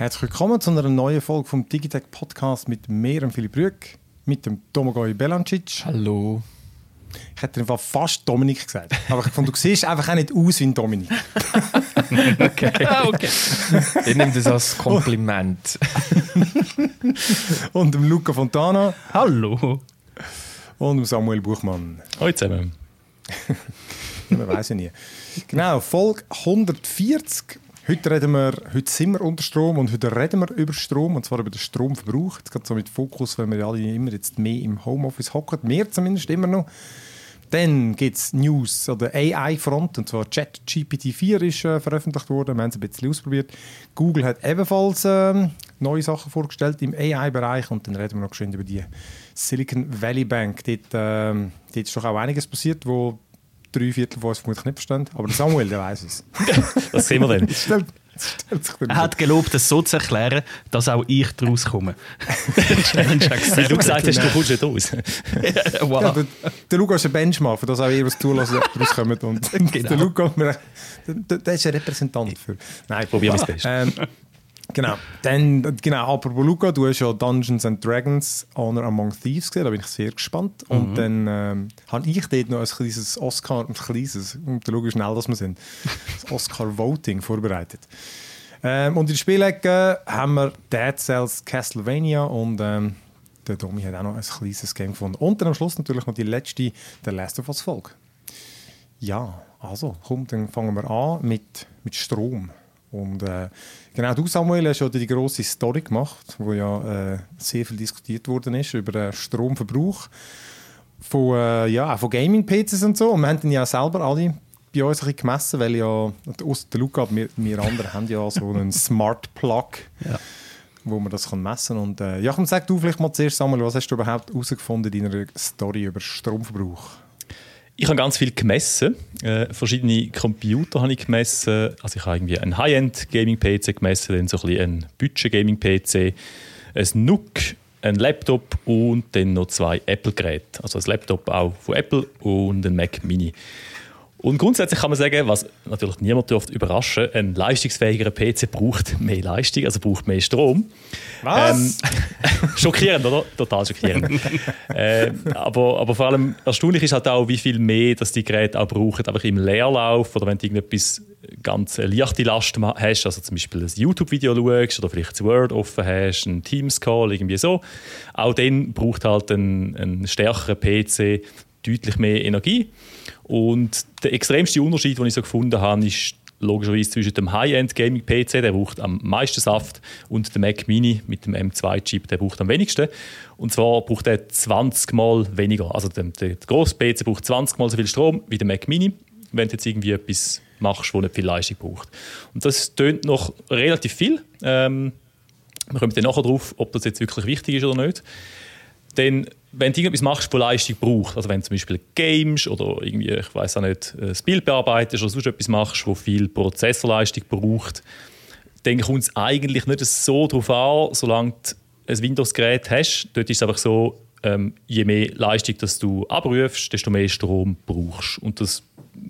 Herzlich willkommen zu einer neuen Folge vom Digitech Podcast mit mir und Philipp Rüegg, mit dem Domagoj Belancic. Hallo. Ich hätte einfach fast Dominik gesagt, aber ich fand, du siehst einfach auch nicht aus wie ein Dominik. okay. Ah, okay. Ich nehme das als Kompliment. und dem Luca Fontana. Hallo. Und dem Samuel Buchmann. Hallo zusammen. Man weiß ja nie. Genau, Folge 140. Heute, reden wir, heute sind wir unter Strom und heute reden wir über Strom, und zwar über den Stromverbrauch. Jetzt geht so mit Fokus, wenn wir alle immer jetzt mehr im Homeoffice hocken, mehr zumindest immer noch. Dann gibt es News an der AI-Front, und zwar ChatGPT-4 ist äh, veröffentlicht worden, wir haben es ein bisschen ausprobiert. Google hat ebenfalls äh, neue Sachen vorgestellt im AI-Bereich und dann reden wir noch schön über die Silicon Valley Bank. Dort, äh, dort ist doch auch einiges passiert, wo drei Viertel von uns vermutlich nicht verstehen. Aber Samuel, der weiß es. das sehen wir dann. er hat gelobt, das so zu erklären, dass auch ich daraus komme. Weil du gesagt hast, du kommst nicht raus. wow. ja, der, der Luca ist ein Benchmark, für das auch ihr was zulassen rauskommt. Und genau. der Luca, der, der, ist ein Repräsentant für. Nein, probier mein Bestes. Ähm, Genau. Dann, genau, apropos Luca, du hast ja Dungeons and Dragons Honor Among Thieves gesehen, da bin ich sehr gespannt. Mhm. Und dann ähm, habe ich dort noch ein kleines Oscar, ein kleines, und schau wie schnell dass wir sind, das Oscar Voting vorbereitet. Ähm, und in der Spielecke haben wir Dead Cells Castlevania und ähm, der Domi hat auch noch ein kleines Game gefunden. Und dann am Schluss natürlich noch die letzte, der Last of Us Folge. Ja, also, komm, dann fangen wir an mit, mit Strom. Und äh, genau, du Samuel hast ja die große Story gemacht, wo ja äh, sehr viel diskutiert worden ist über den Stromverbrauch von, äh, ja, von Gaming-PCs und so. Und wir haben den ja selber alle bei uns ein bisschen gemessen, weil ja, aus der Luca, wir, wir anderen haben ja so einen Smart Plug, ja. wo man das kann messen kann. Und äh, ja, komm, sag du vielleicht mal zuerst, Samuel, was hast du überhaupt herausgefunden in deiner Story über Stromverbrauch? Ich habe ganz viel gemessen. Äh, verschiedene Computer habe ich gemessen. Also ich habe irgendwie einen High-End-Gaming-PC gemessen, dann so ein bisschen einen Budget-Gaming-PC, ein NUC, ein Laptop und dann noch zwei Apple-Geräte. Also ein Laptop auch von Apple und ein Mac Mini. Und grundsätzlich kann man sagen, was natürlich niemand dürfte überraschen, ein leistungsfähigerer PC braucht mehr Leistung, also braucht mehr Strom. Was? Ähm, schockierend, oder? Total schockierend. äh, aber, aber vor allem erstaunlich ist halt auch, wie viel mehr dass die Geräte auch brauchen, einfach im Leerlauf oder wenn du irgendetwas ganz leichte Last hast, also zum Beispiel ein YouTube-Video schaust oder vielleicht das Word offen hast, ein Teams-Call, irgendwie so. Auch dann braucht halt ein, ein stärkerer PC deutlich mehr Energie. Und der extremste Unterschied, den ich so gefunden habe, ist logischerweise zwischen dem High-End-Gaming-PC, der braucht am meisten Saft, und dem Mac Mini mit dem M2-Chip, der braucht am wenigsten. Und zwar braucht er 20 Mal weniger. Also der, der grosse PC braucht 20 Mal so viel Strom wie der Mac Mini, wenn du jetzt irgendwie etwas machst, das nicht viel Leistung braucht. Und das tönt noch relativ viel. Ähm, wir kommen dann nachher drauf, ob das jetzt wirklich wichtig ist oder nicht. Denn wenn du irgendwas machst, das Leistung braucht, also wenn du zum Beispiel Games oder irgendwie, ich weiß auch nicht, das Bild bearbeitest oder sonst etwas machst, wo viel Prozessorleistung braucht, dann kommt es eigentlich nicht so darauf an, solange du ein Windows-Gerät hast. Dort ist es einfach so, ähm, je mehr Leistung dass du abrufst, desto mehr Strom brauchst. Und das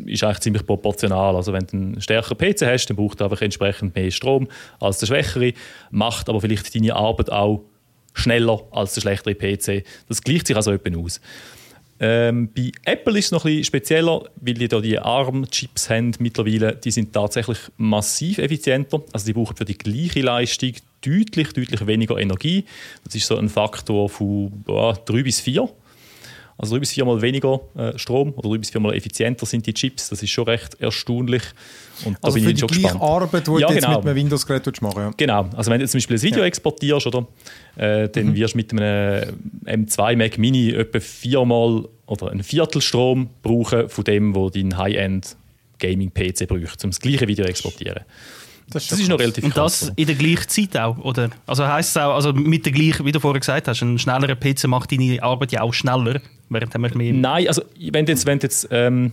ist eigentlich ziemlich proportional. Also wenn du einen stärkeren PC hast, dann braucht er einfach entsprechend mehr Strom als der schwächere, macht aber vielleicht deine Arbeit auch schneller als der schlechtere PC. Das gleicht sich also etwa aus. Ähm, bei Apple ist es noch ein bisschen spezieller, weil die da die ARM-Chips haben mittlerweile. Die sind tatsächlich massiv effizienter. Also die brauchen für die gleiche Leistung deutlich, deutlich weniger Energie. Das ist so ein Faktor von ja, 3 bis 4. Also drei bis viermal weniger äh, Strom oder drei bis viermal effizienter sind die Chips. Das ist schon recht erstaunlich. Und da also bin für ich die gleiche gespannt. Arbeit, die ja, du jetzt genau. mit einem Windows-Gerät machen ja. Genau. Also wenn du zum Beispiel ein Video ja. exportierst, oder, äh, dann mhm. wirst du mit einem M2 Mac Mini etwa viermal oder ein Viertel Strom brauchen von dem, wo dein High-End Gaming-PC braucht, um das gleiche Video zu exportieren. Das ist, das ist noch relativ Und das krass. in der gleichen Zeit auch, oder? Also heisst es auch, also mit der gleichen, wie du vorher gesagt hast, ein schnellerer PC macht deine Arbeit ja auch schneller, während wir mehr... Nein, also wenn du jetzt, wenn jetzt ähm,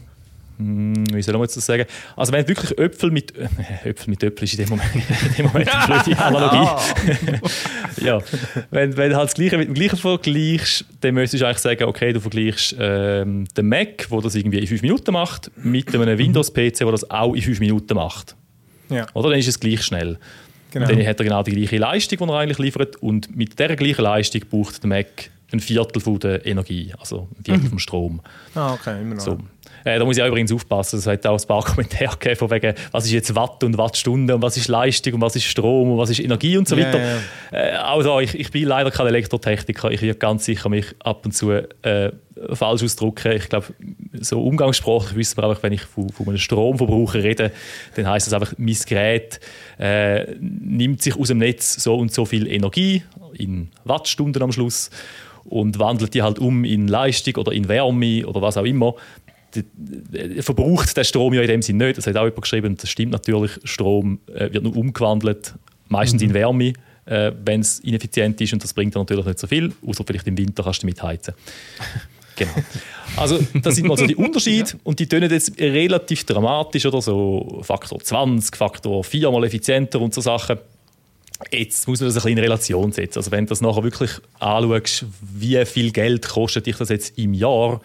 hm, wie soll man das sagen? Also wenn du wirklich Äpfel mit äh, Äpfel mit Äpfel ist in dem Moment, in dem Moment eine blöde Analogie. ja, wenn, wenn du halt das Gleiche mit dem Gleichen vergleichst, dann müsstest du eigentlich sagen, okay, du vergleichst ähm, den Mac, wo das irgendwie in 5 Minuten macht, mit einem Windows-PC, der das auch in 5 Minuten macht. Ja. Oder dann ist es gleich schnell. Genau. Dann hat er genau die gleiche Leistung, die er eigentlich liefert. Und mit dieser gleichen Leistung braucht der Mac ein Viertel von der Energie, also ein Viertel mhm. vom Strom. Ah, okay, immer noch. So. Äh, da muss ich auch übrigens aufpassen. Es hat auch ein paar Kommentare gegeben, von wegen, was ist jetzt Watt und Wattstunde und was ist Leistung und was ist Strom und was ist Energie und so weiter. Yeah, yeah. Äh, also ich, ich, bin leider kein Elektrotechniker. Ich werde ganz sicher mich ab und zu äh, falsch ausdrücken. Ich glaube, so umgangssprachlich wissen wir einfach, wenn ich von, von einem Stromverbraucher rede, dann heißt das einfach, mein Gerät äh, nimmt sich aus dem Netz so und so viel Energie in Wattstunden am Schluss und wandelt die halt um in Leistung oder in Wärme oder was auch immer verbraucht der Strom ja in dem Sinne nicht. Das hat auch jemand geschrieben, das stimmt natürlich. Strom äh, wird nur umgewandelt, meistens mhm. in Wärme, äh, wenn es ineffizient ist und das bringt dann natürlich nicht so viel, außer vielleicht im Winter kannst du damit heizen. genau. Also das sind mal so die Unterschiede ja. und die tönen jetzt relativ dramatisch oder so Faktor 20, Faktor 4 mal effizienter und so Sachen. Jetzt muss man das ein bisschen in Relation setzen. Also wenn du das nachher wirklich anschaust, wie viel Geld kostet dich das jetzt im Jahr,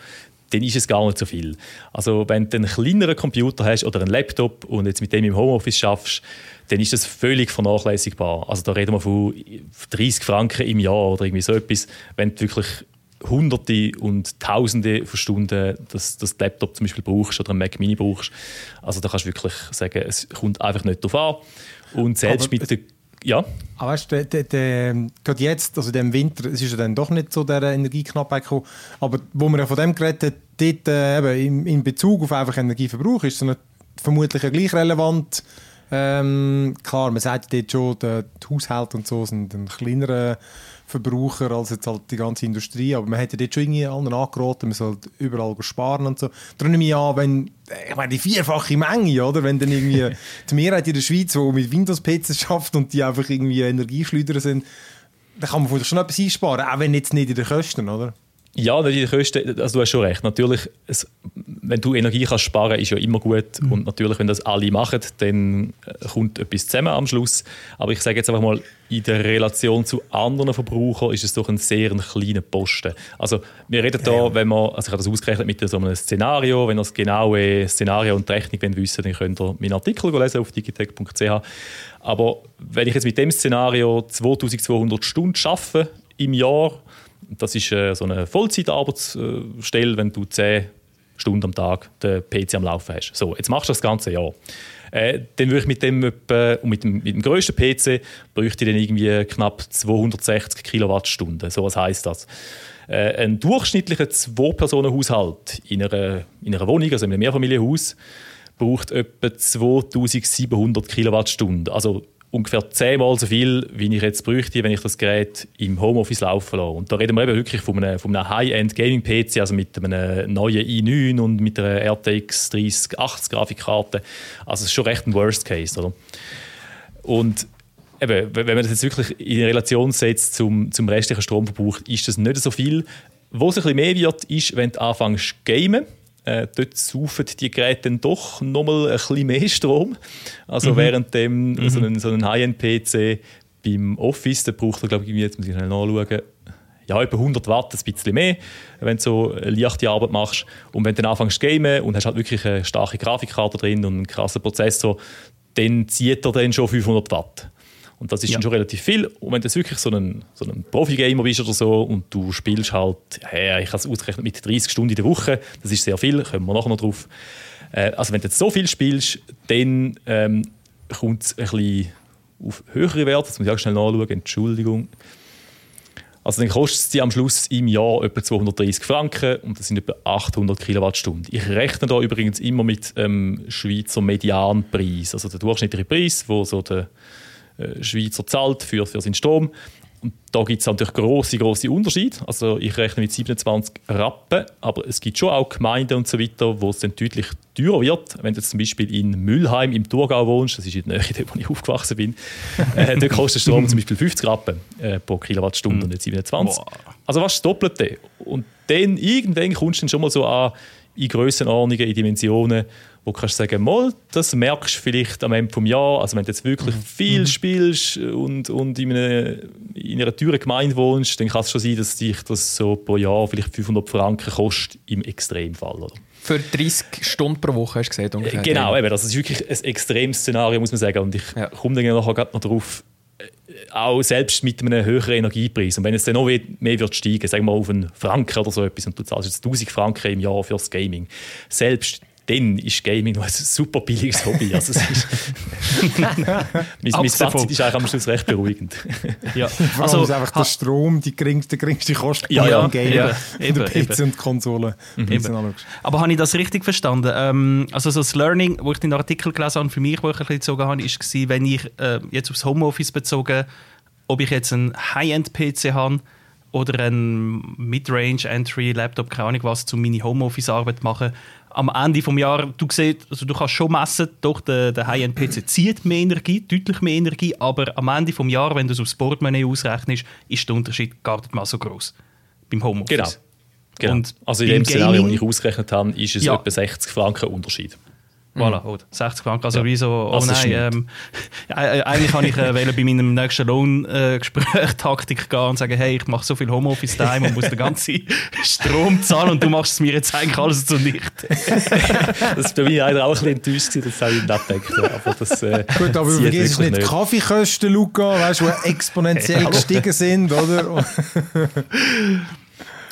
dann ist es gar nicht so viel. Also wenn du einen kleineren Computer hast oder einen Laptop und jetzt mit dem im Homeoffice schaffst, dann ist das völlig vernachlässigbar. Also da reden wir von 30 Franken im Jahr oder irgendwie so etwas, wenn du wirklich Hunderte und Tausende von Stunden das, das Laptop zum Beispiel brauchst oder ein Mac Mini brauchst. Also da kannst du wirklich sagen, es kommt einfach nicht darauf an. Und selbst Aber mit der ja. Aber weißt du, gerade jetzt, also im Winter, es ist ja dann doch nicht so der Energieknappheit gekommen, aber wo man ja von dem geredet hat, dort, äh, eben in, Bezug auf einfach Energieverbrauch, ist es vermutlich gleich relevant. Ähm, klar, man sagt dort schon, die Haushalte und so sind ein kleinerer Verbraucher als jetzt halt die ganze Industrie. Aber man hätte dort schon irgendwie allen angeraten, man sollte überall sparen und so. Darum nehme ich an, wenn, ich meine, die vierfache Menge, oder? Wenn dann irgendwie die Mehrheit in der Schweiz, die mit Windows-PCs schafft und die einfach irgendwie Energieschleuder sind, dann kann man vielleicht schon etwas einsparen, auch wenn jetzt nicht in den Kosten, oder? Ja, die Kosten, also du hast schon recht. Natürlich, es, wenn du Energie kannst sparen, ist ja immer gut. Mhm. Und natürlich, wenn das alle machen, dann kommt etwas zusammen am Schluss. Aber ich sage jetzt einfach mal, in der Relation zu anderen Verbrauchern ist es doch ein sehr kleiner Posten. Also wir reden ja, da, wenn man, also ich habe das ausgerechnet mit so einem Szenario, wenn ihr das genaue Szenario und Technik wissen dann könnt ihr meinen Artikel lesen auf digitech.ch. Aber wenn ich jetzt mit dem Szenario 2200 Stunden arbeite im Jahr, das ist äh, so eine Vollzeitarbeitsstelle, wenn du 10 Stunden am Tag den PC am Laufen hast. So, jetzt machst du das ganze Jahr. Äh, dann würde ich mit dem, mit dem, mit dem grössten PC, bräuchte ich dann irgendwie knapp 260 Kilowattstunden. So was heisst das? Äh, ein durchschnittlicher Zwei-Personen-Haushalt in einer, in einer Wohnung, also in einem Mehrfamilienhaus, braucht etwa 2700 Kilowattstunden. Also ungefähr zehnmal so viel, wie ich jetzt bräuchte, wenn ich das Gerät im Homeoffice laufen lasse. Und da reden wir eben wirklich von einem, einem High-End Gaming-PC, also mit einem neuen i9 und mit einer RTX 3080 Grafikkarte. Also es ist schon recht ein Worst Case, oder? Und eben, wenn man das jetzt wirklich in Relation setzt zum, zum restlichen Stromverbrauch, ist das nicht so viel. Wo es ein bisschen mehr wird, ist, wenn du anfängst zu gamen äh, dort saufen die Geräte dann doch nochmal ein bisschen mehr Strom. Also mhm. während dem mhm. so ein, so ein High-End-PC beim Office, der braucht er, glaube ich, jetzt muss ich schnell nachschauen, ja, etwa 100 Watt, ein bisschen mehr, wenn du so leichte Arbeit machst. Und wenn du dann anfängst zu gamen und hast halt wirklich eine starke Grafikkarte drin und einen krassen Prozessor, dann zieht er dann schon 500 Watt. Und das ist ja. dann schon relativ viel. Und wenn du wirklich so ein, so ein Profi-Gamer bist oder so und du spielst halt, hey, ich habe es ausgerechnet mit 30 Stunden in der Woche, das ist sehr viel, kommen wir nachher noch drauf. Äh, also wenn du jetzt so viel spielst, dann ähm, kommt es ein bisschen auf höhere Werte. Das muss ich auch schnell nachschauen, Entschuldigung. Also dann kostet es dir am Schluss im Jahr etwa 230 Franken und das sind etwa 800 Kilowattstunden. Ich rechne da übrigens immer mit ähm, Schweizer Medianpreis, also der durchschnittliche Preis, wo so der Schweizer zahlt für, für seinen Strom. Und da gibt es natürlich große, große Unterschiede. Also ich rechne mit 27 Rappen, aber es gibt schon auch Gemeinden und so weiter, wo es dann deutlich teurer wird. Wenn du zum Beispiel in Mülheim im Thurgau wohnst, das ist in der Nähe, wo ich aufgewachsen bin, äh, dort kostet Strom zum Beispiel 50 Rappen äh, pro Kilowattstunde mhm. und nicht 27. Wow. Also was das Doppelte. Und dann irgendwann kommst du dann schon mal so an in Grössenordnungen, in Dimensionen, wo du kannst sagen, mal, das merkst du vielleicht am Ende des Jahres. Also wenn du jetzt wirklich mhm. viel mhm. spielst und, und in, einer, in einer teuren Gemeinde wohnst, dann kann es schon sein, dass dich das so pro Jahr vielleicht 500 Franken kostet, im Extremfall. Oder? Für 30 Stunden pro Woche hast du gesagt ungefähr. Genau, eben, das ist wirklich ein extremes Szenario, muss man sagen. Und ich ja. komme dann nachher noch drauf, äh, auch selbst mit einem höheren Energiepreis. Und wenn es dann noch mehr wird steigen, sagen wir mal auf einen Franken oder so etwas, und du zahlst jetzt 1000 Franken im Jahr fürs Gaming, selbst dann ist Gaming noch ein super billiges Hobby. Also es ist mein, mein Fazit ist eigentlich am Schluss recht beruhigend. ja. Vor also, ist einfach der Strom die geringste, geringste Kosten ja, ja, Game, ja, eben, der PC eben. und Konsole. Mhm. Aber habe ich das richtig verstanden? Ähm, also so das Learning, wo ich den Artikel gelesen habe, für mich, wo ich ein bisschen gezogen habe, war, wenn ich äh, jetzt aufs Homeoffice bezogen, ob ich jetzt einen High-End-PC habe oder einen Mid-Range-Entry-Laptop, keine Ahnung was, um meine Homeoffice-Arbeit machen, am Ende des Jahres, du siehst, also du kannst schon messen, doch der, der High-End-PC zieht mehr Energie, deutlich mehr Energie, aber am Ende des Jahres, wenn du es aufs Portemonnaie ausrechnest, ist der Unterschied gar nicht mal so groß beim Homeoffice. Genau. genau. Und also in dem Szenario, das ich ausgerechnet habe, ist es ja. etwa 60 Franken Unterschied. Voilà, oder? 60 Franken. Also ja. wie so, oh nein, ähm, eigentlich kann ich äh, bei meinem nächsten Lohngespräch äh, Taktik gehen und sagen, hey, ich mache so viel Homeoffice-Time und muss den ganzen Strom zahlen und du machst es mir jetzt eigentlich alles zunichte. das war bei mir leider auch ein bisschen enttäuscht, das habe ich nicht gedacht. Aber das, äh, Gut, aber vergiss nicht, nicht Kaffeekosten, Luca, weißt du, die exponentiell gestiegen sind, oder?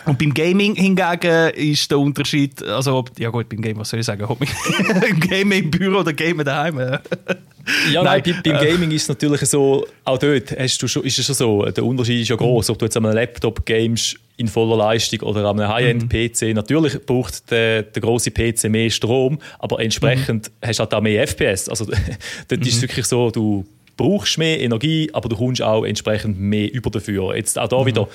Und beim Gaming hingegen ist der Unterschied, also ja gut, beim Game, was soll ich sagen, ob ich Game im Büro oder Game daheim. ja, nein, nein beim, äh, Gaming ist es natürlich so, auch dort hast du schon, ist es schon so, der Unterschied ist ja groß, ob du jetzt an einem Laptop games in voller Leistung oder an einem High-End-PC. Mhm. Natürlich braucht der, der große PC mehr Strom, aber entsprechend mhm. hast du halt auch mehr FPS. Also dort mhm. ist es wirklich so, du brauchst mehr Energie, aber du kommst auch entsprechend mehr über dafür. Jetzt auch da mhm. wieder äh,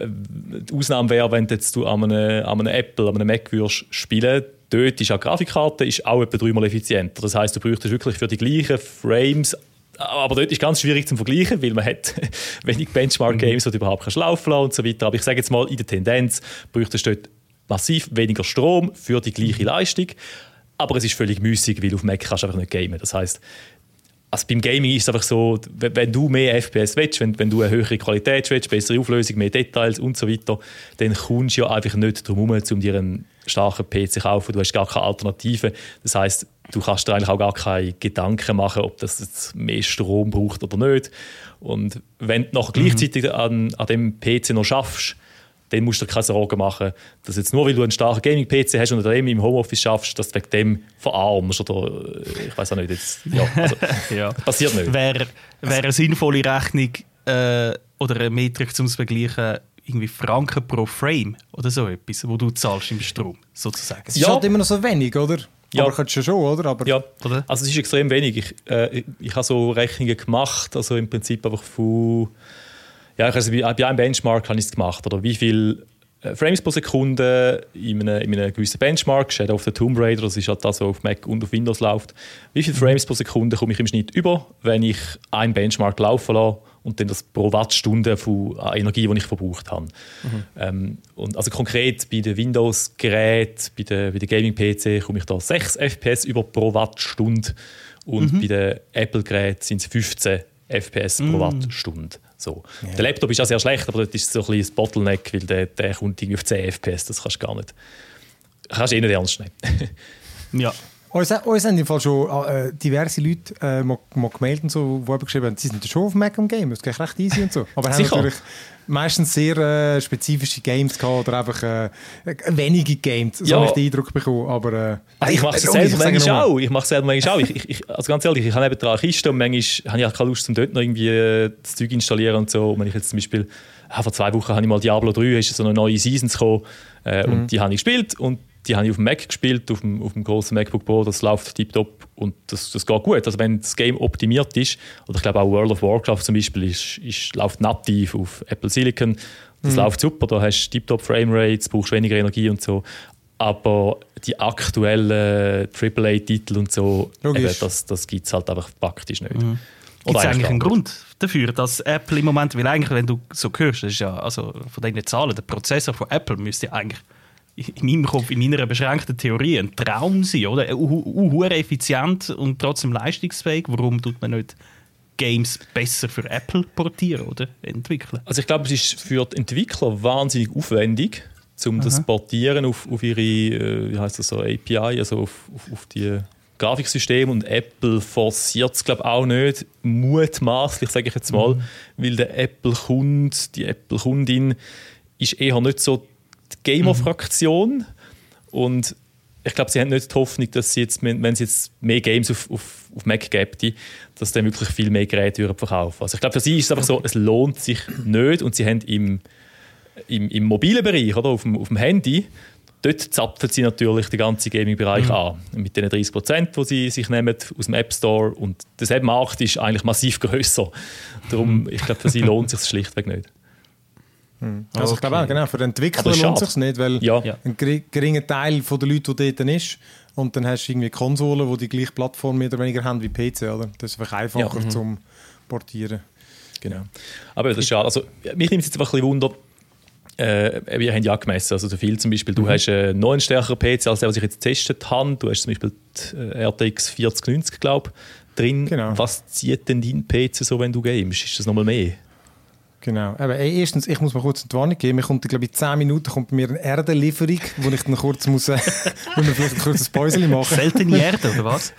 die Ausnahme wäre, wenn jetzt du an einem, an einem Apple, an einem Mac würdest spielen dort ist auch Grafikkarte ist auch etwa dreimal effizienter. Das heißt, du bräuchtest wirklich für die gleichen Frames aber dort ist ganz schwierig zu vergleichen, weil man hat wenig Benchmark-Games, die du überhaupt kannst laufen lassen und so weiter. Aber ich sage jetzt mal, in der Tendenz bräuchtest du dort massiv weniger Strom für die gleiche Leistung. Aber es ist völlig müßig, weil auf Mac kannst du einfach nicht gamen. Das heißt, also beim Gaming ist es einfach so, wenn du mehr FPS willst, wenn, wenn du eine höhere Qualität willst, bessere Auflösung, mehr Details und so weiter, dann kommst du ja einfach nicht darum herum, um dir einen starken PC zu kaufen. Du hast gar keine Alternative. Das heißt, du kannst dir eigentlich auch gar keine Gedanken machen, ob das jetzt mehr Strom braucht oder nicht. Und wenn du noch mhm. gleichzeitig an, an dem PC noch schaffst, dann musst du dir keine Sorgen machen, dass jetzt nur weil du einen starken Gaming-PC hast und dem im Homeoffice schaffst, dass du wegen dem verarmst oder äh, ich weiß auch nicht. Jetzt, ja, also, ja. Passiert nicht. Wäre wär eine sinnvolle Rechnung äh, oder eine Metrik zum Vergleichen irgendwie Franken pro Frame oder so etwas, wo du zahlst im Strom, sozusagen. Es ist ja. halt immer noch so wenig, oder? Ja. Aber kannst du schon, oder? Aber ja, also es ist extrem wenig. Ich, äh, ich, ich habe so Rechnungen gemacht, also im Prinzip einfach von ja, also bei, bei einem Benchmark habe ich es gemacht. Oder wie viel äh, Frames pro Sekunde in einem, in einem gewissen Benchmark, Shadow of the Tomb Raider, das ist halt das, was auf Mac und auf Windows läuft. Wie viele Frames pro Sekunde komme ich im Schnitt über, wenn ich einen Benchmark laufen lasse und dann das pro Wattstunde von Energie, die ich verbraucht habe. Mhm. Ähm, und also konkret bei den Windows-Geräten, bei den, bei den Gaming-PC komme ich da 6 FPS über pro Wattstunde und mhm. bei den Apple-Geräten sind es 15 FPS mhm. pro Wattstunde. So. Ja. Der Laptop ist auch sehr schlecht, aber das ist so ein bisschen das Bottleneck, weil der, der kommt irgendwie auf 10 FPS, das kannst du gar nicht. Kannst du eh nicht ernst nehmen. ja. Uns, uns haben im Fall schon äh, diverse Leute äh, mal, mal gemeldet und so, die geschrieben haben, sie sind schon auf Mac am Game, das geht recht easy und so. Aber haben natürlich meistens sehr äh, spezifische Games gehabt oder einfach äh, wenige Games, so ja. habe ich den Eindruck bekommen. Aber, äh, also ich mache es selber manchmal auch. Ich mache es selber manchmal auch. Ich, ich, also ganz ehrlich, ich habe eben eine Kiste und manchmal habe ich auch keine Lust, um dort noch irgendwie äh, das Zeug installieren und so. Und wenn ich jetzt zum Beispiel, ja, vor zwei Wochen habe ich mal Diablo 3, ist so eine neue Season gekommen äh, mhm. und die habe ich gespielt und die habe ich auf dem Mac gespielt, auf dem, auf dem großen MacBook Pro, das läuft tiptop und das, das geht gut. Also wenn das Game optimiert ist, oder ich glaube auch World of Warcraft zum Beispiel, ist, ist, läuft nativ auf Apple Silicon, das mhm. läuft super, da hast du tiptop Framerates, brauchst weniger Energie und so. Aber die aktuellen AAA-Titel und so, eben, das, das gibt es halt einfach praktisch nicht. Mhm. Gibt es eigentlich einen Grund dafür, dass Apple im Moment, weil eigentlich, wenn du so hörst, das ist ja, also von diesen Zahlen, der Prozessor von Apple müsste eigentlich in meinem Kopf, in meiner beschränkten Theorie ein Traum sein, oder? Uh, effizient und trotzdem leistungsfähig. Warum tut man nicht Games besser für Apple portieren oder entwickeln? Also ich glaube, es ist für die Entwickler wahnsinnig aufwendig, um das portieren auf, auf ihre, äh, wie heißt das so, API, also auf, auf, auf die Grafiksysteme und Apple forciert es glaube auch nicht, mutmaßlich sage ich jetzt mal, mhm. weil der Apple-Kunde, die Apple-Kundin ist eher nicht so die Gamer-Fraktion mhm. und ich glaube, sie haben nicht die Hoffnung, dass sie jetzt, wenn es jetzt mehr Games auf, auf, auf Mac gäbe, dass dann wirklich viel mehr Geräte verkaufen Also ich glaube, für sie ist es einfach so, es lohnt sich nicht und sie haben im, im, im mobilen Bereich, oder, auf, dem, auf dem Handy, dort zapfen sie natürlich den ganzen Gaming-Bereich mhm. an. Mit den 30 Prozent, die sie sich nehmen aus dem App Store. Und der Markt ist eigentlich massiv grösser. Darum, ich glaube, für sie lohnt es sich schlichtweg nicht. Mhm. Also okay. ich glaube auch, genau, für den Entwickler lohnt es sich nicht, weil ja. ein geringer Teil der Leute, die dort ist, und dann hast du irgendwie Konsolen, die die gleiche Plattform mehr oder weniger haben wie PC, oder? Das ist einfach einfacher ja. zum Portieren. Genau. Aber das ist schade. Also, mich nimmt es jetzt einfach ein bisschen Wunder, äh, wir haben ja gemessen, also so viel zum Beispiel, du mhm. hast äh, noch einen stärkeren PC als der, was ich jetzt getestet habe. Du hast zum Beispiel die äh, RTX 4090, glaube ich, drin. Genau. Was zieht denn dein PC so, wenn du gamest? Ist das nochmal mehr? Genau. Aber erstens, ich muss mal kurz eine Warnung geben. Mir kommt, glaube ich, in 10 Minuten kommt bei mir eine Erdenlieferung, wo ich dann kurz muss, äh, wo wir vielleicht ein kurzes Päuschen machen. Seltene Erde, oder was?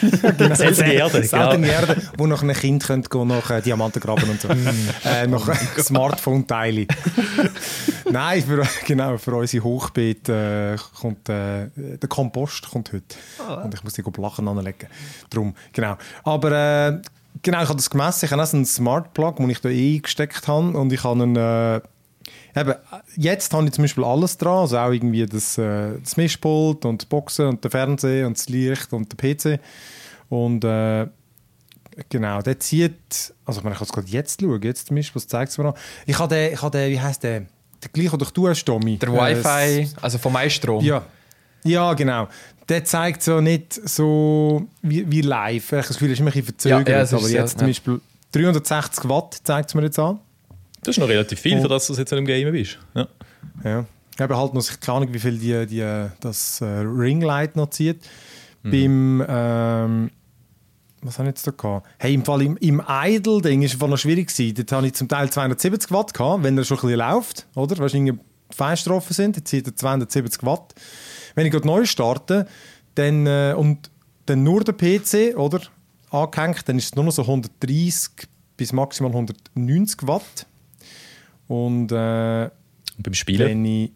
ja, genau. Seltene Erde, Seltene genau. Erde, wo noch ein Kind könnt gehen, nach äh, Diamanten graben und so. äh, noch oh Smartphone-Teile. Nein, für, genau, für unsere Hochbeete äh, kommt äh, der Kompost kommt heute. Oh. Und ich muss die Blachen anlegen. Drum, genau. Aber äh, Genau, ich habe das gemessen. Ich habe auch einen Smart Plug, den ich da eingesteckt habe. Und ich habe einen. Äh, eben, jetzt habe ich zum Beispiel alles dran. Also auch irgendwie das, äh, das Mischpult und die Boxen und der Fernseher und das Licht und der PC. Und äh, genau, der zieht. Also, ich, meine, ich kann es gerade jetzt schauen. Jetzt zum Beispiel, was zeigt es mir an? Ich habe den, ich habe den, wie heißt der? Der gleiche, den du hast, Tommy. Der Wi-Fi, äh, also vom Maestrom. Ja. Ja, genau der zeigt so nicht so wie, wie live. Ich habe das Gefühl, er ist ein bisschen verzögert. Ja, ja, aber jetzt ja. zum Beispiel 360 Watt zeigt es mir jetzt an. Das ist noch relativ viel, für das du jetzt im Game bist. Ja. ja. Ich habe halt noch keine Ahnung, wie viel die, die, das äh, Ringlight noch zieht. Mhm. Beim, ähm, was habe ich jetzt da gehabt? Hey, im Fall im, im Idle-Ding ist es noch schwierig gewesen. Dort habe ich zum Teil 270 Watt gehabt, wenn er schon ein bisschen läuft, oder? Wahrscheinlich Feinstrophen sind, dann zieht er 270 Watt. Wenn ich neu starte dann, äh, und dann nur der PC oder, angehängt, dann ist es nur noch so 130 bis maximal 190 Watt. Und, äh, und beim Spielen? Wenn ich,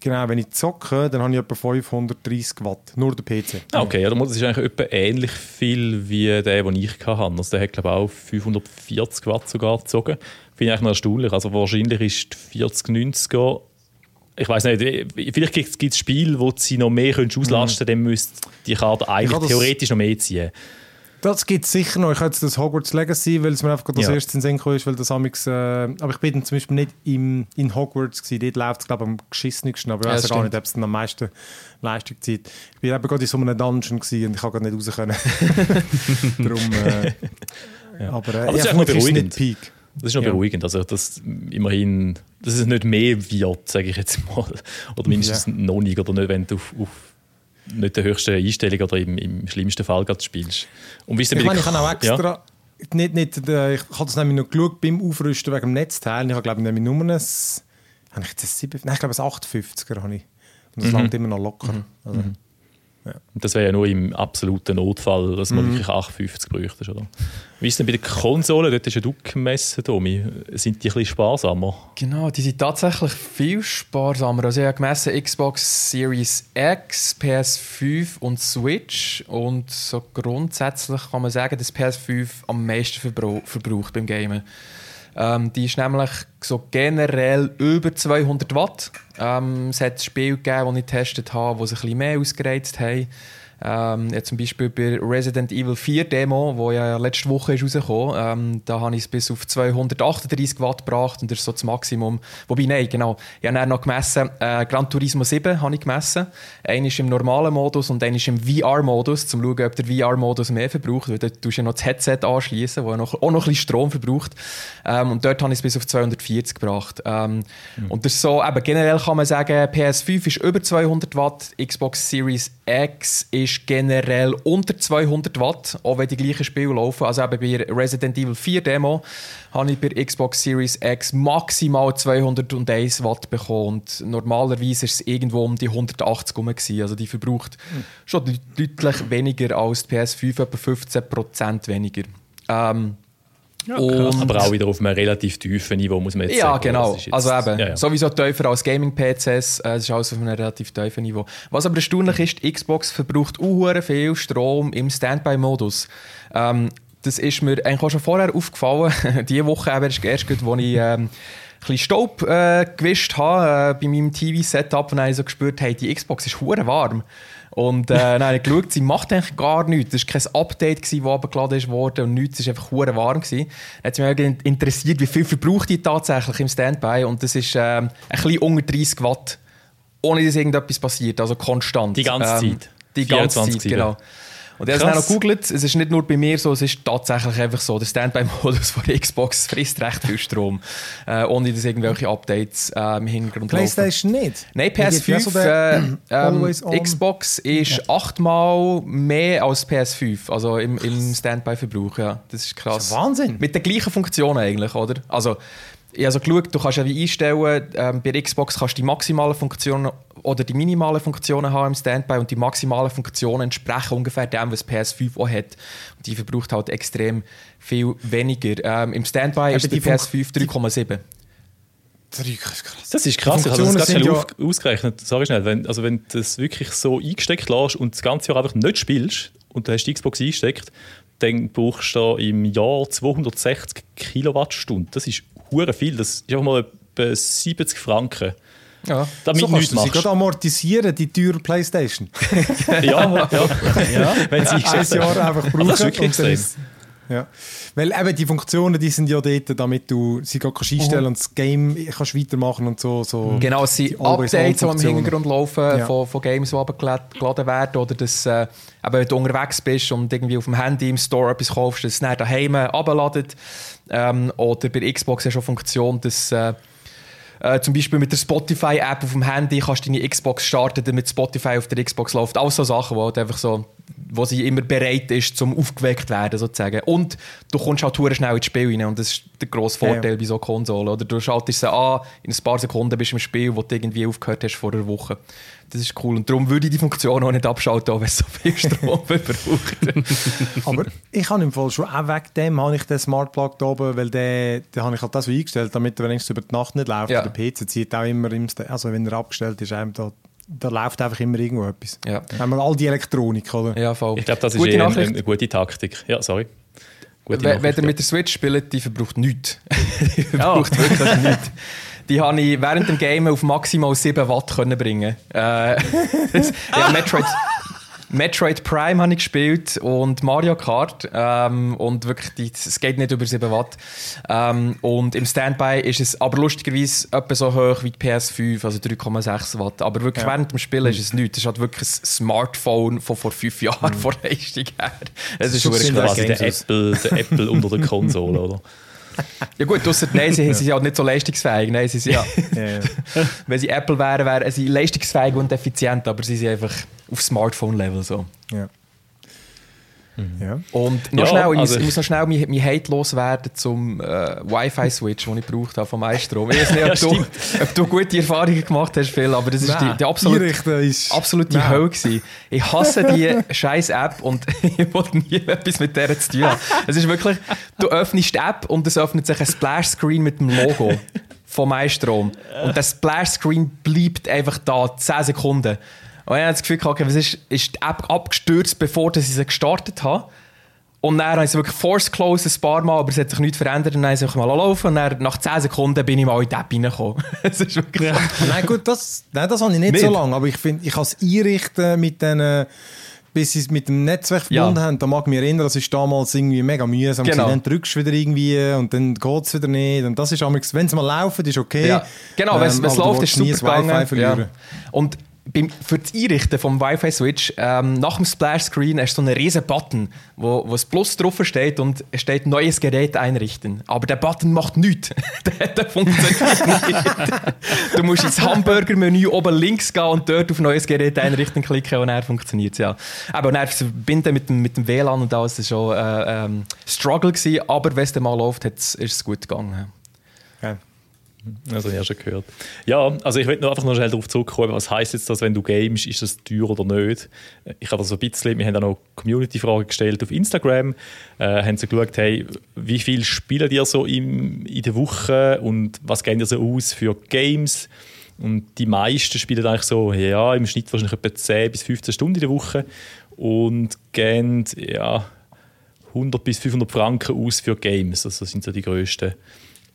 genau, wenn ich zocke, dann habe ich etwa 530 Watt, nur der PC. Ah, okay, ja, das ist eigentlich etwa ähnlich viel wie der, den ich hatte. Also der hat glaube ich auch 540 Watt sogar gezogen. Finde ich eigentlich noch erstaunlich. Also wahrscheinlich ist die 4090er ich weiß nicht, vielleicht gibt es Spiele, wo sie noch mehr können auslasten können, mhm. dann müsste die Karte eigentlich theoretisch noch mehr ziehen. Das gibt es sicher noch. Ich hatte das Hogwarts Legacy, weil es mir einfach das ja. erste in den Sinn ist, weil das amix, äh, aber ich bin zum Beispiel nicht im, in Hogwarts gewesen. Dort läuft es, glaube ich, am geschissensten, aber ich weiß ja, gar nicht, ob es dann am meisten Leistung zieht. Ich war eben gerade in so einem Dungeon gewesen und ich konnte nicht raus können. Darum, äh, ja. aber, äh, aber ja, ist auch beruhigend. Peak. Das ist noch ja. beruhigend. Also, dass immerhin, dass es nicht mehr wird, sage ich jetzt mal. Oder mindestens ja. noch nicht, oder nicht, wenn du auf, auf nicht der höchsten Einstellung oder im, im schlimmsten Fall gerade spielst. Und wie ich meine, ich habe auch extra. Ja? Nicht, nicht, äh, ich habe das nämlich noch geschaut beim Aufrüsten wegen dem Netzteil. Ich habe, glaube ich, nur ein, habe ich jetzt ein 7, nein, ich glaube, ein 58er habe ich. Und das mhm. langt immer noch locker. Mhm. Also, mhm. Ja. Das wäre ja nur im absoluten Notfall, dass man mhm. wirklich 850 bräuchte. Oder? Wie ist denn bei den Konsolen? Dort ist ja du gemessen, Tommy. Sind die ein bisschen sparsamer? Genau, die sind tatsächlich viel sparsamer. Also ich habe gemessen Xbox Series X, PS5 und Switch. Und so grundsätzlich kann man sagen, dass PS5 am meisten verbraucht beim Gamen. Ähm, die ist nämlich so generell über 200 Watt. Ähm, es hat Spiele gegeben, die ich getestet habe, die sich ein bisschen mehr ausgereizt haben. Ähm, ja, zum Beispiel bei Resident Evil 4 Demo, wo ja letzte Woche ist rausgekommen, ähm, da habe ich es bis auf 238 Watt gebracht und das ist so das Maximum. Wobei, nein, genau, ich habe dann noch gemessen, äh, Gran Turismo 7 habe ich gemessen. Einer ist im normalen Modus und einer ist im VR-Modus, um zu schauen, ob der VR-Modus mehr verbraucht, weil dort tust du ja noch das Headset anschließen, das auch noch ein bisschen Strom verbraucht. Ähm, und dort habe ich es bis auf 240 gebracht. Ähm, mhm. Und das ist so, eben generell kann man sagen, PS5 ist über 200 Watt, Xbox Series X ist ist generell unter 200 Watt, auch wenn die gleichen Spiele laufen. Also eben bei Resident Evil 4 Demo habe ich bei Xbox Series X maximal 201 Watt bekommen. Und normalerweise ist es irgendwo um die 180 herum. Also die verbraucht mhm. schon deutlich weniger als die PS5, etwa 15% weniger. Ähm, ja, aber auch wieder auf einem relativ tiefen Niveau, muss man jetzt ja, sagen. Genau. Jetzt, also eben, ja, ja. sowieso tiefer als Gaming-PCs, äh, es ist alles auf einem relativ tiefen Niveau. Was aber erstaunlich ist, die Xbox verbraucht auch viel Strom im Standby-Modus. Ähm, das ist mir eigentlich auch schon vorher aufgefallen. Diese Woche eben erst, erst als ich ähm, ein bisschen Staub äh, gewischt habe äh, bei meinem TV-Setup und dann habe ich so gespürt, hey, die Xbox ist hure warm. Und äh, dann habe ich geschaut, sie macht eigentlich gar nichts. Es war kein Update, das abgeladen wurde und nichts, es war einfach hure warm. Gewesen. Dann hat mich interessiert, wie viel verbraucht die tatsächlich im Standby und das ist äh, ein bisschen unter 30 Watt, ohne dass irgendetwas passiert, also konstant. Die ganze ähm, Zeit? Die ganze Zeit, genau. Und ich habe es noch gegoogelt, es ist nicht nur bei mir so, es ist tatsächlich einfach so, der Standby-Modus von der Xbox frisst recht viel Strom, äh, ohne dass irgendwelche Updates äh, im Hintergrund Playstation laufen. nicht? Nein, PS5, äh, ähm, Xbox ist ja. achtmal mehr als PS5, also im, im Standby-Verbrauch, ja. Das ist krass. Das ist Wahnsinn. Mit den gleichen Funktionen eigentlich, oder? Also, ich habe also geschaut, du kannst ja wie einstellen, ähm, bei Xbox kannst du die maximalen Funktionen oder die minimalen Funktionen haben im Standby und die maximalen Funktionen entsprechen ungefähr dem, was PS5 auch hat. Und die verbraucht halt extrem viel weniger. Ähm, Im Standby Aber ist die PS5 3,7. Das ist krass. Ich habe das ganz schnell ja ausgerechnet. Sorry schnell. Wenn, also wenn du das wirklich so eingesteckt lässt und das ganze Jahr einfach nicht spielst und du hast die Xbox eingesteckt, dann brauchst du im Jahr 260 Kilowattstunden. Das ist hure viel. Das ist einfach mal etwa 70 Franken. Ja, damit so kannst du sie gerade amortisieren, die teure Playstation. ja, ja, ja. Wenn sie ein Jahr einfach brauchen. Das ist wirklich extrem. Ja. Weil eben die Funktionen, die sind ja dort, damit du sie gerade kannst einstellen mhm. und das Game kannst weitermachen und so. so genau, es sind Updates, die im Hintergrund laufen ja. von, von Games, die abgeladen werden oder dass äh, eben, wenn du unterwegs bist und irgendwie auf dem Handy im Store etwas kaufst, dass es dann daheim abladet. Ähm, oder bei Xbox ja schon Funktion, dass äh, äh, zum Beispiel mit der Spotify-App auf dem Handy kannst du deine Xbox starten, damit Spotify auf der Xbox läuft. All so Sachen, wo halt einfach so wo sie immer bereit ist, zum aufgeweckt werden sozusagen. Und du kommst halt schnell ins Spiel rein und das ist der grosse Vorteil ja. bei so Konsolen. Oder du schaltest sie an, in ein paar Sekunden bist du im Spiel, wo du irgendwie aufgehört hast vor einer Woche. Das ist cool und darum würde ich die Funktion auch nicht abschalten, wenn es so viel Strom verbraucht. Aber ich habe im Fall schon auch wegen dem habe ich den Smart Plug da oben, weil den, den habe ich halt das so eingestellt, damit er wenigstens über die Nacht nicht läuft. Ja. Der PC zieht auch immer, im, also wenn er abgestellt ist, einem da da läuft einfach immer irgendwo etwas. Ja. Haben wir all die Elektronik, oder? Ja, voll. Ich glaube, das gute ist eh eine, eine, gute Taktik. Ja, sorry. Gute wenn, wenn ihr mit der Switch spielt, die verbraucht nichts. die verbraucht ja. wirklich nichts. Die habe ich während dem Game auf maximal 7 Watt können bringen. Äh, ja, Metroid, Metroid Prime habe ich gespielt und Mario Kart. Ähm, und wirklich, es geht nicht über 7 Watt. Ähm, und im Standby ist es aber lustigerweise etwa so hoch wie die PS5, also 3,6 Watt. Aber wirklich ja. während dem Spielen ist es nichts. Es ist halt wirklich ein Smartphone von vor 5 Jahren mhm. vor Leistung her. Es ist, ist quasi der Apple, der Apple unter der Konsole, oder? Ja gut, ausser, nein, sie, sie sind halt nicht so leistungsfähig. Nein, sie sind, ja. Wenn sie Apple wären, wären sie leistungsfähig und effizient, aber sie sind einfach auf Smartphone-Level so. Ja. Mhm. Ja. Und noch ja, schnell, ich, also muss, ich muss noch schnell mein, mein Hate loswerden zum äh, Wi-Fi-Switch, den ich gebraucht habe vom iStrom. Ich weiß nicht, ob, ja, du, ob du gute Erfahrungen gemacht hast, Phil, aber das ist die, die absolute, ist, absolute nein. Hölle gewesen. Ich hasse die scheiß App und ich wollte nie etwas mit der zu tun haben. Es ist wirklich, du öffnest die App und es öffnet sich ein Splash-Screen mit dem Logo vom iStrom. Und der Splash-Screen bleibt einfach da, 10 Sekunden. Und ich habe das Gefühl, okay, was ist, ist die App abgestürzt, bevor ich sie gestartet habe. Und dann habe ich wirklich Force Close ein paar Mal, aber es hat sich nichts verändert. Und dann habe ich mal laufen und dann, nach 10 Sekunden bin ich mal in die App reingekommen. das ist wirklich ja. Nein, gut, das, nein, das habe ich nicht, nicht. so lange. Aber ich finde, ich kann es einrichten mit den bis sie es mit dem Netzwerk verbunden ja. haben, da mag ich mich erinnern, das ist damals irgendwie mega mühsam. Genau. Dann drückst du wieder irgendwie und dann geht es wieder nicht. Und das ist wenn es mal laufen, ist okay. Ja. Genau, ähm, wenn es läuft, ist super gegangen. Ja. Und beim, für das Einrichten vom Wi-Fi-Switch, ähm, nach dem Splash-Screen hast du so einen riesen Button, wo, wo das Plus drauf steht und es steht «Neues Gerät einrichten». Aber der Button macht nichts. der, der funktioniert nicht. du musst ins Hamburger-Menü oben links gehen und dort auf «Neues Gerät einrichten» klicken und dann funktioniert es, ja. Aber dann verbinden mit dem, mit dem WLAN und alles, das war schon äh, ähm, Struggle gewesen, aber wenn es mal läuft, ist es gut gegangen. Ja. Also ich habe schon gehört. Ja, also ich will nur einfach noch schnell darauf zurückkommen, was heisst jetzt das, wenn du games, ist das teuer oder nicht? Ich habe das ein bisschen, wir haben auch noch Community-Fragen gestellt auf Instagram, äh, haben so geschaut, hey, wie viel spielt ihr so im, in der Woche und was gehen ihr so aus für Games? Und die meisten spielen eigentlich so, ja, im Schnitt wahrscheinlich etwa 10 bis 15 Stunden in der Woche und gehen, ja, 100 bis 500 Franken aus für Games. Also das sind so die grössten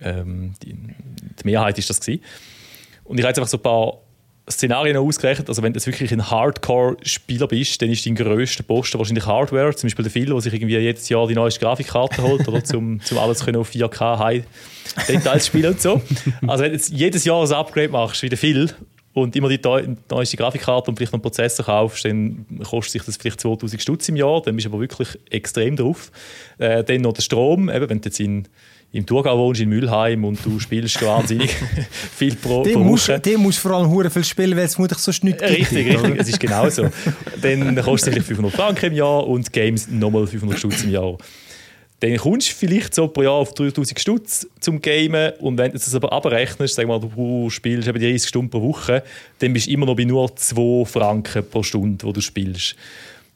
ähm, die, die, Mehrheit ist das gewesen. Und ich habe jetzt einfach so ein paar Szenarien ausgerechnet. Also wenn du wirklich ein Hardcore-Spieler bist, dann ist dein grösster Posten wahrscheinlich Hardware. Zum Beispiel der Phil, der sich irgendwie jedes Jahr die neueste Grafikkarte holt, oder zum, zum alles können auf 4K High Details spielen und so. Also wenn du jetzt jedes Jahr ein Upgrade machst, wie der Phil, und immer die neueste Grafikkarte und vielleicht noch einen Prozessor kaufst, dann kostet sich das vielleicht 2000 Stutz im Jahr, dann bist du aber wirklich extrem drauf. Äh, dann noch der Strom, eben, wenn du jetzt in im Thurgau wohnst, in Mülheim und du spielst wahnsinnig viel pro, pro musst, Woche. musst vor allem hure viel spielen, weil es muss sonst nicht Richtig, gibt, richtig, es ist genau so. Dann kostet es vielleicht 500 Franken im Jahr und Games nochmal 500 Stutz im Jahr. Dann kommst du vielleicht so pro Jahr auf 3000 Stutz zum Gamen und wenn du das aber abrechnest, sag mal, du spielst eben 30 Stunden pro Woche, dann bist du immer noch bei nur 2 Franken pro Stunde, wo du spielst.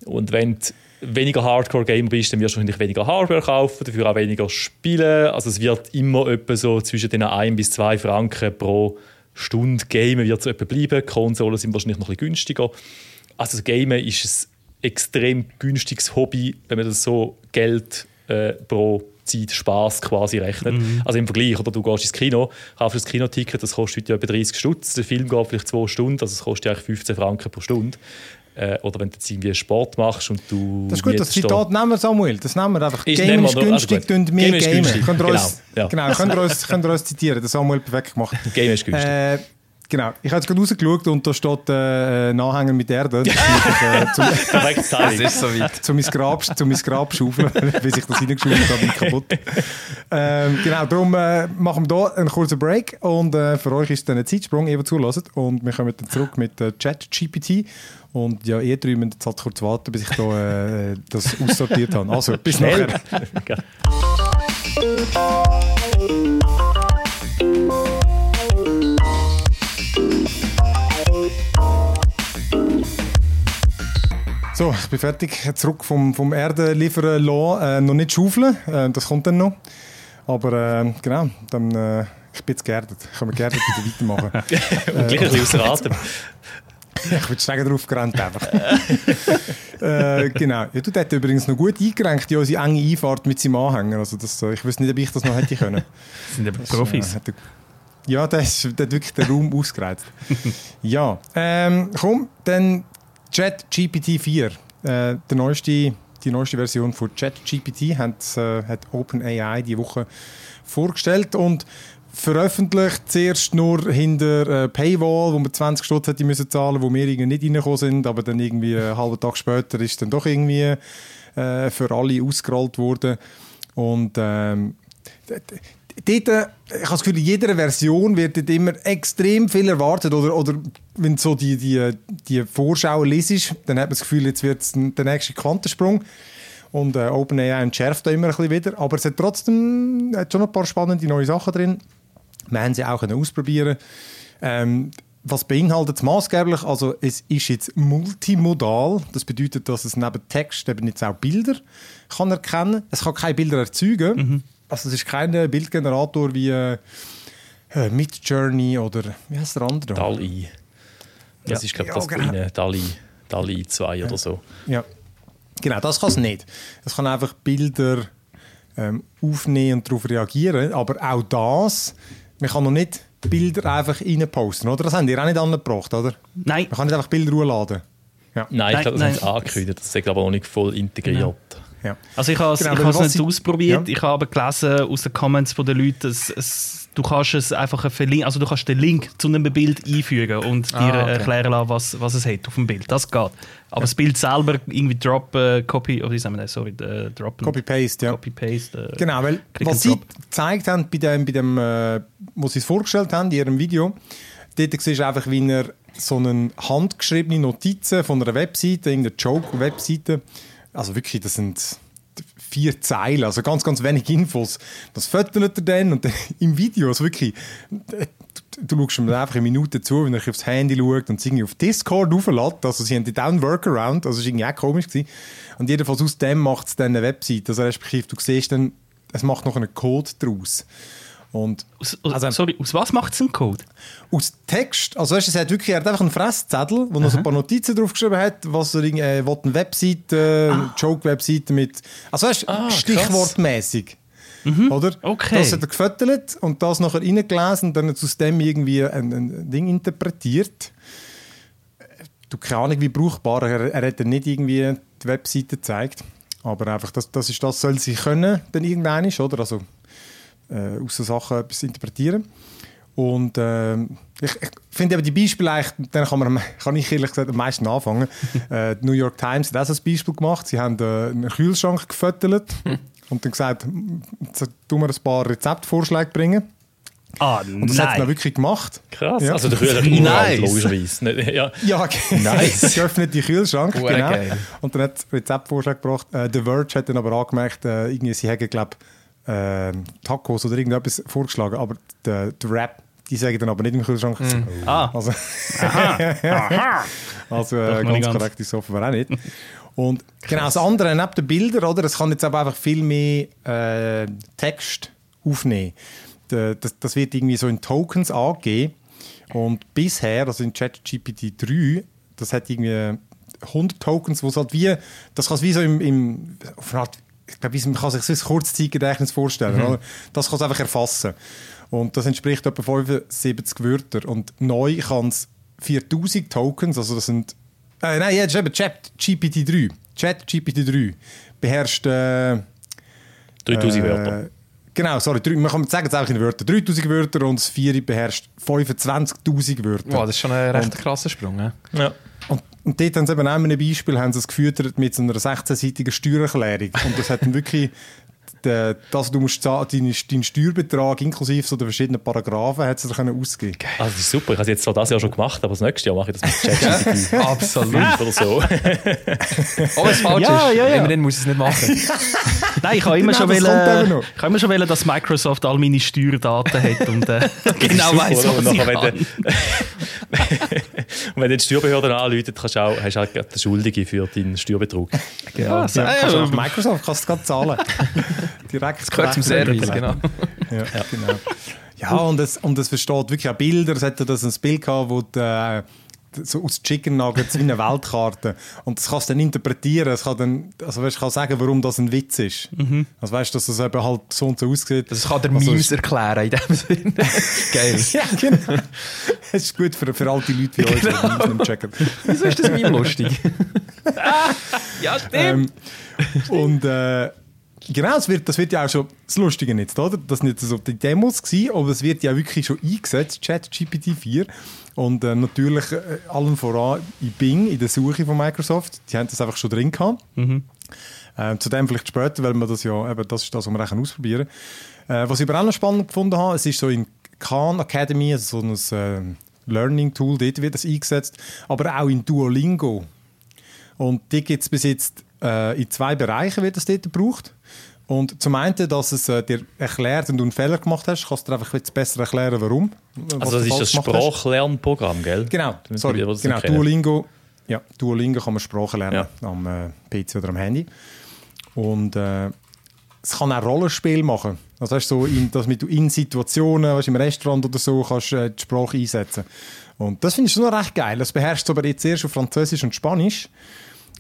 Und wenn du weniger Hardcore-Gamer bist, dann wirst du wahrscheinlich weniger Hardware kaufen, dafür auch weniger spielen. Also es wird immer etwa so zwischen den 1 bis 2 Franken pro Stunde Gamen wird es etwa bleiben. Konsolen sind wahrscheinlich noch ein bisschen günstiger. Also das Gamen ist ein extrem günstiges Hobby, wenn man das so Geld äh, pro Zeit Spaß quasi rechnet. Mhm. Also im Vergleich, oder du gehst ins Kino, kaufst das Kinoticket, das kostet heute etwa 30 Stutz, der Film geht vielleicht 2 Stunden, also es kostet eigentlich 15 Franken pro Stunde. Äh, oder wenn du jetzt irgendwie Sport machst und du. Das ist gut, das Zitat nehmen wir, Samuel. Das nehmen wir einfach. Ist Game ist günstig, tun also wir Game. Könnt ihr uns, genau, ja. genau, könnt ihr uns, könnt ihr uns zitieren. Das Samuel perfekt gemacht. Game ist günstig. Äh, Genau, ich habe jetzt gerade rausgeschaut und da steht äh, ein Anhänger mit Erde. Das, äh, zum, das ist so weit. Zum mein Grab, Grab schaufeln, wie sich das hineingeschaufelt hat, bin ich kaputt. Ähm, genau, darum äh, machen wir hier einen kurzen Break und äh, für euch ist es dann ein Zeitsprung, ihr zulässt und wir kommen dann zurück mit äh, ChatGPT und ja, ihr drei müsst jetzt halt kurz warten, bis ich da, äh, das aussortiert habe. Also, bis nachher. So, ich bin fertig. Zurück vom, vom Erde liefern lassen. Äh, noch nicht schaufeln, äh, das kommt dann noch. Aber äh, genau, dann, äh, ich bin jetzt geerdet. Ich kann mir geerdet wieder weitermachen. Und gleich ein bisschen außer Atem. ich bin schnell drauf gerannt einfach. äh, genau. Ja, du hättest übrigens noch gut eingerenkt in unsere enge Einfahrt mit seinem Anhänger. Also das, ich wüsste nicht, ob ich das noch hätte können. Das sind aber Profis. Äh, ja, der, hat wirklich den Raum ausgereizt. ja, ähm, komm, dann ChatGPT 4. Äh, der neueste, die neueste Version von ChatGPT hat, äh, hat OpenAI die Woche vorgestellt und veröffentlicht zuerst nur hinter äh, Paywall, wo man 20 Stutz hätte müssen zahlen, wo wir irgendwie nicht reingekommen sind, aber dann irgendwie einen halben Tag später ist dann doch irgendwie äh, für alle ausgerollt worden und ähm, dort, ich habe das Gefühl, in jeder Version wird immer extrem viel erwartet. Oder, oder wenn du so die, die, die Vorschau liest, dann hat man das Gefühl, jetzt wird es der nächste Quantensprung. Und äh, OpenAI entschärft da immer ein bisschen wieder. Aber es hat trotzdem hat schon ein paar spannende neue Sachen drin. Wir haben sie auch ausprobieren ähm, was beinhaltet es maßgeblich? Also es ist jetzt multimodal. Das bedeutet, dass es neben Text eben jetzt auch Bilder kann erkennen. Es kann keine Bilder erzeugen. Mhm. Also es ist kein Bildgenerator wie äh, Midjourney oder wie heißt der andere? DALI. Das ja. ist glaube ich ja, das genau. Kleine, DALI, DALI 2 ja. oder so. Ja, genau, das kann es nicht. Es kann einfach Bilder ähm, aufnehmen und darauf reagieren, aber auch das, man kann noch nicht Bilder einfach reinposten, oder? Das haben die auch nicht angebracht, oder? Nein. Man kann nicht einfach Bilder hochladen. Ja. Nein, ich glaube, das haben sie angekündigt. Das ist aber noch nicht voll integriert. Ja. Also ich habe es Genau, ich es nicht sie- ausprobiert. Ja. Ich habe aber gelesen aus den Comments der Leute, dass es, du kannst es einfach verlinken, also du kannst den Link zu einem Bild einfügen und dir Ah, okay. erklären lassen, was, was es hat auf dem Bild. Das geht. Aber das Bild selber irgendwie drop, äh, copy, oder sagen wir das? Sorry, äh, drop Copy-Paste, ja. Copy paste. Äh, Genau, weil was sie gezeigt haben bei dem, bei dem äh, wo sie es vorgestellt haben in ihrem Video, dort siehst du einfach, wie er so eine handgeschriebene Notizen von einer Webseite, irgendeine Joke-Webseite, also wirklich, das sind vier Zeilen, also ganz, ganz wenig Infos. Das fotografiert er dann und dann im Video, also wirklich, du, schaust ihm dann einfach eine Minute zu, wenn er aufs Handy schaut und irgendwie auf Discord auflädt, also sie haben auch einen Workaround, also es war irgendwie auch komisch gewesen. Und jedenfalls aus dem macht es dann eine Webseite, also respektive du siehst dann, es macht noch einen Code daraus. Und aus, Also- sorry, aus was macht es einen Code? aus Text, also weißt, es hat wirklich, er hat einfach einen Fresszettel, wo er so ein paar Notizen draufgeschrieben hat, was er äh, will eine Webseite, eine Joke-Webseite mit, also weißt, Ah, krass. Stichwortmäßig. Oder? Okay. Das hat er gefüttert und das nachher reingelesen und dann hat aus dem irgendwie ein, ein Ding interpretiert. Du keine Ahnung, wie brauchbar. Er, er hat dann nicht irgendwie die Webseite gezeigt. Aber einfach, das, das ist das, soll sie können, dann irgendwann ist, oder? Also, äh, aus den Sachen etwas interpretieren. Und ähm, ich, ich finde eben die Beispiele eigentlich, dann kann, man, kann ich ehrlich gesagt am meisten anfangen. äh, die New York Times hat auch so ein Beispiel gemacht. Sie haben äh, einen Kühlschrank gefüttert und dann gesagt, jetzt tun wir ein paar Rezeptvorschläge bringen. Ah, Und das hat er dann nein. wirklich gemacht. Krass. Ja. Also der Kühlschrank Nice. uralt, logischerweise. Ja. Ja, Nice. geöffnet die Kühlschrank, Hure genau. geil. Und dann hat Rezeptvorschlag gebracht. Äh, The Verge hat dann aber angemerkt, äh, irgendwie, sie hätten, glaube äh, Tacos oder irgendetwas vorgeschlagen, aber der, der Rap, die sagen dann aber nicht im Kühlschrank. Ah, Also, also Doch äh, noch nicht ganz ganz. korrekt ist es offenbar auch nicht. Und genau, das andere, neben den Bildern, oder, es kann jetzt aber einfach viel mehr äh, Text aufnehmen. Da- Das, das wird irgendwie so in Tokens angegeben. Und bisher, also in ChatGPT 3, das hat irgendwie 100 Tokens, wo es halt wie, das kann es wie so im, im auf eine Art, ich glaube, man kann sich so ein Kurzzeitgedächtnis vorstellen. Oder? Das kann es einfach erfassen. Und das entspricht etwa 75 Wörter. Und neu kann es 4000 Tokens, also das sind, äh, nein, jetzt ist eben ChatGPT 3. ChatGPT 3 beherrscht äh, 3000 äh, Wörter. Genau, sorry, drei- man kann sagen es auch in Wörtern. 3000 Wörter und das 4 beherrscht 25.000 Wörter. Wow, das ist schon ein recht krasser Sprung. Ja? Ja. Und, und dort haben sie eben auch in einem Beispiel haben sie es gefüttert mit so einer 16-seitigen Steuererklärung. Und das hat dann wirklich, der, das, du musst zahlen, deinen, deinen Steuerbetrag inklusive so der verschiedenen Paragraphen sie dir können ausgeben Also das ist super. Ich habe es jetzt zwar das Jahr schon gemacht, aber das nächste Jahr mache ich das mit ChatGPT Absolut. 5 oder so. Oh, was falsch Ja, ist. ja, ja. Immerhin muss ich es nicht machen. Nein, ich habe immer, Genau, wollen, ich habe immer schon wollen, dass Microsoft all meine Steuerdaten hat und äh, genau weiß, oder? Und was ich kann. wenn, du- Und wenn du die Steuerbehörde anläutest, kannst du auch, hast du auch den Schuldigen für deinen Steuerbetrug. Ja, so, Ja, kannst du äh, auf Microsoft kannst du gerade zahlen. Direkt. Das gehört zum. Service, genau. Ja, genau. Ja, und es, und es versteht wirklich auch Bilder. Es hatte das ein Bild gehabt, wo die, äh, so aus Chicken Nuggets wie eine Weltkarte. Und das kannst du dann interpretieren. Es kann dann, also weißt, du, kann sagen, warum das ein Witz ist. Also weißt du, dass es eben halt so und so aussieht. Das kann der Also Memes es- erklären in dem Sinne. Geil. Ja, genau. Es ist gut für, für alte Leute wie uns, die Memes nicht checken. Wieso ist das Meme lustig? ja, stimmt. Ähm, und äh, genau, das wird, das wird ja auch schon das Lustige jetzt, oder? Das sind jetzt so die Demos gewesen, aber es wird ja wirklich schon eingesetzt, ChatGPT 4. Und äh, natürlich äh, allen voran in Bing, in der Suche von Microsoft. Die haben das einfach schon drin gehabt. Ähm, zu dem vielleicht später, weil man das ja, eben, das ist das, was wir auch ausprobieren können. Äh, was ich aber auch noch spannend gefunden habe, es ist so in Khan Academy, also so ein äh, Learning Tool, dort wird das eingesetzt, aber auch in Duolingo. Und die gibt es bis jetzt äh, in zwei Bereichen, wird das dort gebraucht. Und zum einen, dass es äh, dir erklärt, wenn du einen Fehler gemacht hast, kannst du dir einfach jetzt besser erklären, warum. Also das du ist das. Sprachlernprogramm, gell? Genau, sorry. das Genau. Duolingo, ja, Duolingo kann man Sprache lernen am äh, PC oder am Handy. Und äh, es kann auch Rollenspiel machen. Also weißt, du, so in, dass du in Situationen, weißt, im Restaurant oder so, kannst äh, die Sprache einsetzen. Und das finde ich schon recht geil. Das beherrscht aber jetzt erst auf Französisch und Spanisch.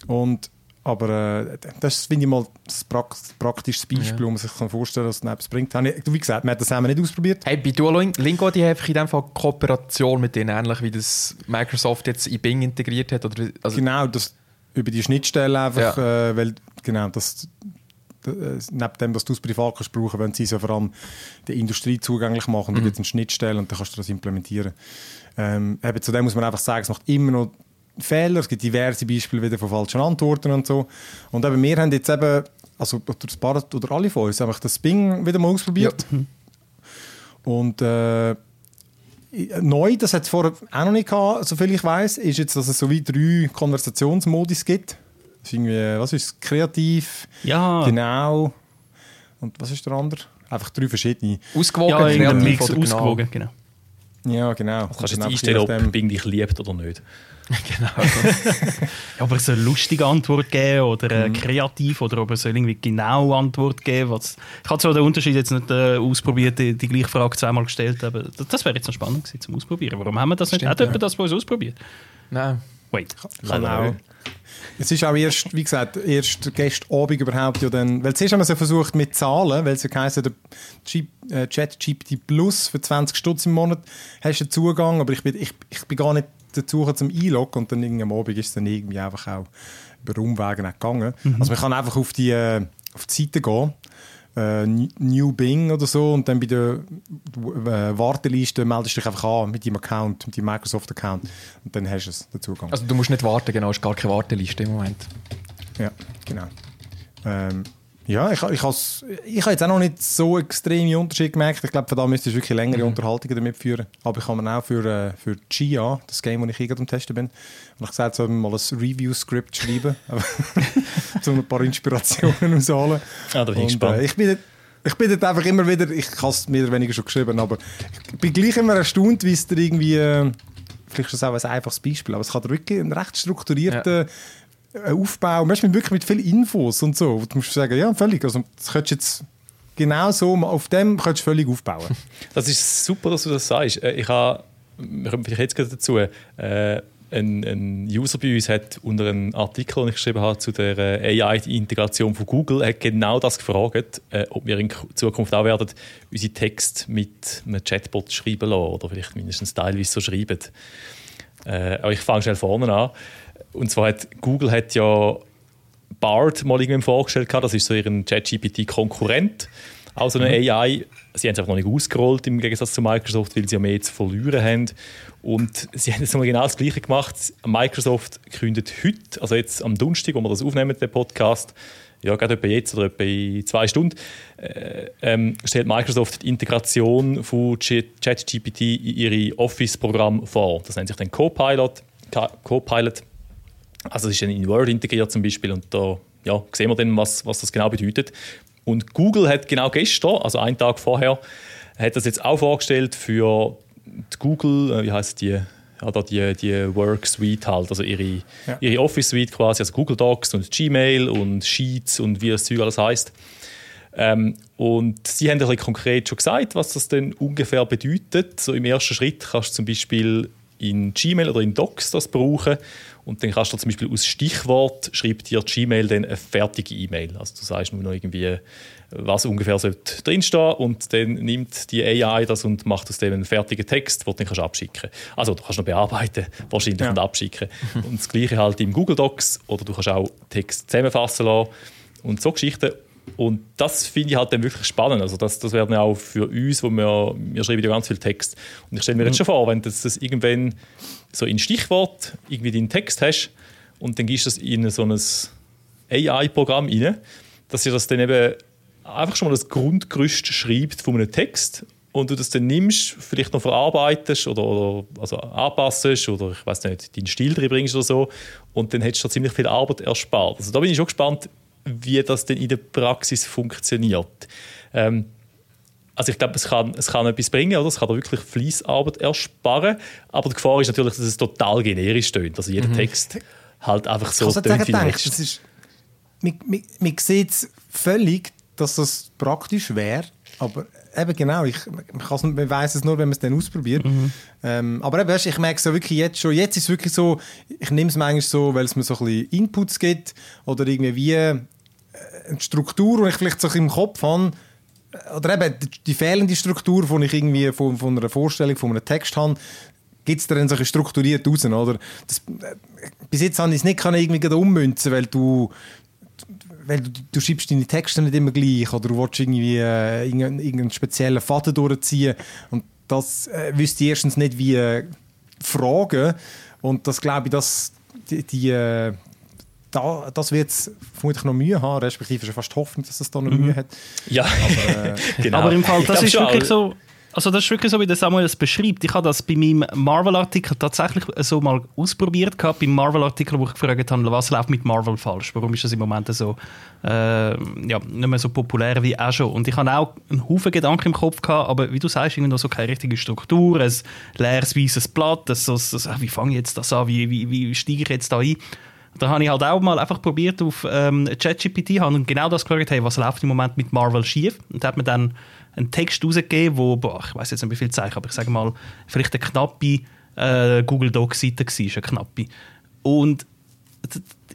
Und aber äh, das finde ich mal das prakt praktisches Beispiel, wo man sich vorstellen kann, dass es etwas bringt. Habe ich- Wie gesagt, wir haben das zusammen nicht ausprobiert. Hey, bei Duolingo die haben in dem Fall Kooperation mit denen, ähnlich wie das Microsoft jetzt in Bing integriert hat. Oder, also, Genau, das, über die Schnittstelle einfach, äh, weil genau das äh, neben dem, dass du es privat kannst brauchen, wenn sie so vor allem der Industrie zugänglich machen, mhm. da gibt es eine Schnittstelle und dann kannst du das implementieren. Ähm, eben zu dem muss man einfach sagen, es macht immer noch Fehler, es gibt diverse Beispiele wieder von falschen Antworten und so. Und eben, wir haben jetzt eben, also oder, oder alle von uns, einfach das Bing wieder mal ausprobiert. Ja. Und äh, neu, das hat es vorher auch noch nicht gehabt, soviel ich weiß, ist jetzt, dass es so wie drei Konversationsmodis gibt. Das ist irgendwie, was ist kreativ, ja. genau. Und was ist der andere? Einfach drei verschiedene. Ausgewogen, ja, kreativ Mix, oder genau. ausgewogen, genau. Ja, genau. Du kannst jetzt einstellen, ob Bing dich liebt oder nicht. genau. ja, aber es soll eine lustige Antwort geben oder mhm. kreativ oder ob es soll irgendwie genau Antwort geben. Was ich habe zwar den Unterschied jetzt nicht äh, ausprobiert, die, die, gleiche Frage zweimal gestellt, aber das, das wäre jetzt noch spannend gewesen zum Ausprobieren. Warum haben wir das Stimmt, nicht? Hat ja. jemand das bei uns ausprobiert? Nein. Wait. Kann auch. Es ist auch erst, wie gesagt, erst gestern Abend überhaupt ja dann, weil zuerst haben wir es versucht mit Zahlen, weil es ja heisst, der äh, Chat GPT Plus für 20 Stutz im Monat hast du Zugang, aber ich bin, ich, ich bin gar nicht dazu zum Einloggen und dann am Abend ist es dann irgendwie einfach auch über Umwege nicht gegangen. Mhm. Also man kann einfach auf die, äh, auf die Seite gehen, äh, New Bing oder so und dann bei der äh, Warteliste meldest du dich einfach an mit deinem Account, mit deinem Microsoft-Account und dann hast du es dazu gegangen. Also du musst nicht warten, genau, es ist gar keine Warteliste im Moment. Ja, genau. Ähm, ja, ich, ich, has, ich habe jetzt auch noch nicht so extreme Unterschiede gemerkt. Ich glaube, von da müsstest du wirklich längere mhm. Unterhaltungen damit führen. Aber ich habe mir auch für, äh, für Gia, das Game, das ich hier am Testen bin, habe ich gesagt, soll mal ein Review-Skript schreiben, um ein paar Inspirationen auszuholen. Ah, da bin ich gespannt. Äh, ich bin ich bin dort einfach immer wieder, ich habe es mehr oder weniger schon geschrieben, aber ich bin gleich immer erstaunt, wie es dir irgendwie, äh, vielleicht ist das auch ein einfaches Beispiel, aber es kann wirklich einen recht strukturierten ja Aufbau, weißt, wirklich mit vielen Infos und so. Du musst sagen, ja, völlig. Also, das könntest jetzt genau so, auf dem könntest du völlig aufbauen. Das ist super, dass du das sagst. Äh, ich habe, vielleicht jetzt dazu, äh, ein, ein, User bei uns hat unter einem Artikel, den ich geschrieben habe, zu der äh, AI-Integration von Google, hat genau das gefragt, äh, ob wir in Zukunft auch werden, unsere Texte mit einem Chatbot schreiben lassen oder vielleicht mindestens teilweise so schreiben. Äh, aber ich fange schnell vorne an. Und zwar hat Google hat ja Bard mal irgendwann vorgestellt, das ist so ihren ChatGPT-Konkurrent. Also eine mhm. AI. Sie haben es einfach noch nicht ausgerollt im Gegensatz zu Microsoft, weil sie ja mehr zu verlieren haben. Und sie haben jetzt mal genau das Gleiche gemacht. Microsoft kündet heute, also jetzt am Donnerstag, wo wir das aufnehmen, den Podcast, ja, gerade etwa jetzt oder etwa in zwei Stunden, äh, ähm, stellt Microsoft die Integration von ChatGPT in ihre Office-Programm vor. Das nennt sich dann Copilot. Copilot also es ist in Word integriert zum Beispiel und da ja, sehen wir dann, was, was das genau bedeutet. Und Google hat genau gestern, also einen Tag vorher, hat das jetzt auch vorgestellt für die Google, äh, wie heißt die, ja, da die, die Work Suite halt, also ihre, ja. ihre Office Suite quasi, also Google Docs und Gmail und Sheets und wie das Zeug alles heißt. Ähm, und sie haben ein bisschen konkret schon gesagt, was das denn ungefähr bedeutet. So im ersten Schritt kannst du zum Beispiel in Gmail oder in Docs das brauchen und dann kannst du zum Beispiel aus Stichwort schreibt dir Gmail dann eine fertige E-Mail. Also du sagst nur noch irgendwie, was ungefähr sollte drinstehen und dann nimmt die AI das und macht aus dem einen fertigen Text, den du dann abschicken kannst. Also du kannst noch bearbeiten wahrscheinlich ja. und abschicken. Und das Gleiche halt im Google Docs oder du kannst auch Text zusammenfassen lassen und so Geschichten. Und das finde ich halt dann wirklich spannend. Also das, das wäre auch für uns, wo wir, wir schreiben ja ganz viel Text. Und ich stelle mir jetzt mhm. schon vor, wenn das, das irgendwann so in Stichwort irgendwie deinen Text hast und dann gibst du das in so ein AI-Programm rein, dass ihr das dann eben einfach schon mal das Grundgerüst schreibt von einem Text und du das dann nimmst, vielleicht noch verarbeitest oder, oder also anpasst oder ich weiß nicht, deinen Stil drin bringst oder so und dann hättest du ziemlich viel Arbeit erspart. Also da bin ich schon gespannt, wie das denn in der Praxis funktioniert. Ähm, also ich glaube, es kann, es kann etwas bringen, oder? es kann da wirklich Fließarbeit ersparen, aber die Gefahr ist natürlich, dass es total generisch tönt. Also jeder mhm. Text halt einfach so tönt wie denkst, es ist, man, man, man sieht völlig, dass das praktisch wäre, aber eben genau, ich, man, man weiß es nur, wenn man es dann ausprobiert. Mhm. Ähm, aber eben, weißt, ich merke es ja wirklich jetzt schon, jetzt ist es wirklich so, ich nehme es manchmal so, weil es mir so ein bisschen Inputs gibt oder irgendwie wie äh, eine Struktur, die ich vielleicht so im Kopf habe, oder eben die fehlende Struktur, die ich irgendwie von, von einer Vorstellung, von einem Text habe, gibt es dann so strukturiert raus, oder? Das, äh, bis jetzt habe ich es nicht können, irgendwie ummünzen, weil du weil du, du schreibst deine Texte nicht immer gleich oder du willst irgendwie äh, irgendeinen, irgendeinen speziellen Faden durchziehen und das äh, wüsste ich erstens nicht wie äh, fragen und das glaube ich, dass die, die äh, da, das wird es vermutlich noch Mühe haben, respektive schon fast hoffen, dass es da noch mhm. Mühe hat. Ja, aber, äh, genau. aber im Fall, das ist wirklich so also das ist wirklich so, wie der Samuel es beschreibt. Ich habe das bei meinem Marvel-Artikel tatsächlich so mal ausprobiert gehabt. Beim Marvel-Artikel, wo ich gefragt habe, was läuft mit Marvel falsch? Warum ist das im Moment so äh, ja, nicht mehr so populär wie auch schon? Und ich habe auch einen Haufen Gedanken im Kopf gehabt, aber wie du sagst, irgendwie noch so keine richtige Struktur, ein leeres weißes Blatt, das, das, das, wie fange ich jetzt das an, wie, wie, wie steige ich jetzt da ein? Da habe ich halt auch mal einfach probiert auf ähm, ChatGPT, habe genau das gefragt, hey, was läuft im Moment mit Marvel schief? Und hat mir dann einen Text rausgegeben, wo, boah, ich weiß jetzt nicht, wie viel Zeichen, aber ich sage mal, vielleicht eine knappe äh, Google Docs-Seite war, eine knappe. Und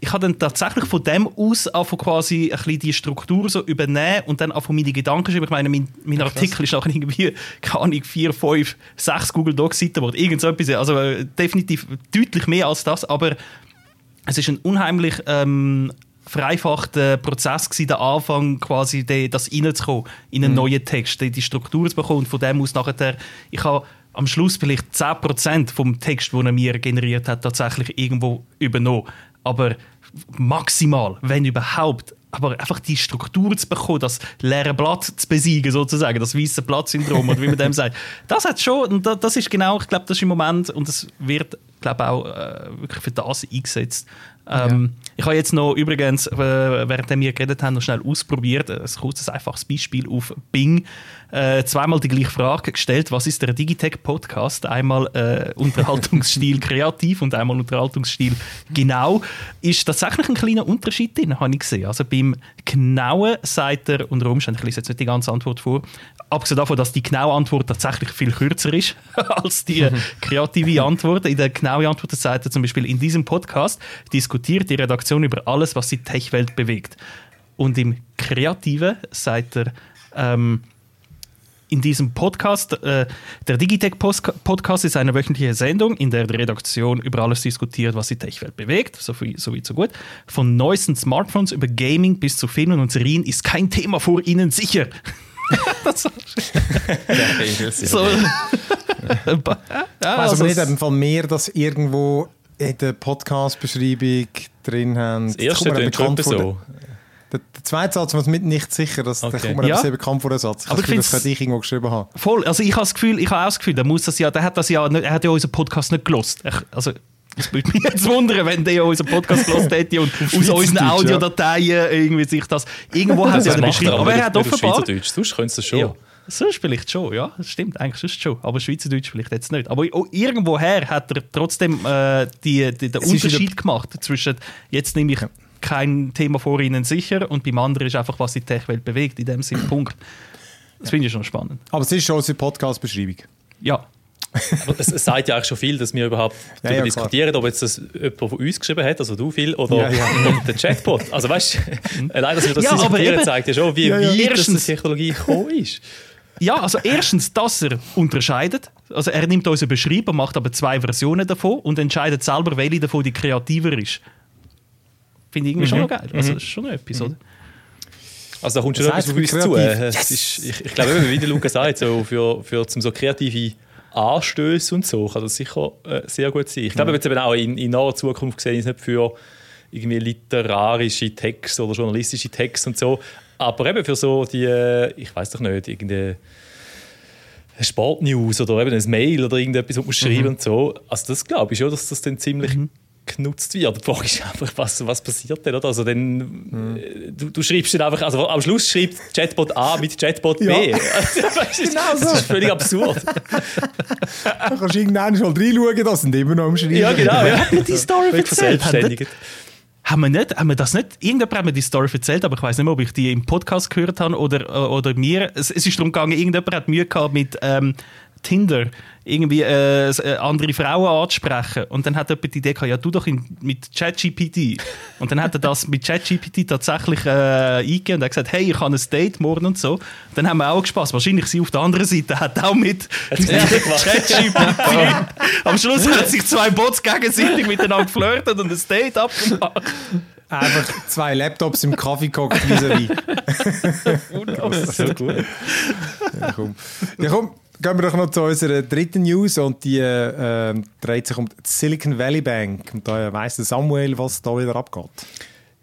ich habe dann tatsächlich von dem aus von quasi ein bisschen die Struktur so übernehmen und dann von meine Gedanken schreiben. Ich meine, mein, mein Artikel ist nachher irgendwie, keine Ahnung, vier, fünf, sechs Google Docs Seiten, wo irgend so etwas, also äh, definitiv deutlich mehr als das, aber es ist ein unheimlich ähm, vereinfachter Prozess gewesen, der Anfang quasi de, das reinzukommen in einen mhm. neuen Text, die, die Struktur zu bekommen und von dem aus nachher, ich habe am Schluss vielleicht 10% vom Text, den er mir generiert hat, tatsächlich irgendwo übernommen. Aber maximal, wenn überhaupt, aber einfach die Struktur zu bekommen, das leere Blatt zu besiegen, sozusagen, das weiße Blatt-Syndrom, oder wie man dem sagt, das hat schon, und das ist genau, ich glaube, das ist im Moment, und das wird, glaube auch äh, wirklich für das eingesetzt, ähm, ja. Ich habe jetzt noch übrigens, äh, während wir geredet haben, noch schnell ausprobiert, ein kurzes, einfaches Beispiel auf Bing, äh, zweimal die gleiche Frage gestellt, was ist der Digitech-Podcast? Einmal äh, Unterhaltungsstil kreativ und einmal Unterhaltungsstil genau. Ist tatsächlich ein kleiner Unterschied drin, habe ich gesehen. Also beim genauen sagt er, unter Umständen, ich lese jetzt nicht die ganze Antwort vor, abgesehen davon, dass die genaue Antwort tatsächlich viel kürzer ist als die kreative Antwort. In der genauen Antwort sagt er zum Beispiel, in diesem Podcast diskutiert die Redaktion über alles, was die Tech-Welt bewegt. Und im Kreativen sagt er, ähm, in diesem Podcast, äh, der Digitech-Podcast ist eine wöchentliche Sendung, in der die Redaktion über alles diskutiert, was die Tech-Welt bewegt, so viel, so, so gut. Von neuesten Smartphones über Gaming bis zu Filmen und Serien ist kein Thema vor Ihnen sicher. das so. ja, also, also nicht im Fall mehr, dass irgendwo in der Podcast-Beschreibung drin haben. Das erste klingt so. Der, der, zweite Satz, was mit nicht sicher, das, okay. der kommt mir ja. sehr bekannt vor, der Satz. Ich aber Gefühl, das könnte ich irgendwo geschrieben haben. Voll, also ich habe das Gefühl, ich habe auch das Gefühl, der muss das ja, der hat das ja, nicht, er hat ja unseren Podcast nicht gelost. Also es würde mich jetzt wundern, wenn der unseren Podcast gelost hätte und aus unseren Audiodateien irgendwie sich das irgendwo hat ja geschrieben. Aber er hat offenbar. Schweizerdeutsch, sonst könntest du das schon. Ja. Sonst vielleicht schon, ja, das stimmt, eigentlich sonst schon. Aber Schweizerdeutsch vielleicht jetzt nicht. Aber irgendwoher hat er trotzdem äh, die, die, den Unterschied gemacht zwischen, jetzt nehme ich kein Thema vor Ihnen sicher und beim anderen ist einfach, was die Tech-Welt bewegt, in dem Sinne, Punkt. Das finde ich schon spannend. Aber es ist schon unsere Podcast-Beschreibung. Ja. Es, es sagt ja eigentlich schon viel, dass wir überhaupt ja, darüber ja, diskutieren, ob jetzt das jemand von uns geschrieben hat, also du viel, oder, ja, der Chatbot. Also weißt du, allein, dass wir das ja, diskutieren, zeigt ja schon, wie ja, weit die Technologie gekommen ist. Ja, also erstens, dass er unterscheidet. Also er nimmt unsere Beschreiber, macht aber zwei Versionen davon und entscheidet selber, welche davon die kreativer ist. Finde ich irgendwie mhm. schon noch geil. Also das ist schon etwas, mhm. oder? Also da kommt schon etwas auf uns zu. Yes. Ist, ich, ich glaube, wie der Luca sagt, so für, für zum so kreative Anstöße und so kann das sicher äh, sehr gut sein. Ich glaube, mhm. jetzt eben auch in, in naher Zukunft gesehen ist nicht für irgendwie literarische Texte oder journalistische Texte und so, aber eben für so die, äh, ich weiß doch nicht, irgendeine Sportnews oder eben ein Mail oder irgendetwas, was man schreiben mhm. und so. Also das glaube ich schon, dass das dann ziemlich mhm. Genutzt wird. Die Frage ist einfach, was, was passiert denn? Oder? Also dann, mhm. du, du, schreibst dann einfach, also am Schluss schreibt Chatbot A mit Chatbot B. Ja. Also, genau so. Das ist völlig absurd. da kannst du irgendwann mal reinschauen, das sind immer noch am Schreiben. Ja, genau. Ja. die Story erzählt haben wir nicht, haben wir das nicht, irgendjemand hat mir die Story erzählt, aber ich weiß nicht mehr, ob ich die im Podcast gehört habe oder, oder mir. Es, es ist darum gegangen, irgendjemand hat Mühe gehabt mit, ähm, Tinder irgendwie äh, äh, andere Frauen anzusprechen. Und dann hat jemand die Idee gehabt, ja, du doch in, mit ChatGPT. Und dann hat er das mit ChatGPT tatsächlich äh, eingegeben und hat gesagt, hey, ich habe ein Date morgen und so. Dann haben wir auch gespaßt. Wahrscheinlich sie auf der anderen Seite hat auch mit ChatGPT. Am Schluss haben sich zwei Bots gegenseitig miteinander geflirtet und ein Date abgemacht. Einfach zwei Laptops im Kaffee gehockt vis-à-vis. so gut. Ja, komm. Ja, komm. Gehen wir doch noch zu unserer dritten News und die äh, dreht sich um die Silicon Valley Bank. Und da weiss Samuel, was da wieder abgeht.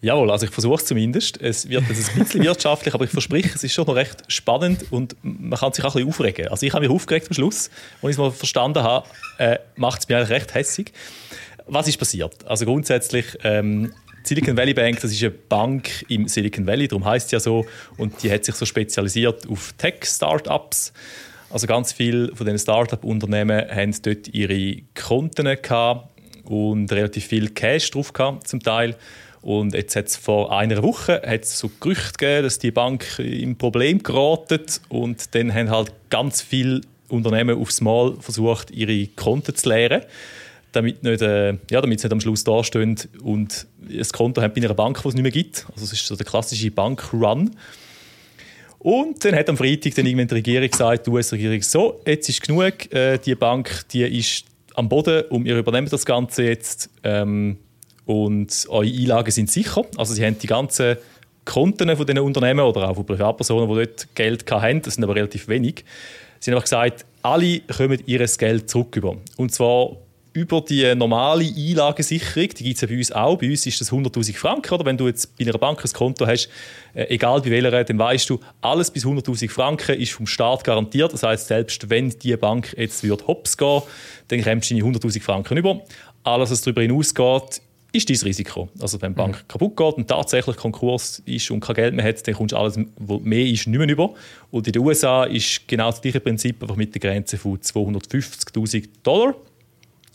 Jawohl, also ich versuche es zumindest. Es wird jetzt ein bisschen wirtschaftlich, aber ich verspreche, es ist schon noch recht spannend und man kann sich auch ein bisschen aufregen. Also ich habe mich aufgeregt am Schluss, als ich es mal verstanden habe, äh, macht es mich eigentlich recht hässig. Was ist passiert? Also grundsätzlich, ähm, Silicon Valley Bank, das ist eine Bank im Silicon Valley, darum heißt es ja so, und die hat sich so spezialisiert auf Tech-Startups. Also ganz viele von den Startup-Unternehmen haben dort ihre Konten und relativ viel Cash drauf zum Teil. Und jetzt hat es vor einer Woche hat's so Gerüchte gegeben, dass die Bank im Problem geraten und dann haben halt ganz viele Unternehmen aufs Mal versucht, ihre Konten zu leeren, damit, nicht, äh, ja, damit sie nicht am Schluss dastehen und ein Konto haben bei einer Bank, die es nicht mehr gibt. Also es ist so der klassische Bankrun. Und dann hat am Freitag dann irgendwann die Regierung gesagt, die US-Regierung, so, jetzt ist genug, äh, die Bank, die ist am Boden und wir übernehmen das Ganze jetzt ähm, und eure Einlagen sind sicher. Also sie haben die ganzen Konten von diesen Unternehmen oder auch von Privatpersonen, die dort Geld haben, das sind aber relativ wenig, sie haben einfach gesagt, alle kommen ihr Geld zurück. Und zwar über die normale Einlagensicherung, die gibt es ja bei uns auch. Bei uns ist das 100'000 Franken. Oder wenn du jetzt bei einer Bank ein Konto hast, äh, egal bei welcher, dann weißt du, alles bis 100'000 Franken ist vom Staat garantiert. Das heißt, selbst wenn die Bank jetzt wird hops gehen, dann kommst du deine 100'000 Franken über. Alles, was darüber hinausgeht, ist dein Risiko. Also wenn die Bank mhm. kaputt geht und tatsächlich Konkurs ist und kein Geld mehr hat, dann kommst du alles, was mehr ist, nicht mehr über. Und in den USA ist genau das gleiche Prinzip, einfach mit der Grenze von 250'000 Dollar.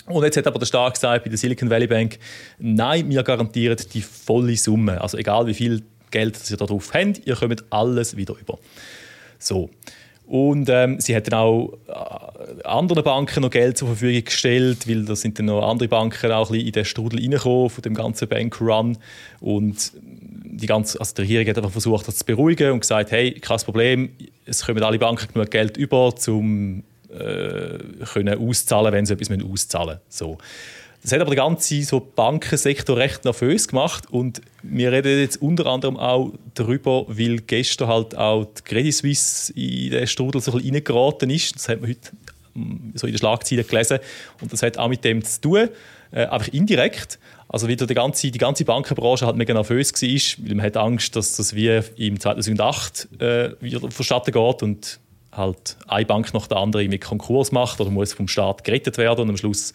Und jetzt hat aber der Staat gesagt bei der Silicon Valley Bank, nein, wir garantieren die volle Summe. Also egal wie viel Geld ihr darauf habt, ihr kommt alles wieder über. So. Und ähm, sie hat dann auch äh, anderen Banken noch Geld zur Verfügung gestellt, weil da sind dann noch andere Banken auch ein in den Strudel reingekommen von dem ganzen Bankrun. Und die ganze, also die Regierung hat einfach versucht, das zu beruhigen und gesagt, hey, kein Problem, es kommen alle Banken genug Geld über, um äh, können auszahlen, wenn sie etwas auszahlen müssen. So. Das hat aber den ganzen so Bankensektor recht nervös gemacht und wir reden jetzt unter anderem auch darüber, weil gestern halt auch die Credit Suisse in den Strudel so ein bisschen reingeraten ist. Das hat man heute mm, so in den Schlagzeilen gelesen und das hat auch mit dem zu tun, äh, einfach indirekt. Also wieder die ganze, die ganze Bankenbranche halt mega nervös war, weil man hat Angst, dass das wie im 2008 äh, wieder verstatten geht und halt eine Bank nach der anderen mit Konkurs macht oder muss vom Staat gerettet werden und am Schluss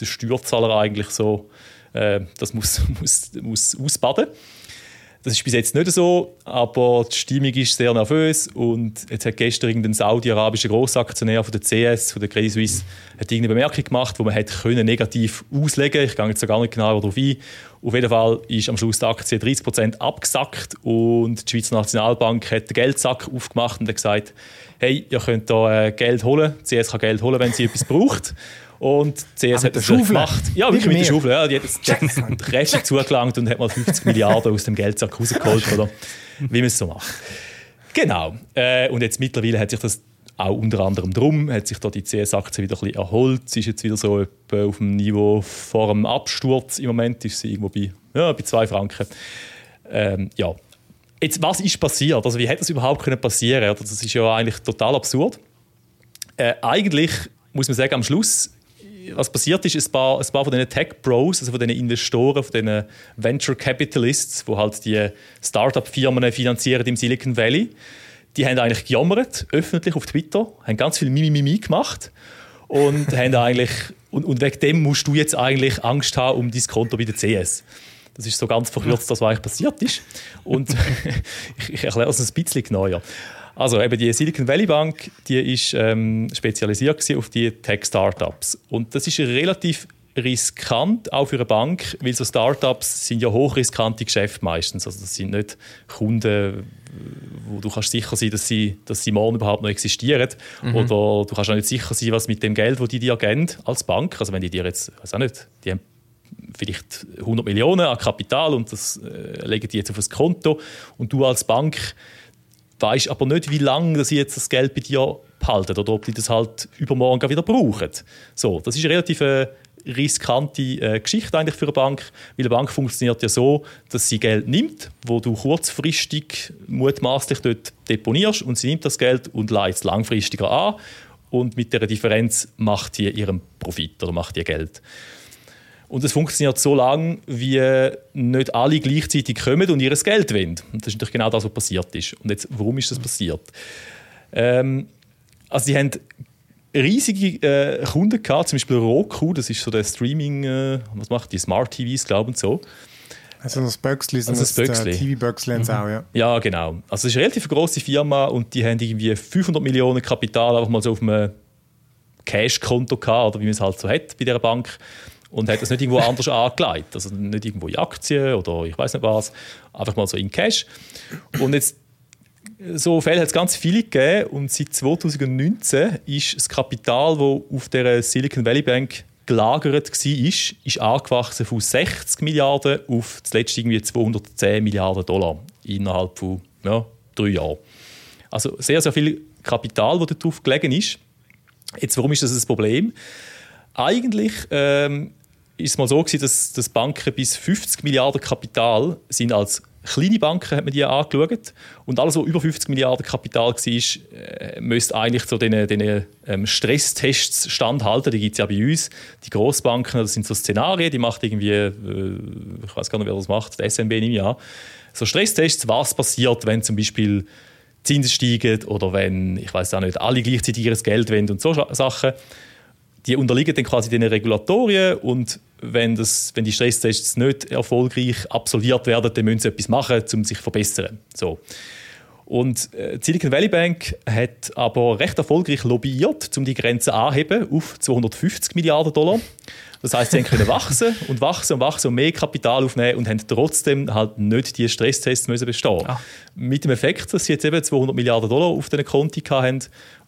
der Steuerzahler eigentlich so äh, das muss, muss, muss ausbaden. Das ist bis jetzt nicht so, aber die Stimmung ist sehr nervös und jetzt hat gestern irgendein saudi-arabischer Grossaktionär von der CS, von der Credit Suisse, hat irgendeine Bemerkung gemacht, wo man hätte können negativ auslegen. Ich gehe jetzt gar nicht genau darauf ein. Auf jeden Fall ist am Schluss die Aktie 30% abgesackt und die Schweizer Nationalbank hat den Geldsack aufgemacht und hat gesagt, hey, ihr könnt da äh, Geld holen, die CS kann Geld holen, wenn sie etwas braucht. Und die CS hat das gemacht. Ja, wirklich mit der Schaufel. Ja, die hat das Rest zugelangt und hat mal 50 Milliarden aus dem Geldsack rausgeholt, oder wie man es so macht. Genau. Äh, und jetzt mittlerweile hat sich das auch unter anderem drum, hat sich da die CS-Aktie wieder ein bisschen erholt. Sie ist jetzt wieder so auf dem Niveau vor dem Absturz. Im Moment ist sie irgendwo bei, ja, bei 2 Franken. Ähm, ja, Jetzt, was ist passiert? Also, wie hätte das überhaupt können passieren? Das ist ja eigentlich total absurd. Äh, eigentlich muss man sagen, am Schluss, was passiert ist, ein paar, ein paar von diesen Tech-Bros, also von diesen Investoren, von diesen Venture Capitalists, die halt die Startup-Firmen finanzieren im Silicon Valley, die haben eigentlich gejammert, öffentlich auf Twitter, haben ganz viel Mimimi gemacht und haben eigentlich und, und wegen dem musst du jetzt eigentlich Angst haben um dein Konto bei der CS. Das ist so ganz verkürzt, das, was eigentlich passiert ist. Und ich, ich erkläre es ein bisschen genauer. Also eben die Silicon Valley Bank, die ist ähm, spezialisiert auf die Tech-Startups. Und das ist relativ riskant, auch für eine Bank, weil so Startups sind ja hochriskante Geschäfte meistens. Also das sind nicht Kunden, wo du kannst sicher sein, dass sie, dass sie morgen überhaupt noch existieren. Mhm. Oder du kannst auch nicht sicher sein, was mit dem Geld, das die dir geben als Bank, also wenn die dir jetzt, weiß auch nicht, die haben vielleicht 100 Millionen an Kapital und das äh, legen die jetzt auf ein Konto und du als Bank weißt aber nicht, wie lange sie jetzt das Geld bei dir behalten oder ob die das halt übermorgen wieder brauchen. So, das ist eine relativ äh, riskante äh, Geschichte eigentlich für eine Bank, weil eine Bank funktioniert ja so, dass sie Geld nimmt, wo du kurzfristig mutmaßlich dort deponierst und sie nimmt das Geld und leitet es langfristiger an und mit der Differenz macht sie ihren Profit oder macht ihr Geld. Und es funktioniert so lange, wie nicht alle gleichzeitig kommen und ihr Geld wollen. Und das ist natürlich genau das, was passiert ist. Und jetzt, warum ist das passiert? Ähm, also sie haben riesige äh, Kunden gehabt, zum Beispiel Roku, das ist so der Streaming, äh, was macht die, Smart TVs, glaube ich, so. Also das Böxli, also das Böxli. TV-Böxli mhm. auch, ja. Ja, genau. Also es ist eine relativ grosse Firma und die haben irgendwie 500 Millionen Kapital einfach mal so auf einem Cash-Konto gehabt, oder wie man es halt so hat bei dieser Bank und hat das nicht irgendwo anders angelegt. Also nicht irgendwo in Aktien oder ich weiß nicht was, einfach mal so in Cash. Und jetzt so Fälle hat es ganz viele gegeben und seit 2019 ist das Kapital, das auf der Silicon Valley Bank gelagert war, ist, ist angewachsen von 60 Milliarden auf zuletzt irgendwie 210 Milliarden Dollar innerhalb von ja, drei Jahren. Also sehr, sehr viel Kapital, das darauf gelegen ist. Jetzt, warum ist das ein Problem? Eigentlich ähm, ist es mal so gewesen, dass, dass Banken bis 50 Milliarden Kapital sind als kleine Banken hat man die angeschaut und alles, was über 50 Milliarden Kapital war, äh, müsste eigentlich so diesen, diesen ähm, Stresstests standhalten. Die gibt es ja bei uns. Die Grossbanken, das sind so Szenarien, die macht irgendwie, äh, ich weiß gar nicht, wer das macht, der SNB nehme ich. So Stresstests, was passiert, wenn zum Beispiel Zinsen steigen oder wenn, ich weiß auch nicht, alle gleichzeitig ihr Geld wenden und so Sachen die unterliegen dann quasi den Regulatorien und wenn, das, wenn die Stresstests nicht erfolgreich absolviert werden, dann müssen sie etwas machen, um sich zu verbessern. So. Und äh, die Silicon Valley Bank hat aber recht erfolgreich lobbyiert, um die Grenze anzuheben auf 250 Milliarden Dollar. Das heißt, sie können wachsen und wachsen und wachsen und mehr Kapital aufnehmen und haben trotzdem halt nicht die Stresstests müssen bestehen. Ah. Mit dem Effekt, dass sie jetzt eben 200 Milliarden Dollar auf diesen Konti haben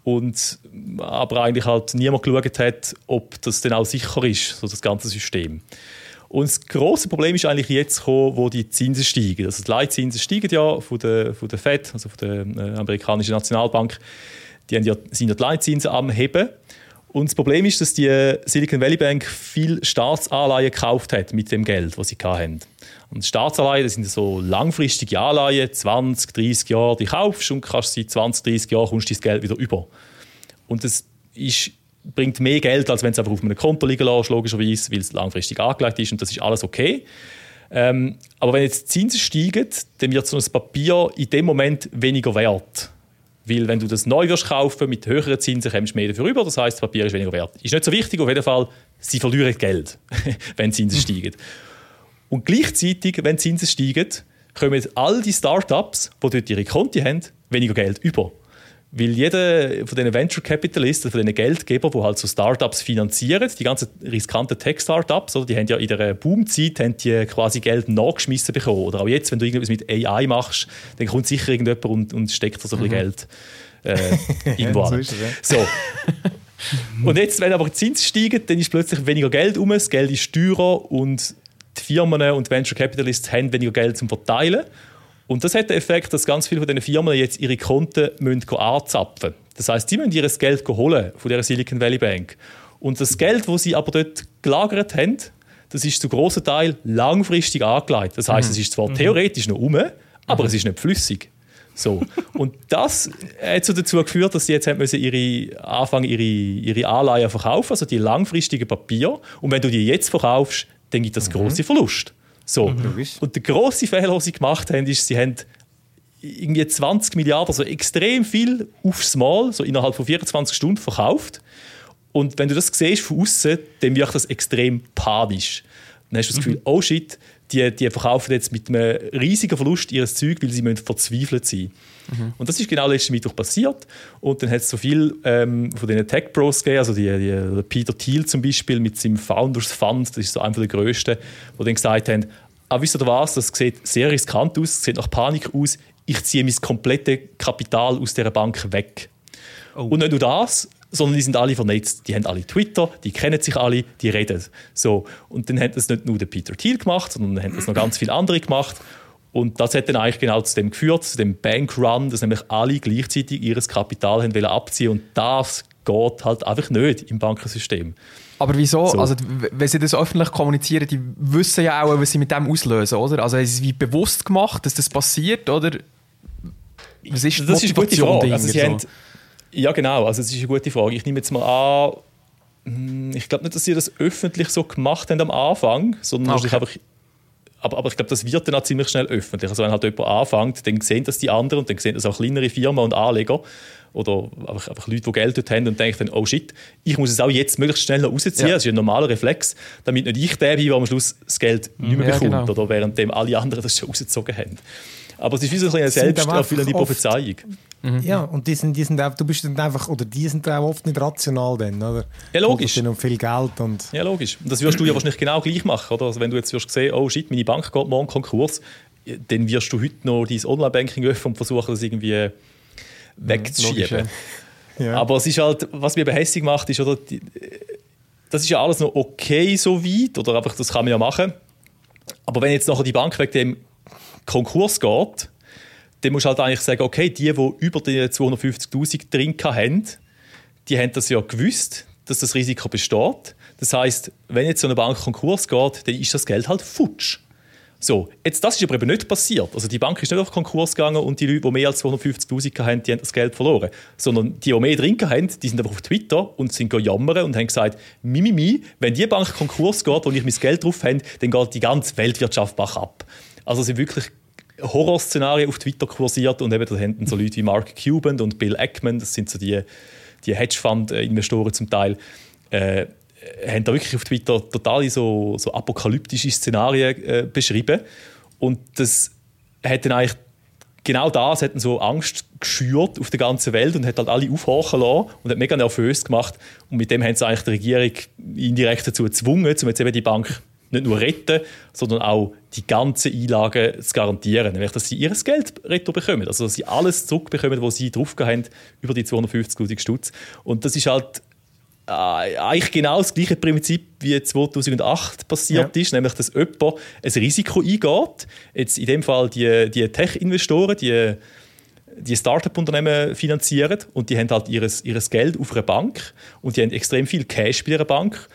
und aber eigentlich halt niemand geschaut hat, ob das denn auch sicher ist, so das ganze System. Und das große Problem ist eigentlich jetzt gekommen, wo die Zinsen steigen. Also die Leitzinsen steigen ja von der, von der Fed, also von der äh, amerikanischen Nationalbank. Die ja, sind ja die Leitzinsen am Heben. Und das Problem ist, dass die Silicon Valley Bank viel Staatsanleihen gekauft hat mit dem Geld, das sie hatten. Und Staatsanleihen, das sind so langfristige Anleihen, 20, 30 Jahre, die kaufst und kannst seit 20, 30 Jahren kommst das Geld wieder über. Und das ist, bringt mehr Geld, als wenn es einfach auf einem Konto liegen lässt, logischerweise, weil es langfristig angelegt ist und das ist alles okay. Ähm, aber wenn jetzt die Zinsen steigen, dann wird so ein Papier in dem Moment weniger wert. Weil wenn du das neu wirst kaufen mit höheren Zinsen, kommst du mehr dafür rüber. Das heißt, das Papier ist weniger wert. Ist nicht so wichtig, auf jeden Fall, sie verlieren Geld, wenn die Zinsen steigen. Und gleichzeitig, wenn die Zinsen steigen, kommen all die Startups, die dort ihre Konti haben, weniger Geld über. Weil jeder von diesen Venture Capitalisten, von diesen Geldgebern, die halt so Startups finanzieren, die ganzen riskanten Tech-Startups, die haben ja in der Boomzeit haben die quasi Geld nachgeschmissen bekommen. Oder auch jetzt, wenn du irgendwas mit AI machst, dann kommt sicher irgendjemand und, und steckt da so ein bisschen mhm. Geld äh, irgendwo an. so, so. Und jetzt, wenn aber die Zinsen steigen, dann ist plötzlich weniger Geld um, das Geld ist teurer und die Firmen und Venture Capitalists haben weniger Geld zum Verteilen. Und das hat den Effekt, dass ganz viele von diesen Firmen jetzt ihre Konten müssen anzapfen müssen. Das heißt, sie müssen ihr Geld holen von der Silicon Valley Bank. Und das Geld, das sie aber dort gelagert haben, das ist zu grossen Teil langfristig angelegt. Das heißt, mhm. es ist zwar mhm. theoretisch noch um, aber mhm. es ist nicht flüssig. So. Und das hat so dazu geführt, dass sie jetzt haben müssen ihre, anfangen, ihre, ihre Anleihen verkaufen, also die langfristigen Papiere. Und wenn du die jetzt verkaufst, dann gibt das mhm. große Verlust. So. Mhm. Und der grosse Fehler, den sie gemacht haben, ist, sie haben irgendwie 20 Milliarden, also extrem viel aufs Mal, so innerhalb von 24 Stunden verkauft. Und wenn du das siehst von außen, dann wirkt das extrem panisch. Dann hast du das Gefühl, mhm. oh shit, die, die verkaufen jetzt mit einem riesigen Verlust ihr Zeug, weil sie müssen verzweifelt sein mhm. Und das ist genau letzten Mittwoch passiert. Und dann hat es so viel ähm, von den Tech Pros gegeben, also die, die, Peter Thiel zum Beispiel mit seinem Founders Fund, das ist so einer der grössten, die dann gesagt haben, ah, wisst ihr was, das sieht sehr riskant aus, das sieht nach Panik aus, ich ziehe mein komplettes Kapital aus dieser Bank weg. Oh. Und nicht nur das, sondern die sind alle vernetzt. Die haben alle Twitter, die kennen sich alle, die reden. So. Und dann hat das nicht nur der Peter Thiel gemacht, sondern dann haben das noch ganz viele andere gemacht. Und das hat dann eigentlich genau zu dem geführt, zu dem Bankrun, dass nämlich alle gleichzeitig ihr Kapital haben wollen abziehen und das geht halt einfach nicht im Bankensystem. Aber wieso? So. Also, wenn sie das öffentlich kommunizieren, die wissen ja auch, was sie mit dem auslösen, oder? Also, ist es wie bewusst gemacht, dass das passiert, oder? Was ist die das Motivation ist eine gute Frage. Also, sie so? haben, ja, genau. Also, es ist eine gute Frage. Ich nehme jetzt mal an, hm, ich glaube nicht, dass sie das öffentlich so gemacht haben am Anfang, sondern okay. einfach aber, aber ich glaube, das wird dann auch ziemlich schnell öffentlich. Also wenn halt jemand anfängt, dann sehen das die anderen und dann sehen das auch kleinere Firmen und Anleger oder einfach, einfach Leute, die Geld dort haben und denken dann, oh shit, ich muss es auch jetzt möglichst schnell noch rausziehen. Ja. Das ist ein normaler Reflex, damit nicht ich der bin, der am Schluss das Geld nicht mehr ja, bekommt genau. oder währenddem alle anderen das schon rausgezogen haben. Aber es ist wie so eine selbsterfüllende Prophezeiung. Mhm. Ja, und die sind, die sind du bist dann einfach, oder die sind auch oft nicht rational dann, oder? Ja, logisch. um viel Geld und... Ja, logisch. Und das wirst du ja wahrscheinlich genau gleich machen, oder? Also wenn du jetzt wirst sehen, oh shit, meine Bank geht morgen Konkurs, dann wirst du heute noch dein Online-Banking öffnen und versuchen, das irgendwie wegzuschieben. Logisch, ja. Ja. Aber es ist halt, was mir behässig macht, ist, oder, die, das ist ja alles noch okay so weit, oder einfach, das kann man ja machen. Aber wenn jetzt nachher die Bank wegen dem Konkurs geht, dann musst du halt eigentlich sagen, okay, die, die über die 250'000 drin haben, die haben das ja gewusst, dass das Risiko besteht. Das heißt, wenn jetzt so eine Bank Konkurs geht, dann ist das Geld halt futsch. So, jetzt, das ist aber eben nicht passiert. Also die Bank ist nicht auf Konkurs gegangen und die Leute, die mehr als 250'000 haben, die haben das Geld verloren. Sondern die, die mehr drin haben, die sind einfach auf Twitter und sind jammern und haben gesagt, Mimimi, mi, mi, wenn die Bank Konkurs geht, wo ich mein Geld drauf habe, dann geht die ganze Weltwirtschaft bach ab. Also sie wirklich Horrorszenarien auf Twitter kursiert und eben da haben so Leute wie Mark Cuban und Bill Ackman, das sind so die, die Hedgefund-Investoren zum Teil, äh, haben da wirklich auf Twitter total so, so apokalyptische Szenarien äh, beschrieben. Und das hat dann eigentlich genau das hat so Angst geschürt auf der ganzen Welt und hat halt alle aufhorchen lassen und hat mega nervös gemacht. Und mit dem haben sie eigentlich die Regierung indirekt dazu gezwungen, um jetzt eben die Bank nicht nur retten, sondern auch die ganzen Einlagen zu garantieren. Nämlich, dass sie ihr Geld retten bekommen. Also, dass sie alles zurückbekommen, was sie draufgegeben haben, über die 250'000 Stutz. Und das ist halt äh, eigentlich genau das gleiche Prinzip wie 2008 passiert ja. ist, nämlich, dass jemand ein Risiko eingeht. Jetzt in dem Fall die, die Tech-Investoren, die die Startup-Unternehmen finanzieren und die haben halt ihres, ihres Geld auf einer Bank und die haben extrem viel Cash bei ihrer Bank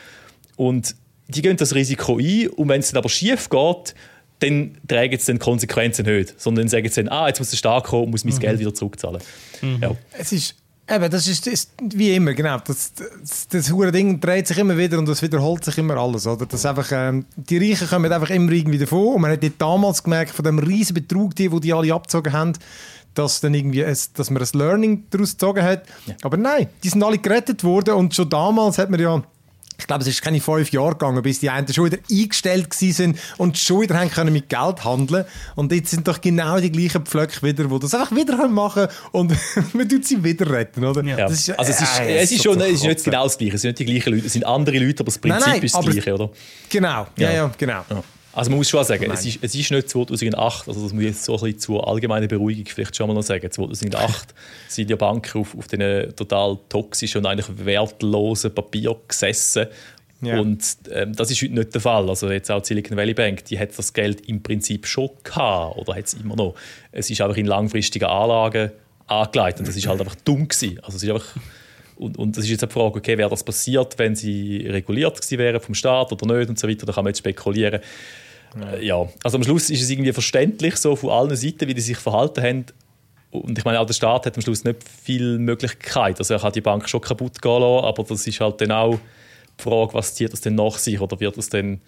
und die gehen das Risiko ein und wenn es dann aber schief geht, dann tragen sie dann Konsequenzen nicht, sondern dann sagen sie dann, ah, jetzt muss der Staat kommen und muss mein mhm. Geld wieder zurückzahlen. Mhm. Ja. Es ist Eben, das ist, ist, wie immer, genau. Das, das, das Ding dreht sich immer wieder und das wiederholt sich immer alles. Oder? Das einfach, ähm, die Reichen kommen einfach immer irgendwie davon. Und man hat damals gemerkt, von dem riesen Betrug, die, die die alle abgezogen haben, dass, dann irgendwie ein, dass man ein Learning daraus gezogen hat. Ja. Aber nein, die sind alle gerettet worden und schon damals hat man ja ich glaube, es ist keine fünf Jahre gegangen, bis die einen schon wieder eingestellt sind und schon wieder haben können mit Geld handeln Und jetzt sind doch genau die gleichen Pflöcke wieder, die das einfach wieder machen und man tut sie wieder retten, oder? Ja. Ist, also es ist, äh, es ist schon es ist nicht genau das Gleiche, es sind nicht die gleichen Leute, es sind andere Leute, aber das Prinzip nein, nein, ist das Gleiche, oder? Genau, ja, ja, ja genau. Ja. Also man muss schon sagen, es ist, es ist nicht 2008, also das muss ich jetzt so ein bisschen zur allgemeinen Beruhigung vielleicht schon mal noch sagen, 2008 sind ja Banken auf, auf diesen total toxischen und eigentlich wertlosen Papier gesessen ja. Und ähm, das ist heute nicht der Fall. Also jetzt auch die Silicon Valley Bank, die hat das Geld im Prinzip schon gehabt oder hat es immer noch. Es ist einfach in langfristigen Anlagen angelegt und das ist halt einfach dumm gewesen. Also es ist einfach und, und das ist jetzt die Frage, okay, wäre das passiert, wenn sie reguliert gewesen wären vom Staat oder nicht und so weiter, da kann man jetzt spekulieren. Ja. Ja. also am Schluss ist es irgendwie verständlich, so von allen Seiten, wie die sich verhalten haben. Und ich meine, auch der Staat hat am Schluss nicht viel Möglichkeit. Also er kann die Bank schon kaputt gehen lassen, aber das ist halt dann auch die Frage, was zieht das denn nach sich oder wird das denn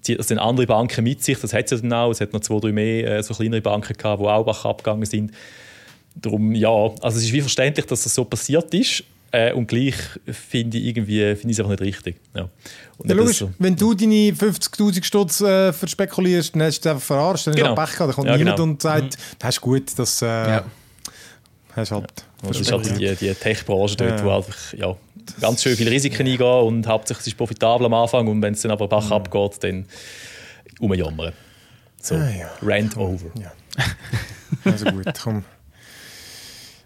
zieht das denn andere Banken mit sich? Das hat es ja dann auch. Es hat noch zwei, drei mehr äh, so kleinere Banken gehabt, die auch abgegangen sind. Darum, ja, also es ist wie verständlich, dass das so passiert ist. Äh, und gleich finde ich irgendwie finde ich es einfach nicht richtig. Ja. Und Ja, nicht, logisch, so- wenn du deine 50'000 Stutz äh, verspekulierst, dann hast du einfach verarscht, dann Genau. genau. Pech gehabt, dann kommt Ja, niemand genau. und sagt, das ist gut, das äh, Ja. hast halt Das ist halt die, die Tech-Branche dort, Ja. wo einfach ja, ganz schön viele Risiken eingehen und hauptsächlich es ist profitabel am Anfang und wenn es dann aber Bach abgeht, dann umjammern. So, Ah, ja. Rant over. Also gut, komm.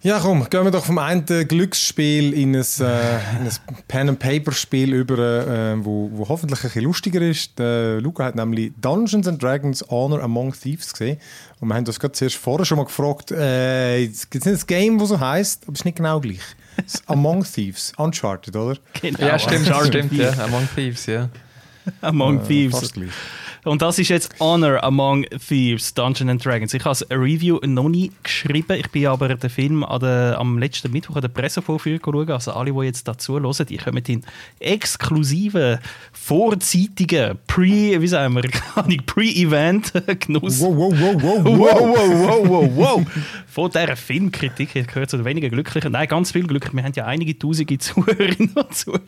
Ja, komm, gehen wir doch vom einen Glücksspiel in ein, äh, in ein Pen-and-Paper-Spiel über, äh, wo, wo hoffentlich ein bisschen lustiger ist. Der Luca hat nämlich Dungeons and Dragons Honor Among Thieves gesehen. Und wir haben uns gerade zuerst vorher schon mal gefragt, äh, gibt es nicht ein Game, das so heisst, aber es ist nicht genau gleich. Es ist Among Thieves, Uncharted, oder? Genau. Ja, stimmt, Uncharted stimmt, ja. Among Thieves, ja. Among Äh, Thieves. Fast gleich. Und das ist jetzt Honor Among Thieves, Dungeons and Dragons. Ich habe ein Review noch nie geschrieben. Ich bin aber den Film an der, am letzten Mittwoch an der Pressevorführung schauen. Also alle, die jetzt dazu hören, die kommen in exklusiven, vorzeitigen Pre, wie sagen wir, Pre-Event-Genuss. Wow, wow, wow, wow, Wow, wow. wow, wow, wow, wow. Von dieser Filmkritik ich gehört zu den wenigen Glücklichen. Nein, ganz viel glücklich. Wir haben ja einige tausende Zuhörerinnen und Zuhörer.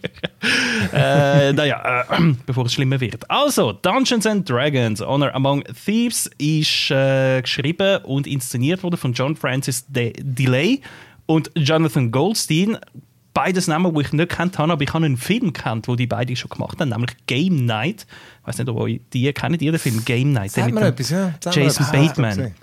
äh, naja, äh, bevor es schlimmer wird. Also, Dungeons and Dragons Honor Among Thieves ist äh, geschrieben und inszeniert worden von John Francis De Delay und Jonathan Goldstein. Beides Namen, die ich nicht kennt habe, aber ich habe einen Film kennt, wo die beide schon gemacht haben, nämlich Game Night. Ich weiß nicht, ob ihr die kennt, ihr den Film Game Night? Der Sag mit mir etwas, ja. Jason. Ah, Bateman.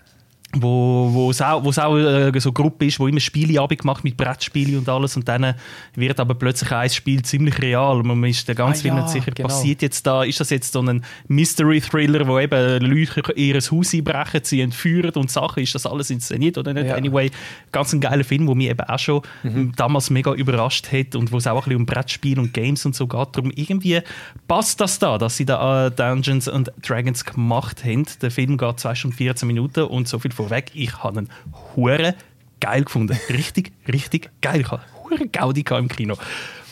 Wo, wo es auch, wo auch äh, so eine Gruppe ist, wo immer Spieleabend macht mit Brettspielen und alles und dann wird aber plötzlich ein Spiel ziemlich real man ist da ganz Ah, viel ja, nicht sicher, genau. passiert jetzt da, ist das jetzt so ein Mystery-Thriller, wo eben Leute ihr Haus einbrechen, sie entführen und Sachen, ist das alles inszeniert oder nicht? Ja. Anyway, ganz ein geiler Film, der mich eben auch schon Mhm. damals mega überrascht hat und wo es auch ein bisschen um Brettspiele und Games und so geht. Darum irgendwie passt das da, dass sie da äh, Dungeons and Dragons gemacht haben. Der Film geht 2 Stunden 14 Minuten und so viel vorweg. Ich habe ihn hure geil gefunden. Richtig, richtig geil. Ich habe hure Gaudi im Kino.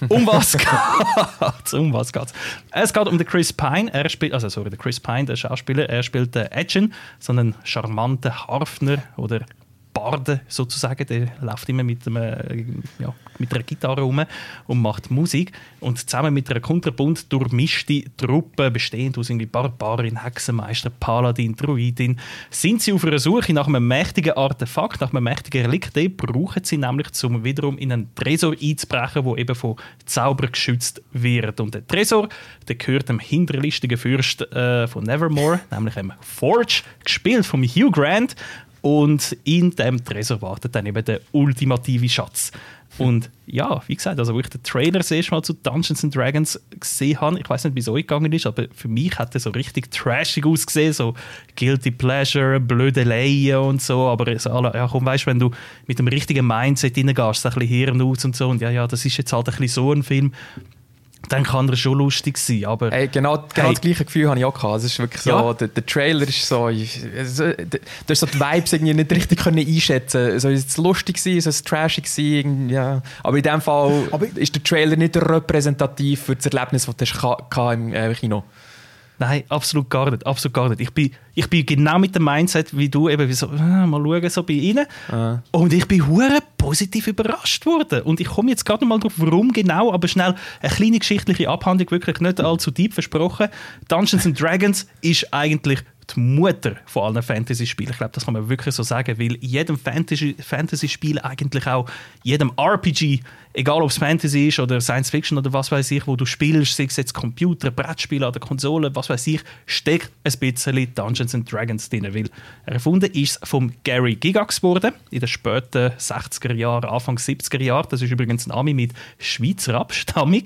Um was geht's? Um was geht's? Es geht um den Chris Pine. Er spielt, also sorry, der Chris Pine, der Schauspieler, er spielt den Edgen, so einen charmanten Harfner oder Barde sozusagen, der läuft immer mit, einem, ja, mit einer Gitarre rum und macht Musik. Und zusammen mit einer kunterbunt durchmischte Truppe, bestehend aus irgendwie Barbarin, Hexenmeister, Paladin, Druidin, sind sie auf einer Suche nach einem mächtigen Artefakt, nach einem mächtigen Relikt. Den brauchen sie nämlich, um wiederum in einen Tresor einzubrechen, der eben von Zauber geschützt wird. Und der Tresor, der gehört dem hinterlistigen Fürst äh, von Nevermore, nämlich dem Forge, gespielt von Hugh Grant. Und in dem Tresor wartet dann eben der ultimative Schatz. Und ja, wie gesagt, also wo ich den Trailer das Mal zu Dungeons and Dragons gesehen habe, ich weiß nicht, wie es euch gegangen ist, aber für mich hat er so richtig trashig ausgesehen, so Guilty Pleasure, blöde Laien und so, aber so ja komm, weißt, wenn du mit dem richtigen Mindset reingehst, so ein bisschen Hirn aus und so, und ja, ja, das ist jetzt halt ein bisschen so ein Film, dann kann er schon lustig sein, aber... Hey, genau, genau Hey. das gleiche Gefühl habe ich auch gehabt. Es ist wirklich so, Ja. der, der Trailer ist so, so du hast so die Vibes irgendwie nicht richtig können einschätzen. Soll es lustig sein, soll es trashig sein, ja. Aber in dem Fall Aber- ist der Trailer nicht repräsentativ für das Erlebnis, das du hast gehabt im äh, Kino. Nein, absolut gar nicht. Absolut gar nicht. Ich bin, ich bin genau mit dem Mindset wie du, eben wie so, ah, mal schauen, so bei ihnen. Und ich bin hure positiv überrascht worden. Und ich komme jetzt gerade mal drauf, warum genau, aber schnell eine kleine geschichtliche Abhandlung, wirklich nicht allzu deep versprochen. Dungeons and Dragons ist eigentlich die Mutter von allen Fantasy-Spielen. Ich glaube, das kann man wirklich so sagen, weil jedem Fantasy- Fantasy-Spiel, eigentlich auch jedem RPG, egal ob es Fantasy ist oder Science-Fiction oder was weiß ich, wo du spielst, sei es jetzt Computer, Brettspiele oder Konsole, was weiß ich, steckt ein bisschen Dungeons and Dragons drin. Weil erfunden ist es von Gary Gigax worden, in den späten 60er Jahren, Anfang 70er Jahren. Das ist übrigens ein Ami mit Schweizer Abstammung.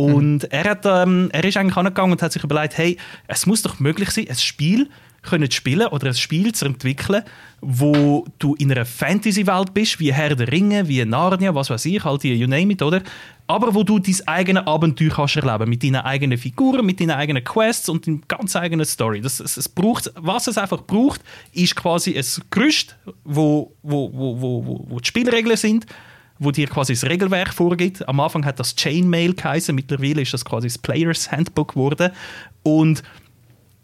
Und er, hat, ähm, er ist eigentlich angegangen und hat sich überlegt, hey, es muss doch möglich sein, ein Spiel können zu spielen oder ein Spiel zu entwickeln, wo du in einer Fantasy-Welt bist, wie Herr der Ringe, wie Narnia, was weiß ich, halt die, you name it, oder? Aber wo du dein eigenes Abenteuer kannst erleben, mit deinen eigenen Figuren, mit deinen eigenen Quests und deiner ganz eigenen Story. Das, es, es braucht, was es einfach braucht, ist quasi ein Gerüst, wo, wo, wo, wo, wo, wo die Spielregeln sind, wo dir quasi das Regelwerk vorgibt. Am Anfang hat das Chainmail geheißen, mittlerweile ist das quasi das Players Handbook geworden. Und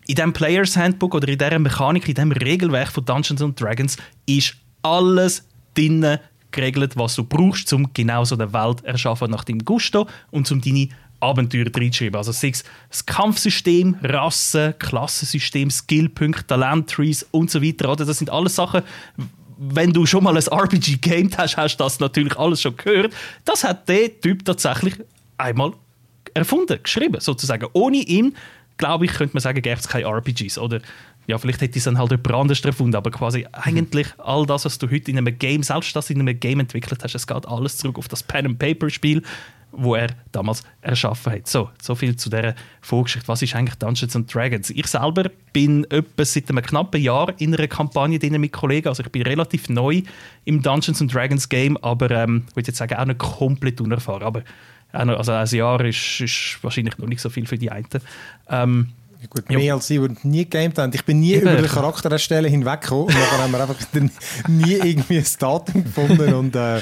in diesem Players Handbook oder in dieser Mechanik, in diesem Regelwerk von Dungeons and Dragons ist alles drinnen geregelt, was du brauchst, um genau so eine Welt erschaffen nach deinem Gusto und um deine Abenteuer reinschreiben. Also sei es das Kampfsystem, Rassen, Klassensystem, Skillpunkte, Talenttrees und so weiter. Oder? Das sind alles Sachen, wenn du schon mal ein RPG gamed hast, hast du das natürlich alles schon gehört. Das hat der Typ tatsächlich einmal erfunden, geschrieben, sozusagen. Ohne ihn, glaube ich, könnte man sagen, gäbe es keine RPGs. Oder ja, vielleicht hätte es dann halt jemand anders erfunden, aber quasi eigentlich all das, was du heute in einem Game, selbst das in einem Game entwickelt hast, es geht alles zurück auf das Pen-and-Paper-Spiel, wo er damals erschaffen hat. So, so viel zu dieser Vorgeschichte. Was ist eigentlich Dungeons and Dragons? Ich selber bin etwa seit einem knappen Jahr in einer Kampagne drin mit Kollegen. Also ich bin relativ neu im Dungeons and Dragons Game, aber ähm, ich würde jetzt sagen auch nicht komplett unerfahren. Aber also ein Jahr ist, ist wahrscheinlich noch nicht so viel für die einen. Ähm, ja, gut, mehr ja. als sie, die nie gegamed haben. Ich bin nie Eben. über den Charakter erstellen hinweggekommen und dann haben wir einfach nie irgendwie ein Datum gefunden und äh,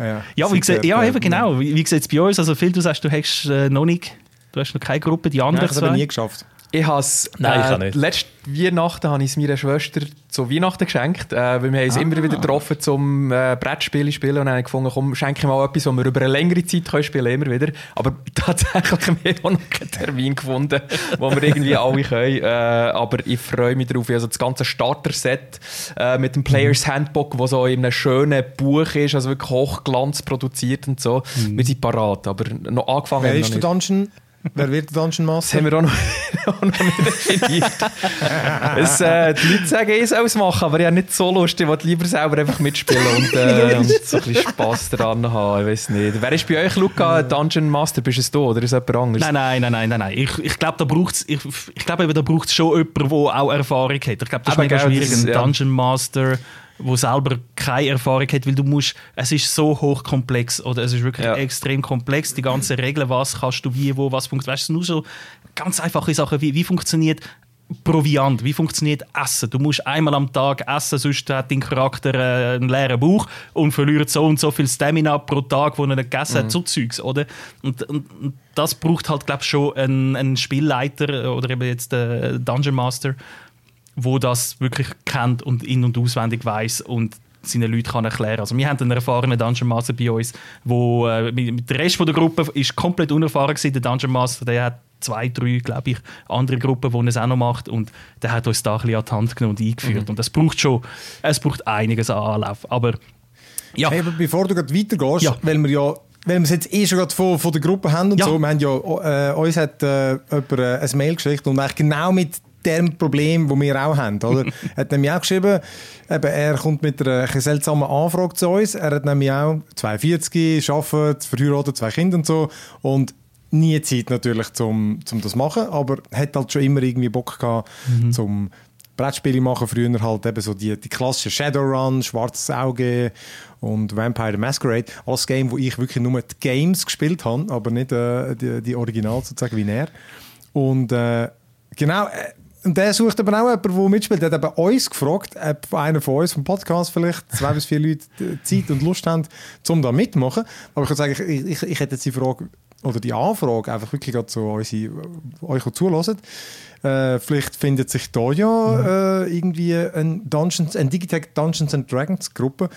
ja, ja, wie gesagt, ja eben genau. Wie, wie sieht es bei uns? Also Phil, du sagst, du hast äh, noch nicht, du hast noch keine Gruppe, die anderen Nein, ich habe nie geschafft. Ich habe es äh, letzte Weihnachten habe ich es meiner Schwester zu Weihnachten geschenkt, äh, weil wir uns ah. immer wieder getroffen zum äh, Brettspiele spielen und dann habe ich gefunden, komm, schenke ich mal etwas, was wir über eine längere Zeit können spielen immer wieder. Aber tatsächlich haben wir auch noch keinen Termin gefunden, wo wir irgendwie alle können. Äh, aber ich freue mich darauf. Also das ganze Starter-Set äh, mit dem Players Handbook, das so in einem schönen Buch ist, also wirklich Hochglanz produziert und so. Mhm. Wir sind parat, aber noch angefangen Wer ist der Dungeon? Wer wird Dungeon Master? Das haben wir auch noch, auch noch nicht definiert. es, äh, die Leute sagen, ich soll es machen, aber ich habe nicht so Lust. Ich wollte lieber selber einfach mitspielen und, äh, und so ein bisschen Spass daran haben. Ich weiß nicht. Wer ist bei euch, Luca, Dungeon Master? Bist es du oder ist es jemand anderes? Nein, nein, nein, nein. nein, nein. Ich, ich glaube, da braucht es ich, ich glaub, schon jemanden, der auch Erfahrung hat. Ich glaube, das ist mega schwierig, einen Dungeon Master wo selber keine Erfahrung hat, weil du musst, es ist so hochkomplex oder es ist wirklich ja. extrem komplex, die ganzen Regeln, was kannst du wie, wo, was funktioniert, weißt du, nur so ganz einfache Sachen, wie, wie funktioniert Proviant, wie funktioniert Essen? Du musst einmal am Tag essen, sonst hat dein Charakter äh, einen leeren Bauch und verliert so und so viel Stamina pro Tag, wo er nicht gegessen hat, mhm. so Zeugs, oder? Und, und, und das braucht halt, glaube ich, schon einen, einen Spielleiter oder eben jetzt den Dungeon Master, wo das wirklich kennt und in- und auswendig weiß und seinen Leuten kann erklären. Also wir haben einen erfahrenen Dungeon Master bei uns, wo äh, mit, der Rest von der Gruppe ist komplett unerfahren gewesen. Der Dungeon Master, der hat zwei, drei, glaube ich, andere Gruppen, die es auch noch macht und der hat uns da ein bisschen an die Hand genommen und eingeführt. Mhm. Und das braucht schon, es braucht einiges an Anlauf. Aber ja. Hey, aber bevor du weitergehst, ja. weil wir ja weil wir es jetzt eh schon von, von der Gruppe haben und ja. so, wir haben ja, äh, uns hat äh, jemand äh, ein Mail geschickt und eigentlich genau mit dem Problem, das wir auch haben. Oder? er hat nämlich auch geschrieben, eben, er kommt mit einer seltsamen Anfrage zu uns. Er hat nämlich auch 42, arbeitet, verheiratet, zwei Kinder und so. Und nie Zeit natürlich, um zum das zu machen, aber hat halt schon immer irgendwie Bock gehabt, mhm. zum Brettspiele machen. Früher halt eben so die, die klassischen Shadowrun, Schwarzes Auge und Vampire the Masquerade. Alles Game, wo ich wirklich nur die Games gespielt habe, aber nicht äh, die, die Original sozusagen wie er. Und äh, genau, äh, und der sucht aber auch jemanden, der mitspielt. Der hat eben uns gefragt, ob einer von uns vom Podcast vielleicht zwei bis vier Leute Zeit und Lust haben, um da mitzumachen. Aber ich würde sagen, ich, ich, ich hätte jetzt die Frage oder die Anfrage einfach wirklich zu unsere, euch zulassen. Äh, vielleicht findet sich da ja äh, irgendwie ein Dungeons, ein Digitech Dungeons and Dragons Gruppe.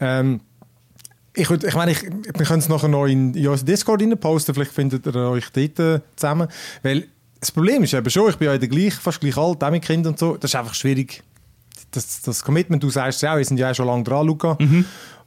Ähm, ich, würd, ich meine, ich, wir können es nachher noch in, in unseren Discord posten, vielleicht findet ihr euch dort äh, zusammen, weil das Problem ist eben schon, ich bin ja gleich, fast gleich alt, auch mit Kindern und so, das ist einfach schwierig. Das, das Commitment, du sagst ja auch, wir sind ja auch schon lange dran, Luca. Mhm.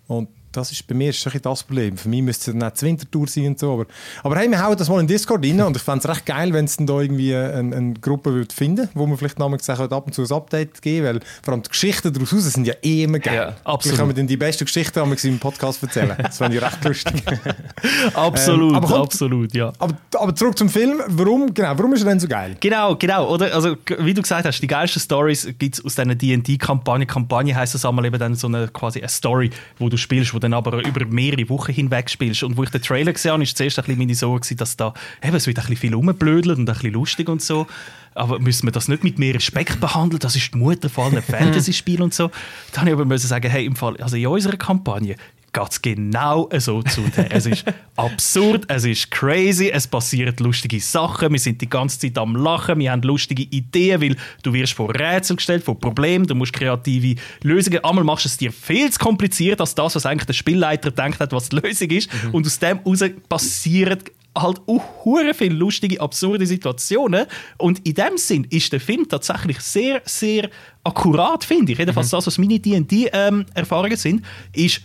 Und das ist bei mir ist das Problem. Für mich müsste es dann auch die Wintertour sein und so. Aber, aber hey, wir hauen das mal in Discord rein und ich fände es recht geil, wenn es dann da irgendwie eine, eine Gruppe würde finden wo man vielleicht namens gesagt ab und zu ein Update geben weil vor allem die Geschichten daraus sind ja eh immer geil. Ja, absolut. können wir dann die besten Geschichten haben im Podcast erzählen. Das fände ich recht lustig. absolut, ähm, kommt, absolut, ja. Aber, aber zurück zum Film. Warum, genau, warum ist er denn so geil? Genau, genau. Oder? Also, wie du gesagt hast, die geilsten Stories gibt es aus diesen D&D-Kampagnen. Kampagne heisst das einmal eben dann so eine, quasi eine Story, wo du spielst, wo dann aber über mehrere Wochen hinweg spielst. Und wo ich den Trailer gesehen habe, war zuerst ein bisschen meine Sorge, dass da eben, es wird ein bisschen viel rumblödelt und ein bisschen lustig und so. Aber müssen wir das nicht mit mehr Respekt behandeln? Das ist die Mutter von allen Fantasy-Spielen und so. Dann habe ich aber müssen sagen, hey, im Fall, also in unserer Kampagne geht es genau so zu. Es ist absurd, es ist crazy, es passieren lustige Sachen, wir sind die ganze Zeit am Lachen, wir haben lustige Ideen, weil du wirst vor Rätsel gestellt, vor Problemen, du musst kreative Lösungen, einmal machst du es dir viel zu kompliziert als das, was eigentlich der Spielleiter denkt hat, was die Lösung ist mhm. und aus dem heraus passieren halt auch viele lustige, absurde Situationen. Und in dem Sinn ist der Film tatsächlich sehr, sehr akkurat, finde ich. Jedenfalls mhm. das, was meine D&D-Erfahrungen ähm, sind, ist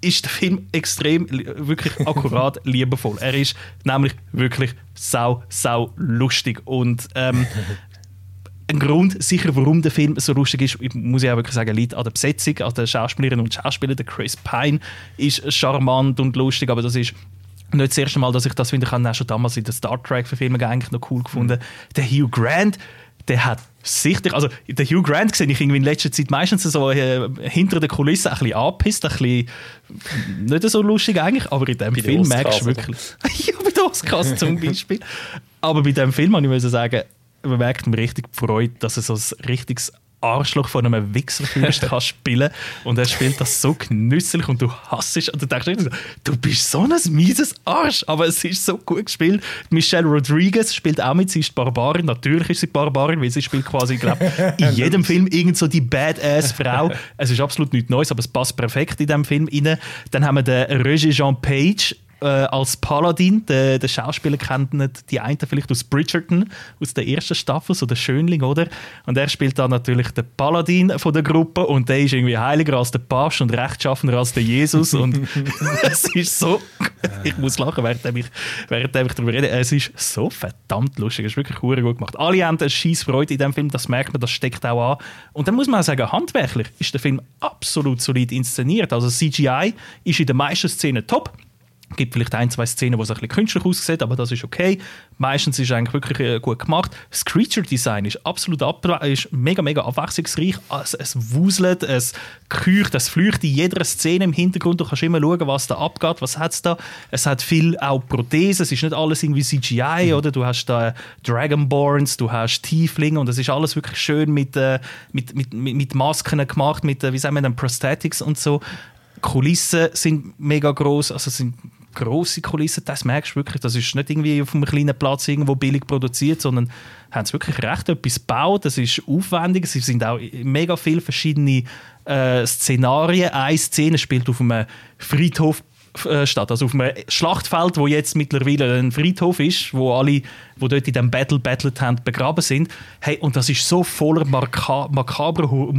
ist der Film extrem wirklich akkurat liebevoll. Er ist nämlich wirklich sau sau lustig und ähm, ein Grund sicher, warum der Film so lustig ist, muss ich auch wirklich sagen, liegt an der Besetzung, an den Schauspielerinnen und Schauspielern. Der Chris Pine ist charmant und lustig, aber das ist nicht das erste Mal, dass ich das finde. Ich habe auch schon damals in den Star Trek-Verfilmungen eigentlich noch cool gefunden. Mhm. Der Hugh Grant, der hat sichtlich, also der Hugh Grant sehe ich irgendwie in letzter Zeit meistens so äh, hinter der Kulisse ein bisschen angepisst, ein bisschen nicht so lustig eigentlich, aber in dem bei Film merkst du wirklich... ja, bei den Oscars zum Beispiel. aber bei dem Film, muss ich sagen, man merkt mir richtig Freude, dass er so ein richtiges Arschloch von einem Wichserfürst kann spielen und er spielt das so genüsslich und du hasst es und du denkst so, du bist so ein mieses Arsch, aber es ist so gut gespielt. Michelle Rodriguez spielt auch mit, sie ist Barbarin, natürlich ist sie Barbarin, weil sie spielt quasi, glaube in jedem Film irgend so die Badass-Frau. Es ist absolut nichts Neues, aber es passt perfekt in diesem Film rein. Dann haben wir den Roger Jean Page, äh, als Paladin. Der, der Schauspieler kennt nicht die einen vielleicht aus Bridgerton, aus der ersten Staffel, so der Schönling, oder? Und er spielt dann natürlich den Paladin von der Gruppe und der ist irgendwie heiliger als der Papst und rechtschaffener als der Jesus und es ist so, ich muss lachen, während ich, während ich darüber rede, es ist so verdammt lustig, es ist wirklich gut gemacht. Alle haben eine scheiß Freude in dem Film, das merkt man, das steckt auch an. Und dann muss man auch sagen, handwerklich ist der Film absolut solid inszeniert, also CGI ist in den meisten Szenen top, gibt vielleicht ein, zwei Szenen, wo es ein bisschen künstlich aussieht, aber das ist okay. Meistens ist es eigentlich wirklich äh, gut gemacht. Das Creature-Design ist absolut ab, ist mega, mega abwechslungsreich. Es, es wuselt, es kücht, es flücht in jeder Szene im Hintergrund. Du kannst immer schauen, was da abgeht, was hat es da. Es hat viel auch Prothesen, es ist nicht alles irgendwie CGI, mhm. oder? Du hast da Dragonborns, du hast Tieflinge und es ist alles wirklich schön mit, äh, mit, mit, mit, Masken gemacht, mit, äh, wie sagen wir Prosthetics und so. Kulissen sind mega groß, also sind grosse Kulissen, das merkst du wirklich, das ist nicht irgendwie auf einem kleinen Platz irgendwo billig produziert, sondern haben wirklich recht etwas gebaut, das ist aufwendig, es sind auch mega viele verschiedene äh, Szenarien. Eine Szene spielt auf einem Friedhof äh, statt. Also auf einem Schlachtfeld, wo jetzt mittlerweile ein Friedhof ist, wo alle, wo dort in dem Battle battlet haben, begraben sind. Hey, und das ist so voller maka makabrer, hu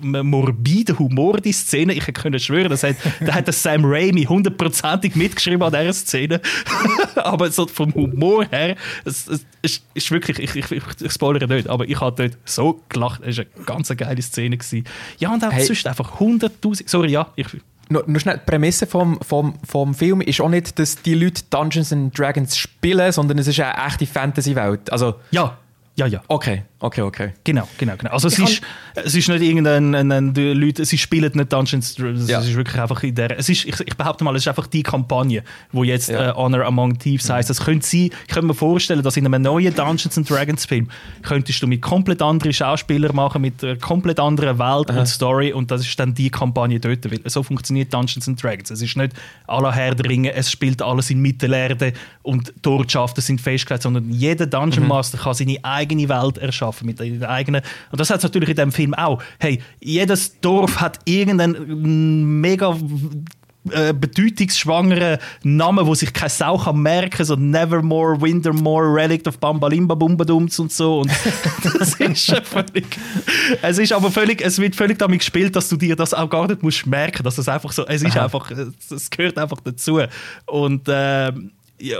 morbider Humor, die Szene. Ich könnte schwören, das hat, da hat Sam Raimi hundertprozentig mitgeschrieben an dieser Szene. aber so vom Humor her, es, es, es ist wirklich, ich, ich, ich, ich spoilere nicht, aber ich habe dort so gelacht. Es war eine ganz geile Szene. Gewesen. Ja, und auch hey. sonst einfach 100'000, sorry, ja, ich nur, nur schnell, die Prämisse vom, vom, vom Film ist auch nicht, dass die Leute Dungeons and Dragons spielen, sondern es ist eine echte Fantasy-Welt. Also, ja, ja, ja. Okay, okay, okay. Genau, genau, genau. Also es ist, es ist nicht irgendein, ein, ein, die Leute, sie spielen nicht Dungeons Dragons, ja. es ist wirklich einfach in der, es ist, ich, ich behaupte mal, es ist einfach die Kampagne, wo jetzt ja. äh, Honor Among Thieves heißt. Es könnte sein, ich könnte mir vorstellen, dass in einem neuen Dungeons and Dragons Film könntest du mit komplett anderen Schauspielern machen, mit einer komplett anderen Welt Aha. und Story und das ist dann die Kampagne dort. Weil so funktioniert Dungeons and Dragons. Es ist nicht aller Herr der Ringe, es spielt alles in Mittelerde und Ortschaften sind festgelegt, sondern jeder Dungeon mhm. Master mhm. kann seine eigene Welt erschaffen mit der eigenen. Und das hat es natürlich in dem Film auch. Hey, jedes Dorf hat irgendeinen mega äh, bedeutungsschwangeren Namen, wo sich keine Sau kann merken, so Nevermore, Wintermore, Relict of Bambalimba Bumbadums und so. Und das ist völlig. Es ist aber völlig, es wird völlig damit gespielt, dass du dir das auch gar nicht musst merken, dass es einfach so, es ist Aha. einfach, es gehört einfach dazu. Und äh,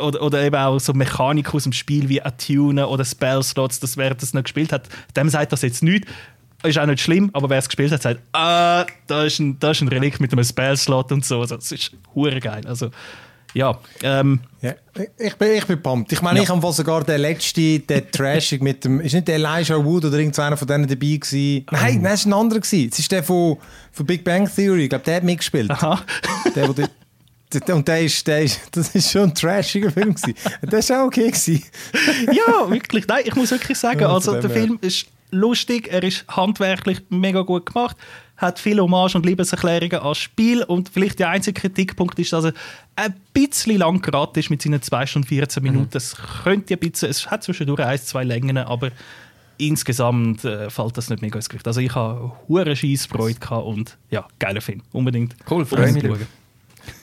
oder, oder eben auch so Mechanik aus dem Spiel wie Attune oder Spellslots, das wer das noch gespielt hat, dem sagt das jetzt nicht. Ist auch nicht schlimm, aber wer es gespielt hat, sagt, ah, da ist ein, da ist ein Relikt mit einem Spellslot und so. Also, das ist hure geil. Also, ja, ähm, ja, ich bin, ich bin pumped. Ich meine, ja. ich habe sogar den letzten, der Trashig mit dem, ist nicht der Elijah Wood oder irgendeiner von denen dabei gewesen? Nein, um. das war ein anderer gewesen. Es ist der von, von Big Bang Theory. Ich glaube, der hat mitgespielt. Aha. Der, der und der ist, der ist, das ist schon ein trashiger Film gewesen. Das war auch okay gewesen. ja, wirklich. Nein, ich muss wirklich sagen, also der Film ist lustig, er ist handwerklich mega gut gemacht, hat viele Hommage und Liebeserklärungen als Spiel und vielleicht der einzige Kritikpunkt ist, dass er ein bisschen lang geraten ist mit seinen 2 Stunden 14 Minuten. Es könnte ein bisschen, es hat zwischendurch ein, zwei Längen, aber insgesamt äh, fällt das nicht mega ins Gewicht. Also ich habe hure Scheissfreude gehabt und ja, geiler Film, unbedingt. Cool, freue mich.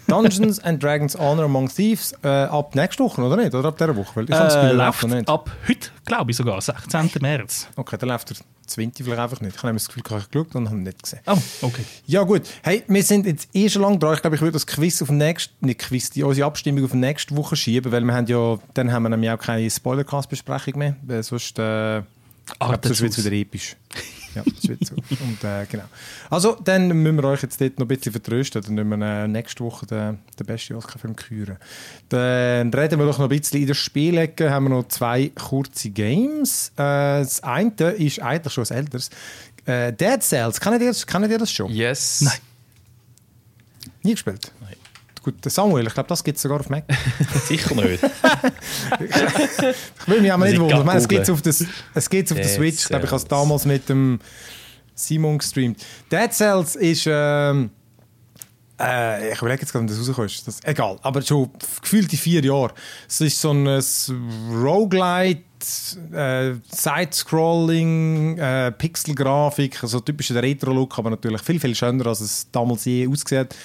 Dungeons and Dragons Honor Among Thieves äh, ab nächste Woche, oder nicht? Oder ab dieser Woche? Weil ich habe das Äh, Gefühl, er läuft noch nicht. ab heute, glaube ich sogar, 16. März. Okay, dann läuft der 20. vielleicht einfach nicht. Ich habe das Gefühl, ich habe geschaut und habe ihn nicht gesehen. Oh, okay. Ja gut, hey, wir sind jetzt eh schon lange dran. Ich glaube, ich würde das Quiz auf nächste, nicht Quiz, die, unsere Abstimmung auf nächste Woche schieben, weil wir haben ja, dann haben wir nämlich auch keine Spoilercast-Besprechung mehr, weil sonst, äh, sonst wird es wieder episch. Ja, das wird so. Und, äh, genau. Also, dann müssen wir euch jetzt dort noch ein bisschen vertrösten. Dann müssen wir äh, nächste Woche den, den besten Oscar-Film küren. Dann reden wir doch noch ein bisschen in der Spielecke. Haben wir noch zwei kurze Games. Äh, das eine ist eigentlich schon ein älteres. Äh, Dead Cells, kennt ihr, das- kennt ihr das schon? Yes. Nein. Nie gespielt? Gut, Samuel, ich glaube, das gibt es sogar auf Mac. Sicher nicht. Ich will mich aber nicht ich wundern. Ich meine, es gibt es auf, das, es gibt's auf der Switch. Ich glaube, ich habe es damals mit dem Simon gestreamt. Dead Cells ist. Ähm, äh, ich überlege jetzt gerade, wann das. Das, egal, aber schon gefühlte vier Jahre. Es ist so ein Roguelite, äh, Side-Scrolling, äh, Pixel-Grafik, so typischer Retro-Look, aber natürlich viel, viel schöner, als es damals je ausgesehen hat.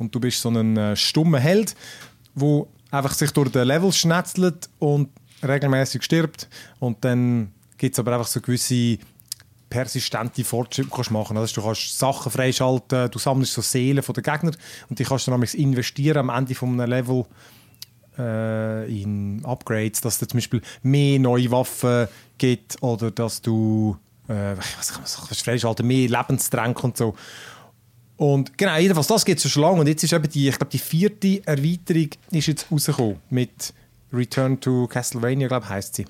Und du bist so ein äh, stummer Held, wo einfach sich durch den Level schnetzelt und regelmäßig stirbt. Und dann gibt es aber einfach so gewisse persistente Fortschritte kannst machen. Also du kannst Sachen freischalten, du sammelst so Seelen von den Gegnern und die kannst du dann investieren am Ende von einem Level äh, in Upgrades, dass es zum Beispiel mehr neue Waffen gibt oder dass du äh, ich weiß nicht, was kannst freischalten, mehr Lebenstränke und so. Und genau, jedenfalls, das gibt es schon lange. Und jetzt ist eben die, ich glaube, die vierte Erweiterung ist jetzt rausgekommen mit Return to Castlevania, glaube ich, heisst sie.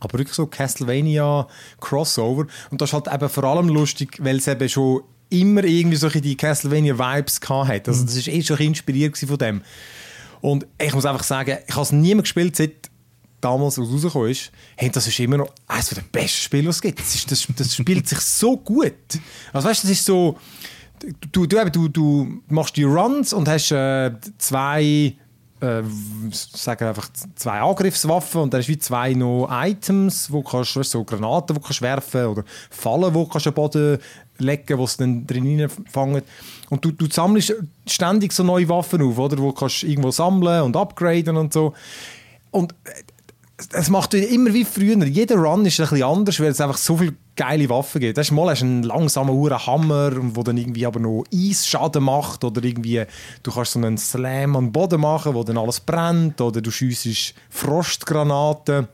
Aber wirklich so Castlevania Crossover. Und das ist halt eben vor allem lustig, weil es eben schon immer irgendwie solche die Castlevania-Vibes hat. Also das ist eh schon inspiriert von dem. Und ich muss einfach sagen, ich habe es nie mehr gespielt, seit damals, rausgekommen ist. Hey, das ist immer noch eines der besten Spiele, was es gibt. Das, ist, das, das spielt sich so gut. Also weißt du, das ist so... Du, du, du, du machst die Runs und hast äh, zwei äh, sagen einfach zwei Angriffswaffen und dann hast wie zwei noch Items, wo kannst so Granaten, wo kannst werfen oder Fallen, wo kannst am Boden legen, wo sie dann drin fangen. Und du, du sammelst ständig so neue Waffen auf, oder? Wo kannst irgendwo sammeln und upgraden und so. Und äh, es macht immer wie früher. Jeder Run ist ein anders, weil es einfach so viele geile Waffen gibt. Das mal hast du einen langsamen Uhren Hammer, der dann irgendwie aber noch Eisschaden macht oder irgendwie du kannst so einen Slam am Boden machen, wo dann alles brennt oder du schiessest Frostgranaten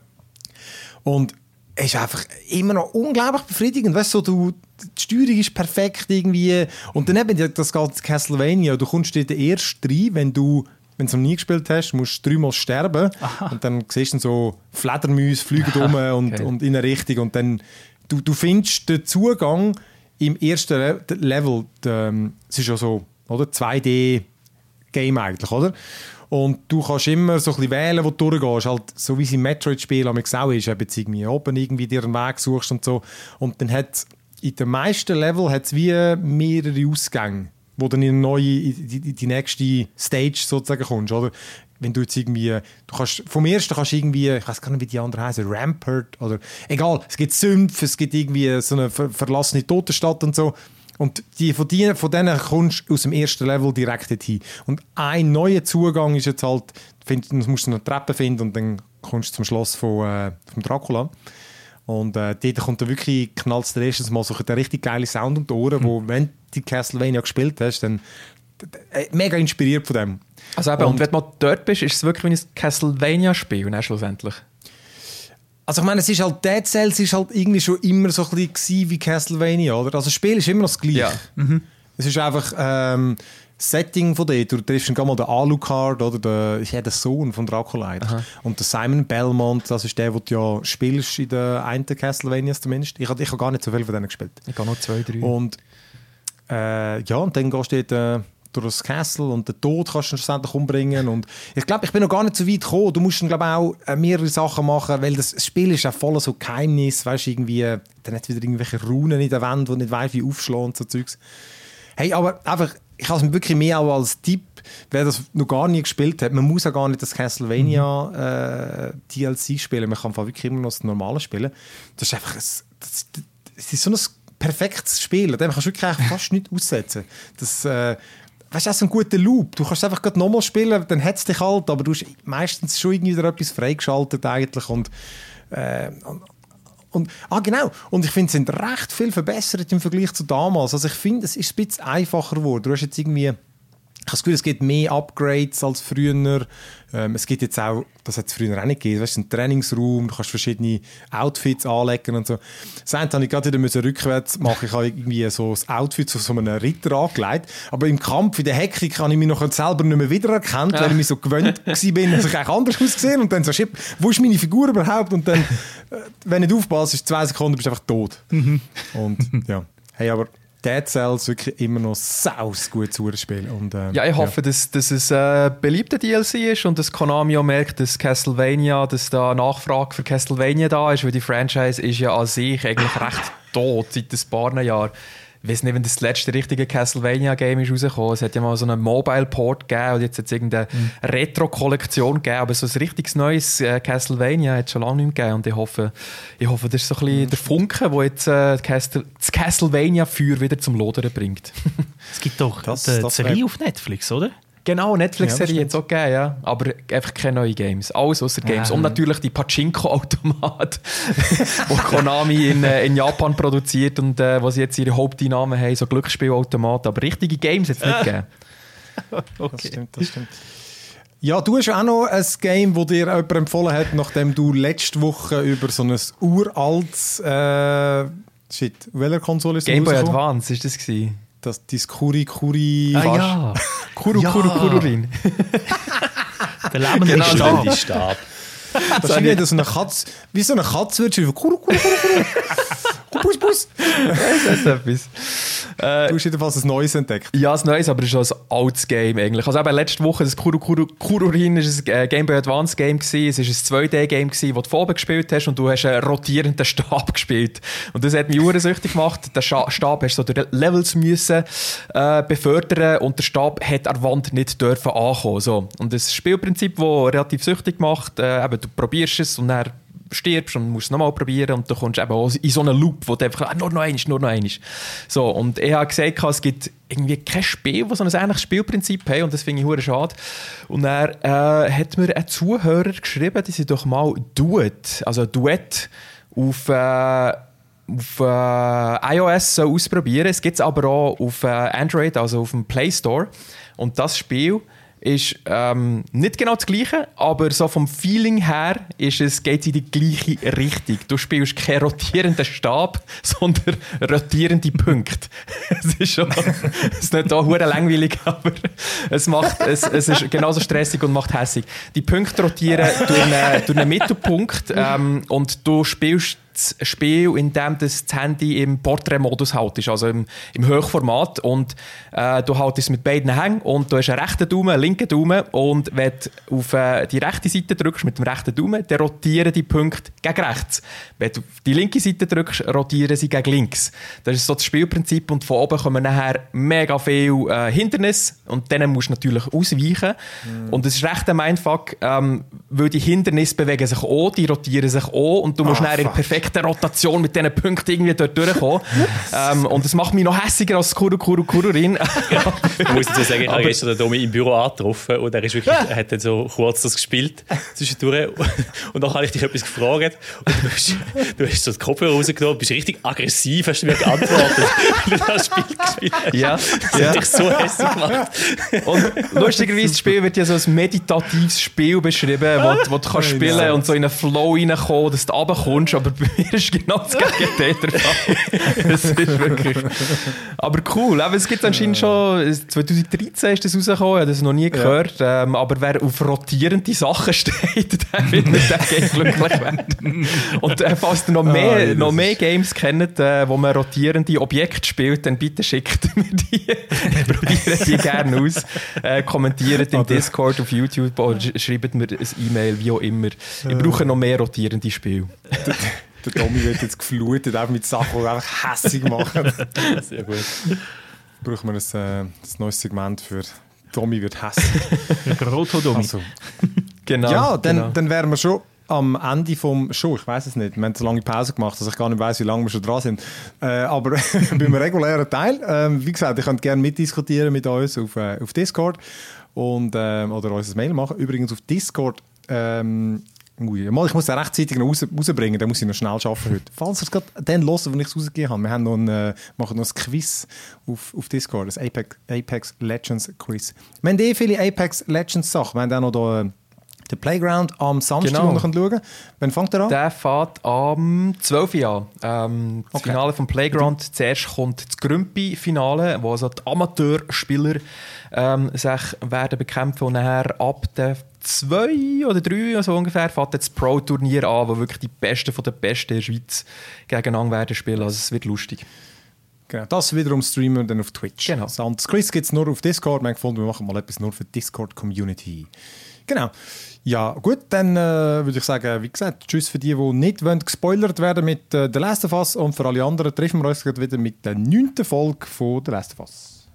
und es ist einfach immer noch unglaublich befriedigend. Weißt so, du, die Steuerung ist perfekt irgendwie. Und dann eben das ganze Castlevania. Du kommst den ersten rein, wenn du wenn du noch nie gespielt hast, musst du dreimal sterben. Und dann siehst du so Fledermäuse fliegen um und, okay. und in eine Richtung. Und dann du, du findest den Zugang im ersten Le Level. ähm, Es ist ja so, oder? 2D-Game eigentlich, oder? Und du kannst immer so ein bisschen wählen, wo du durchgehst. Halt, so wie es im Metroid-Spiel auch ist, eben irgendwie oben irgendwie dir einen Weg suchst und so. Und dann hat in den meisten Level hat's wie mehrere Ausgänge, wo dann in neue, die, die, die nächste Stage sozusagen kommst, oder? Wenn du jetzt irgendwie, du kannst, vom ersten kannst du irgendwie, ich weiß gar nicht, wie die anderen heißen, Rampart oder, egal, es gibt Sümpfe, es gibt irgendwie so eine ver verlassene Totenstadt und so. Und die, von, die, von denen kommst du aus dem ersten Level direkt dorthin. Und ein neuer Zugang ist jetzt halt, find, du musst eine Treppe finden und dann kommst du zum Schloss von, äh, vom Dracula. Und äh, dort kommt dann wirklich knallt der erstes Mal so der richtig geile Sound um die Ohren, wo, wenn du Castlevania gespielt hast, dann äh, mega inspiriert von dem. Also eben, und, Und- wenn du mal dort bist, ist es wirklich wie ein Castlevania-Spiel, ne, schlussendlich. Also ich meine, es ist halt, Dead Cells ist halt irgendwie schon immer so ein bisschen wie Castlevania, oder? Also das Spiel ist immer noch das Gleiche. Ja. Es ist einfach ähm, Setting von dort. Du triffst dann mal den Alucard, oder? Der, ja der Sohn von Dracula. Und der Simon Belmont, das ist der, den du ja spielst in den einen Castlevanias zumindest. Ich habe ich hab gar nicht so viel von denen gespielt. Ich gehe noch zwei, drei. Und äh, ja, und dann gehst du dort, äh, durch das Castle und den Tod kannst du schlussendlich umbringen. Und ich glaube, ich bin noch gar nicht so weit gekommen. Du musst dann, glaube auch äh, mehrere Sachen machen, weil das Spiel ist auch voll so Geheimnis, weißt du, irgendwie, dann hat wieder irgendwelche Runen in der Wand, die nicht weißt, wie aufschlagen und so Zeugs. Hey, aber einfach, ich habe es wirklich mehr auch als Tipp, wer das noch gar nie gespielt hat, man muss auch gar nicht das Castlevania mhm. äh, DLC spielen, man kann wirklich immer noch das normale spielen. Das ist einfach, ein, das, das ist so ein perfektes Spiel, dem kannst du wirklich fast nicht aussetzen. Das, äh, weißt du, das ist ein guter Loop. Du kannst einfach nochmal spielen, dann hat es dich halt, aber du hast meistens schon irgendwie wieder etwas freigeschaltet eigentlich und, äh, und, ah, genau. Und ich finde, es sind recht viel verbessert im Vergleich zu damals. Also ich finde, es ist ein bisschen einfacher geworden. Du hast jetzt irgendwie ich habe das Gefühl, es gibt mehr Upgrades als früher. Ähm, es gibt jetzt auch, das hat es früher auch nicht gegeben, weißt, einen Trainingsraum, du kannst verschiedene Outfits anlegen und so. Das eine habe ich gerade wieder müssen rückwärts machen. Ich habe irgendwie so das Outfit zu so einem Ritter angelegt. Aber im Kampf, in der Hektik, habe ich mich noch selber nicht mehr wiedererkannt, weil ich mich so gewöhnt war, dass ich eigentlich anders ausgesehen und dann so, shit, wo ist meine Figur überhaupt? Und dann, äh, wenn du nicht aufpasst, ist zwei Sekunden bist du einfach tot. Mhm. Und ja, hey, aber Dead Cells wirklich immer noch saus gut zu spielen. Und, äh, ja, ich hoffe, ja. Dass, dass es ein äh, beliebter DLC ist und dass Konami auch merkt, dass Castlevania, dass da Nachfrage für Castlevania da ist, weil die Franchise ist ja an sich eigentlich recht tot seit ein paar Jahren ich weiß nicht, wenn das letzte richtige Castlevania-Game ist rausgekommen. Es hat ja mal so einen Mobile-Port gegeben und jetzt hat es irgendeine mhm. Retro-Kollektion gegeben. Aber so ein richtiges neues äh, Castlevania hat es schon lange nicht gegeben. Und ich hoffe, ich hoffe, das ist so ein bisschen mhm. der Funke, der jetzt äh, das Castlevania-Feuer wieder zum Lodern bringt. es gibt doch das, die Serie auf Netflix, oder? Genau, Netflix-Serie ja, jetzt auch gegeben, ja. Aber einfach keine neuen Games. Alles außer Games. Ah. Und natürlich die Pachinko-Automat, die Konami in, äh, in Japan produziert und äh, wo sie jetzt ihre Haupteinnahmen haben, so Glücksspielautomat. Aber richtige Games jetzt nicht gegeben. okay. Das stimmt, das stimmt. Ja, du hast auch noch ein Game, das dir jemand empfohlen hat, nachdem du letzte Woche über so ein uraltes. Äh, shit, welcher Konsole ist das? Game Boy Advance, ist das gewesen? Das, das Kuri Kuri. Ah, ja. Kuru ja. Kuru Kururin. Der lebende genau, Stab. Stab. Das ist wie so eine Katze, wie so eine Katze wird schon Kuru Kuru Kuru. Bus, Bus. Das ist etwas. Äh, du hast jedenfalls ein neues entdeckt. Ja, ein neues, aber es ist schon ein altes Game eigentlich. Also eben letzte Woche, das Kuru Kuru Kururin ist ein äh, Game Boy Advance Game gewesen. Es war ein 2D-Game gewesen, das du vorne gespielt hast und du hast einen rotierenden Stab gespielt. Und das hat mich ursüchtig gemacht. Den Stab hast du so durch Levels müssen äh, befördern und der Stab hat an der Wand nicht dürfen ankommen. So. Und das Spielprinzip, das relativ süchtig macht, äh, eben, du probierst es und dann stirbst und musst es nochmal probieren und du kommst eben auch in so einen Loop, wo du einfach, ah, nur noch eins, nur noch eins. So, und ich habe gesagt, es gibt irgendwie kein Spiel, das so ein ähnliches Spielprinzip hat und das finde ich hure schade. Und er äh, hat mir ein Zuhörer geschrieben, dass ich doch mal Duet, also Duett auf... Äh, auf äh, iOS so ausprobieren. Es gibt es aber auch auf äh, Android, also auf dem Play Store. Und das Spiel ist ähm, nicht genau das Gleiche, aber so vom Feeling her ist es, geht es in die gleiche Richtung. Du spielst keinen rotierenden Stab, sondern rotierende Punkte. es ist schon, es ist nicht auch langweilig, aber es, macht, es, es ist genauso stressig und macht hässig. Die Punkte rotieren durch einen, durch einen Mittelpunkt ähm, und du spielst das Spiel, in dem das, Handy im Porträtmodus haltest, also im, im Hochformat. Und äh, du haltest es mit beiden Hängen und du hast einen rechten Daumen, einen linken Daumen. Und wenn du auf äh, die rechte Seite drückst mit dem rechten Daumen, dann rotieren die Punkte gegen rechts. Wenn du auf die linke Seite drückst, rotieren sie gegen links. Das ist so das Spielprinzip. Und von oben kommen nachher mega viele äh, Hindernisse und denen musst du natürlich ausweichen. Mm. Und es ist recht ein Mindfuck, ähm, weil die Hindernisse bewegen sich auch, die rotieren sich auch und du musst oh, nachher in perfekt perfekten Rotation mit diesen Punkten irgendwie dort durchkommen. ähm, und das macht mich noch hässiger als Kuru Kuru Kururin. ich muss dazu sagen, ich habe gestern den Domi im Büro angetroffen und er, ist wirklich, er hat dann so kurz das gespielt zwischendurch. Und dann habe ich dich etwas gefragt und du hast, du hast so den Kopfhörer rausgenommen, bist richtig aggressiv, hast du mir geantwortet, weil du das Spiel gespielt hast. Ja, das ja. hat dich so hässlich gemacht. Und lustigerweise, das Spiel wird ja so als meditatives Spiel beschrieben, wo, wo du kannst spielen und so in einen Flow reinkommen, dass du runterkommst, aber mir ist genau das Gegenteil der Fall. das ist wirklich... Aber cool, aber es gibt anscheinend schon... 2013 ist das rausgekommen, ich habe das noch nie gehört. Ja. Ähm, aber wer auf rotierende Sachen steht, der findet den Game glücklich werden. Und äh, falls ihr noch mehr, ah, ja, noch mehr Games kennt, äh, wo man rotierende Objekte spielt, dann bitte schickt mir die. Wir probieren die gerne aus. Äh, kommentiert im Discord, auf YouTube oder schreibt mir ein E-Mail, wie auch immer. Wir brauchen noch mehr rotierende Spiele. Der Tommy wird jetzt geflutet, auch mit Sachen, die einfach hässig machen. Sehr gut. Brauchen wir ein, äh, ein neues Segment für Tommy wird hässig. Rotodomi. Also, genau. Ja, dann, genau. dann wären wir schon am Ende vom Show. Ich weiß es nicht. Wir haben so lange Pause gemacht, dass ich gar nicht weiß, wie lange wir schon dran sind. Äh, aber beim regulären Teil, äh, wie gesagt, ihr könnt gerne mitdiskutieren mit uns auf, äh, auf Discord und, äh, oder uns ein Mail machen. Übrigens auf Discord. Ähm, Ui, mal, ich muss den rechtzeitig noch raus, rausbringen, dann muss ich noch schnell arbeiten heute. Falls ihr es gerade dann hören, wenn ich es rausgegeben habe, wir haben noch ein, äh, machen noch ein Quiz auf, auf Discord, das Apex, Apex Legends Quiz. Wir haben eh viele Apex Legends Sachen. Wir haben auch noch da, äh, den Playground am Samstag, Genau. wo wir schauen können. Wann fängt er an? Der fährt am 12. Uhr an. Ähm, das Okay. Finale vom Playground. Zuerst kommt das Grümpi-Finale, wo also die Amateurspieler ähm, sich werden bekämpfen und nachher ab der zwei oder drei so ungefähr fährt das Pro-Turnier an, wo wirklich die Besten von den Besten in der Schweiz gegeneinander werden spielen. Also es wird lustig. Genau, das wiederum streamen wir dann auf Twitch. Genau. Das Quiz gibt es nur auf Discord. Wir haben gefunden, wir machen mal etwas nur für die Discord-Community. Genau. Ja, gut, dann äh, würde ich sagen, wie gesagt, tschüss für die, die nicht wollen, gespoilert werden mit äh, The Last of Us und für alle anderen treffen wir uns wieder mit der neunten Folge von The Last of Us.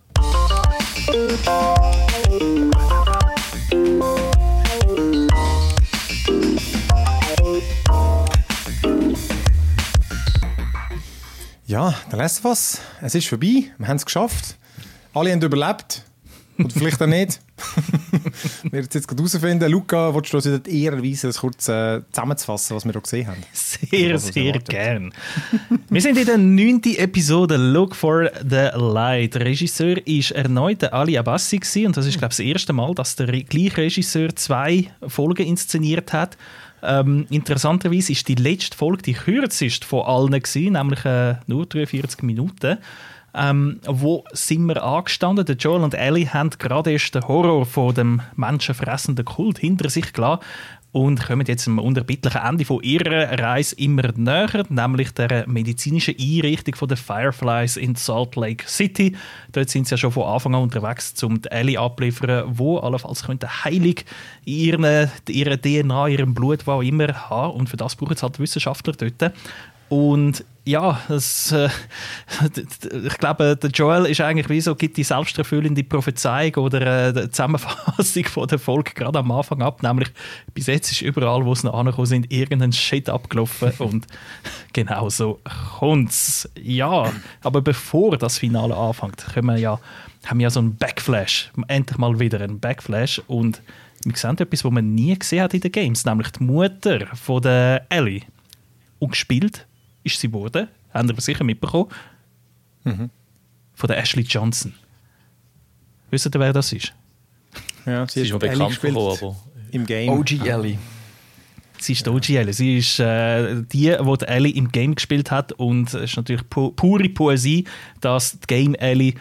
Ja, Last of Us, es ist vorbei, wir haben es geschafft. Alle haben überlebt. Oder vielleicht auch nicht. wir werden es jetzt gerade herausfinden. Luca, willst du uns wieder die Ehre erweisen, das kurz äh, zusammenzufassen, was wir hier gesehen haben? Sehr, Was sehr erwartet. gern. Wir sind in der neunten Episode Look for the Light. Der Regisseur war erneut der Ali gewesen, und das ist, glaube ich, das erste Mal, dass der gleiche Regisseur zwei Folgen inszeniert hat. Ähm, interessanterweise ist die letzte Folge die kürzeste von allen gewesen, nämlich äh, nur 43 Minuten. Ähm, wo sind wir angestanden? Joel und Ellie haben gerade erst den Horror von dem menschenfressenden Kult hinter sich gelassen und kommen jetzt am unterbittlichen Ende von ihrer Reise immer näher, nämlich der medizinischen Einrichtung von den Fireflies in Salt Lake City. Dort sind sie ja schon von Anfang an unterwegs, um die Ellie abliefern, wo allenfalls könnte Heilig ihren, ihrer DNA, ihrem Blut, wo auch immer haben. Und für das brauchen es halt Wissenschaftler dort. Und ja, das, äh, ich glaube, der Joel ist eigentlich wie so, gibt die selbsterfüllende Prophezeiung oder äh, die Zusammenfassung von der Folge gerade am Anfang ab. Nämlich, bis jetzt ist überall, wo sie noch angekommen sind, irgendein Shit abgelaufen. und genau so kommt's. Ja, aber bevor das Finale anfängt, können wir ja, haben wir ja so einen Backflash. Endlich mal wieder einen Backflash. Und wir sehen etwas, was man nie gesehen hat in den Games, nämlich die Mutter von der Ellie. Und gespielt ist sie worden, haben wir sicher mitbekommen, von der Ashley Johnson. Wisst ihr, wer das ist? Ja, Sie ist mir Ellie bekannt gespielt vorgekommen, aber Im Game. OG Ellie. Sie ist die OG Ellie. Sie ist äh, die, die, die Ellie im Game gespielt hat. Und es ist natürlich pu pure Poesie, dass die Game Ellie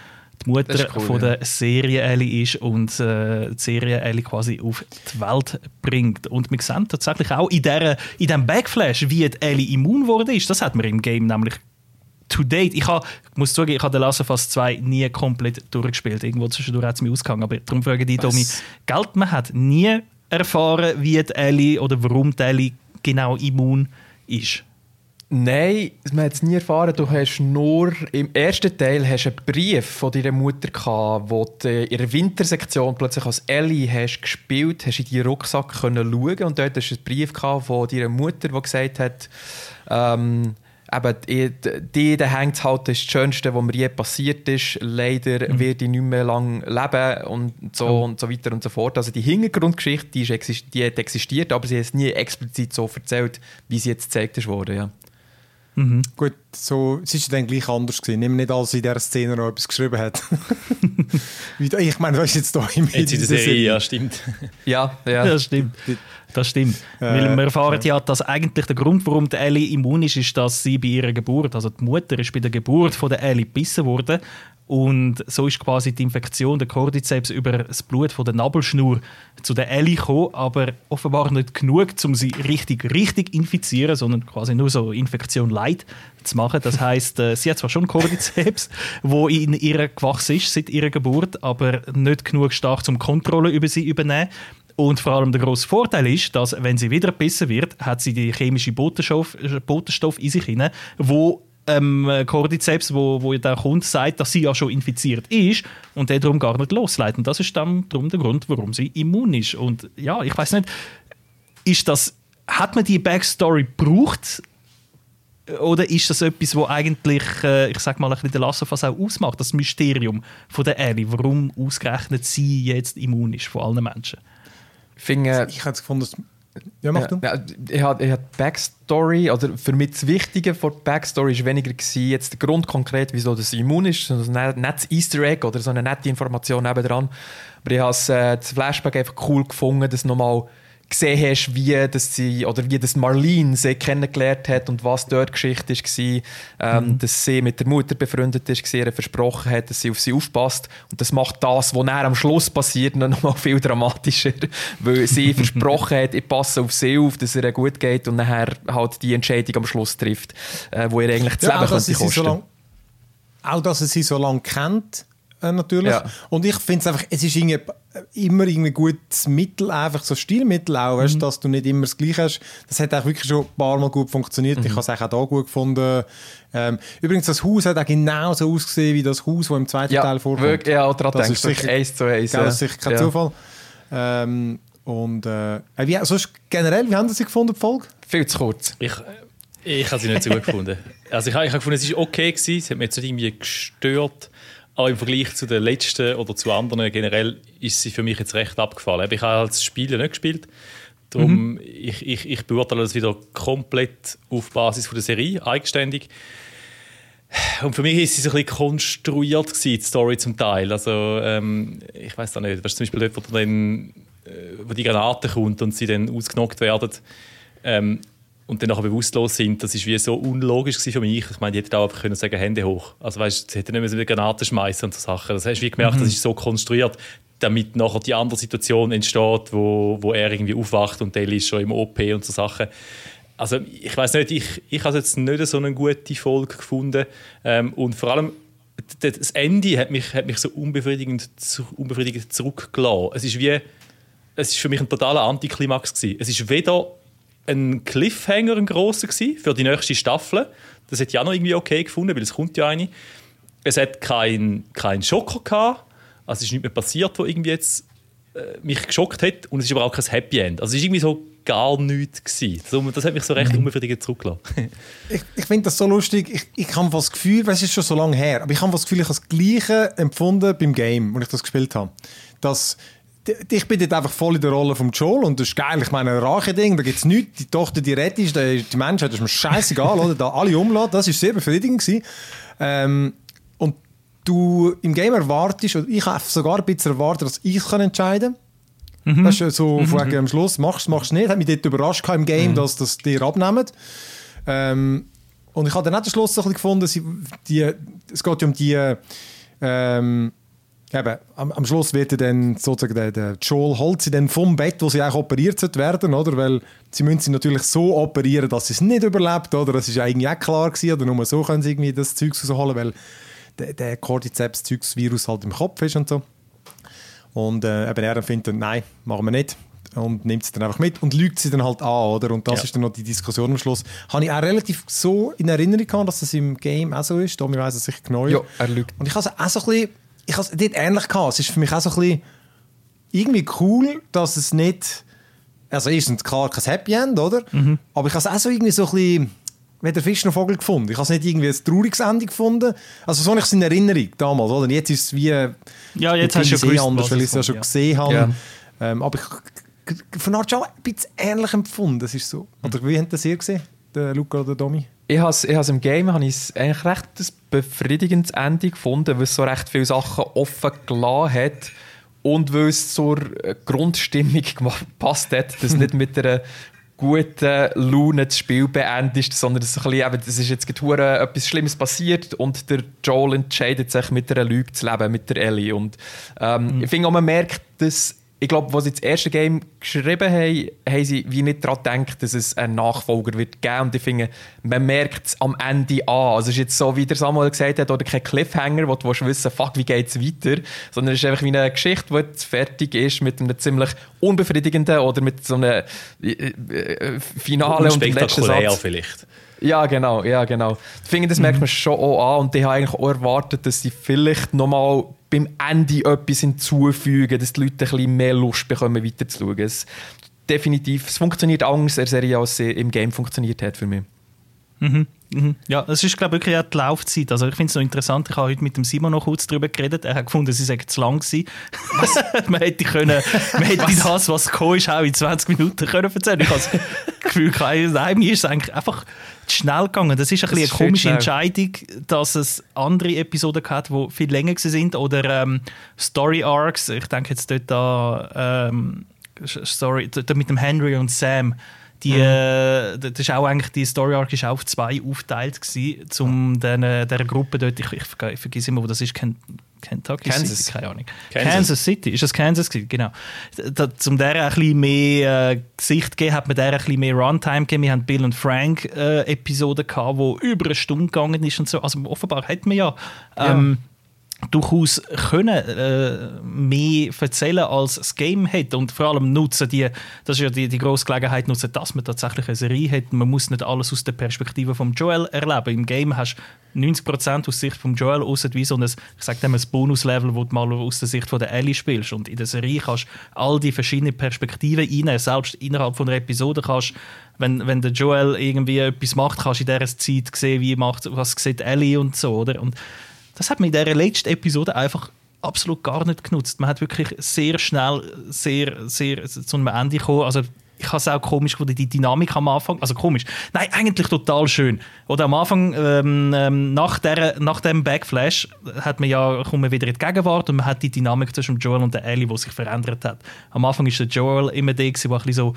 die Mutter cool, von ja. der Serie Ellie ist und äh, die Serie Ellie quasi auf die Welt bringt. Und wir sehen tatsächlich auch in, der, in diesem Backflash, wie die Ellie immun geworden ist. Das hat man im Game nämlich to date. Ich, ha, ich muss zugeben, ich habe The Last of Us 2 nie komplett durchgespielt. Irgendwo zwischendurch hat es mich ausgegangen. Aber darum frage ich dich? Tommy, Geld, man hat nie erfahren, wie die Ellie oder warum die Ellie genau immun ist. Nein, man hat es nie erfahren. Du hast nur im ersten Teil hast du einen Brief von deiner Mutter gehabt, wo du in der Wintersektion plötzlich als Ellie hast gespielt, hast in deinen Rucksack können schauen und dort hast du einen Brief gehabt von deiner Mutter, die gesagt hat, ähm, eben, die, die hängt halt das Schönste, was mir je passiert ist. Leider wird ich nicht mehr lang leben und so Oh. und so weiter und so fort. Also die Hintergrundgeschichte, die, ist die hat existiert, aber sie hat es nie explizit so erzählt, wie sie jetzt gezeigt ist worden. Ja. Mhm. Gut, so, es ist dann gleich anders gewesen. Nimm nicht alles in dieser Szene noch etwas geschrieben hat. ich meine, was ist jetzt da im Jetzt in der Serie, ja, stimmt. ja, ja. Das stimmt. Das stimmt. Äh, Weil wir erfahren ja. ja, dass eigentlich der Grund, warum die Ellie immun ist, ist, dass sie bei ihrer Geburt, also die Mutter ist bei der Geburt von der Ellie gebissen worden und so ist quasi die Infektion der Cordyceps über das Blut von der Nabelschnur zu der Ellie gekommen, aber offenbar nicht genug, um sie richtig, richtig infizieren, sondern quasi nur so Infektion light zu machen. Das heißt, äh, sie hat zwar schon Cordyceps, wo in ihr gewachsen ist seit ihrer Geburt, aber nicht genug stark zum Kontrolle über sie übernehmen. Und vor allem der grosse Vorteil ist, dass wenn sie wieder gebissen wird, hat sie die chemische Botenstoff, Botenstoff in sich hinein, wo ähm, Cordyceps, wo, wo der Kunde sagt, dass sie ja schon infiziert ist und der darum gar nicht losleitet. Und das ist dann darum der Grund, warum sie immun ist. Und ja, ich weiß nicht, ist das, hat man die Backstory gebraucht? Oder ist das etwas, wo eigentlich, äh, ich sag mal, ein bisschen der Last auch ausmacht, das Mysterium von der Ellie, warum ausgerechnet sie jetzt immun ist von allen Menschen? Ich, finde, ich hätte gefunden, ja, mach du. Ja, ich habe ich hab Backstory, oder für mich das Wichtige von Backstory war weniger gewesen, jetzt der Grund konkret, wieso das immun ist, sondern ein nettes Easter Egg oder so eine nette Information nebendran. Aber ich habe äh, das Flashback einfach cool gefunden, das nochmal gesehen hast, wie das sie oder wie das Marlene sie kennengelernt hat und was dort Geschichte war, ähm, mhm. dass sie mit der Mutter befreundet ist, ihr versprochen hat, dass sie auf sie aufpasst und das macht das, was am Schluss passiert, noch mal viel dramatischer, weil sie versprochen hat, ich passe auf sie auf, dass es ihr gut geht und nachher halt die Entscheidung am Schluss trifft, äh, wo ihr eigentlich das ja, Leben könnte kosten. So lang, auch, dass er sie so lange kennt, äh, natürlich. Ja. Und ich finde es einfach, es ist irgendwie immer ein gutes Mittel, einfach so Stilmittel auch, weißt, mhm. dass du nicht immer das Gleiche hast. Das hat auch wirklich schon ein paar Mal gut funktioniert. Mhm. Ich habe es auch hier gut gefunden. Ähm, übrigens, das Haus hat auch genauso ausgesehen wie das Haus, das im zweiten ja, Teil vorkommt. Wirklich, ja, daran das ist sicher, eins zu eins. Das ist sicher kein ja. Zufall. Ähm, und äh, wie, sonst generell, wie haben Sie gefunden, die Folge? Viel zu kurz. Ich, ich habe sie nicht so gut gefunden. Also ich, ich habe gefunden, es war okay, gewesen. es hat mich jetzt nicht irgendwie gestört. Aber im Vergleich zu den letzten oder zu anderen generell ist sie für mich jetzt recht abgefallen. Ich habe als Spieler nicht gespielt. Darum, mhm. ich, ich, ich beurteile das wieder komplett auf Basis von der Serie, eigenständig. Und für mich ist sie so ein bisschen konstruiert gewesen, die Story zum Teil. Also, ähm, ich weiß da nicht. Weißt, zum Beispiel dort, wo, dann, äh, wo die Granate kommt und sie dann ausgenockt werden. Ähm, und dann nachher bewusstlos sind, das ist wie so unlogisch für mich. Ich meine, die hätten auch einfach können sagen, Hände hoch. Also weißt, sie hätten nicht mehr Granaten schmeißen und so Sachen. Das hast du wie gemerkt, mhm. das ist so konstruiert, damit nachher die andere Situation entsteht, wo, wo er irgendwie aufwacht und Deli ist schon im OP und so Sachen. Also ich weiß nicht, ich, ich habe jetzt nicht so eine gute Folge gefunden ähm, und vor allem das Ende hat mich, hat mich so unbefriedigend, unbefriedigend zurückgelassen. Es ist wie, es ist für mich ein totaler Antiklimax gewesen. Es ist weder ein Cliffhanger, ein grosser für die nächste Staffel. Das hätte ich auch noch irgendwie okay gefunden, weil es kommt ja eine. Es hat keinen kein Schocker gehabt. Also es ist nichts mehr passiert, was irgendwie jetzt äh, mich geschockt hat. Und es ist aber auch kein Happy End. Also es ist irgendwie so gar nichts gewesen. Das hat mich so recht mhm. unbefriedigend zurückgelassen. ich ich finde das so lustig. Ich, ich habe das Gefühl, es ist schon so lange her, aber ich habe das Gefühl, ich habe das Gleiche empfunden beim Game, als ich das gespielt habe. Dass ich bin dort einfach voll in der Rolle vom Joel und das ist geil. Ich meine, ein Rache-Ding, da gibt es nichts. Die Tochter, die rettest, die, Menschen, das ist mir scheißegal, oder? Da alle umlassen, das war sehr befriedigend. Ähm, und du im Game erwartest, oder ich habe sogar ein bisschen erwartet, dass ich kann entscheiden kann. Mhm. Das ist so mhm. von am Schluss, machst du machst nicht. Hat mich dort überrascht im Game, mhm. dass das dir abnehmen. Ähm, und ich habe dann auch den Schluss ein gefunden, sie, die, es geht ja um die ähm, Eben, am, am, Schluss wird er dann sozusagen der, der Joel holt sie dann vom Bett, wo sie auch operiert werden, oder? Weil sie müssen sie natürlich so operieren, dass sie es nicht überlebt, oder? Das ist eigentlich auch klar gewesen, oder nur so können sie irgendwie das Zeug rausholen, weil der, der Cordyceps-Virus halt im Kopf ist und so. Und äh, eben er findet, nein, machen wir nicht und nimmt sie dann einfach mit und lügt sie dann halt an, oder? Und das ja. ist dann noch die Diskussion am Schluss. Habe ich auch relativ so in Erinnerung gehabt, dass das im Game auch so ist. Tommy weiss es sicher genau. Ja, er lügt. Und ich habe es auch so ein bisschen ich habe es dort ähnlich gehabt. Es ist für mich auch so ein bisschen irgendwie cool, dass es nicht, also erstens klar kein Happy End, oder? Mhm. Aber ich habe es auch so irgendwie so ein bisschen wie der Fisch noch Vogel gefunden. Ich habe es nicht irgendwie ein trauriges Ende gefunden. Also so habe ich es in Erinnerung damals, oder? Jetzt ist es wie ja, jetzt hast du gewusst, anders, weil ich es ja schon gesehen habe. Ja. Ähm, aber ich von Art schon ein bisschen ähnlich empfunden. Das ist so. Oder wie habt ihr das ihr gesehen, der Luca oder Domi? Ich habe ich im Game habe ich eigentlich recht ein befriedigendes Ende gefunden, weil es so recht viele Sachen offen gelassen hat und weil es zur Grundstimmung gepasst hat, dass nicht mit einer guten Laune das Spiel beendest, sondern es ist, ein bisschen, es ist jetzt gerade etwas Schlimmes passiert und der Joel entscheidet sich mit einer Lüge zu leben, mit der Ellie. Und ähm, mhm. ich finde auch, man merkt, dass ich glaube, als sie das erste Game geschrieben haben, haben sie wie nicht daran gedacht, dass es einen Nachfolger wird geben. Und ich finde, man merkt es am Ende an. Also es ist jetzt so, wie der Samuel gesagt hat, oder kein Cliffhanger, wo du wissen fuck, wie geht es weiter, sondern es ist einfach wie eine Geschichte, die jetzt fertig ist mit einem ziemlich unbefriedigenden oder mit so einem äh, äh, Finale und letzten Satz. vielleicht. Ja, genau, ja, genau. Ich finde, das merkt man schon auch an und ich habe eigentlich auch erwartet, dass sie vielleicht nochmal beim Ende etwas hinzufügen, dass die Leute ein bisschen mehr Lust bekommen, weiterzuschauen. Es, definitiv, es funktioniert anders in der Serie, als es im Game funktioniert hat für mich. Mhm. Mhm. Ja, das ist glaube ich wirklich auch die Laufzeit. Also ich finde es noch interessant, ich habe heute mit dem Simon noch kurz darüber geredet. Er hat gefunden, sie sei zu lang gewesen. man hätte können, man hätte was? das, was gekommen ist, auch in 20 Minuten können erzählen. Ich habe das Gefühl, nein, mir ist es eigentlich einfach zu schnell gegangen. Das ist ein das eine komische Entscheidung, dass es andere Episoden hat, die viel länger sind oder ähm, Story Arcs. Ich denke jetzt dort an ähm, Story, dort mit dem Henry und Sam die, mhm. äh, das ist auch eigentlich, die Story Arc ist auch auf zwei aufgeteilt gewesen, um den, dieser Gruppe dort, ich, ich, ich vergesse immer, wo das ist, Ken, Kentucky Kansas. City, keine Ahnung. Kansas. Kansas City, ist das Kansas gewesen? Genau. Da, um der ein bisschen mehr äh, Gesicht zu geben, hat man der ein bisschen mehr Runtime gegeben. Wir haben Bill und Frank äh, Episoden gehabt, wo über eine Stunde gegangen ist und so. Also offenbar hat man ja, ähm, ja durchaus können äh, mehr erzählen als das Game hat und vor allem nutzen die, das ist ja die, die grosse Gelegenheit nutzen, dass man tatsächlich eine Serie hat. Man muss nicht alles aus der Perspektive von Joel erleben. Im Game hast du 90% aus Sicht von Joel, außer wie so ein, ich sag dem, ein Bonuslevel, wo du mal aus der Sicht von der Ellie spielst. Und in der Serie kannst du all die verschiedenen Perspektiven rein, selbst innerhalb von einer Episode kannst wenn, wenn der Joel irgendwie etwas macht, kannst du in dieser Zeit sehen, wie macht, was sieht Ellie und so, oder? Und das hat man in dieser letzten Episode einfach absolut gar nicht genutzt. Man hat wirklich sehr schnell sehr, sehr zu einem Ende gekommen. Also ich habe es auch komisch gefunden, die Dynamik am Anfang. Also komisch. Nein, eigentlich total schön. Oder am Anfang, ähm, ähm nach, der, nach dem Backflash, hat man ja, kommt man wieder in die Gegenwart und man hat die Dynamik zwischen Joel und der Ellie, die sich verändert hat. Am Anfang war der Joel immer der, der ein bisschen so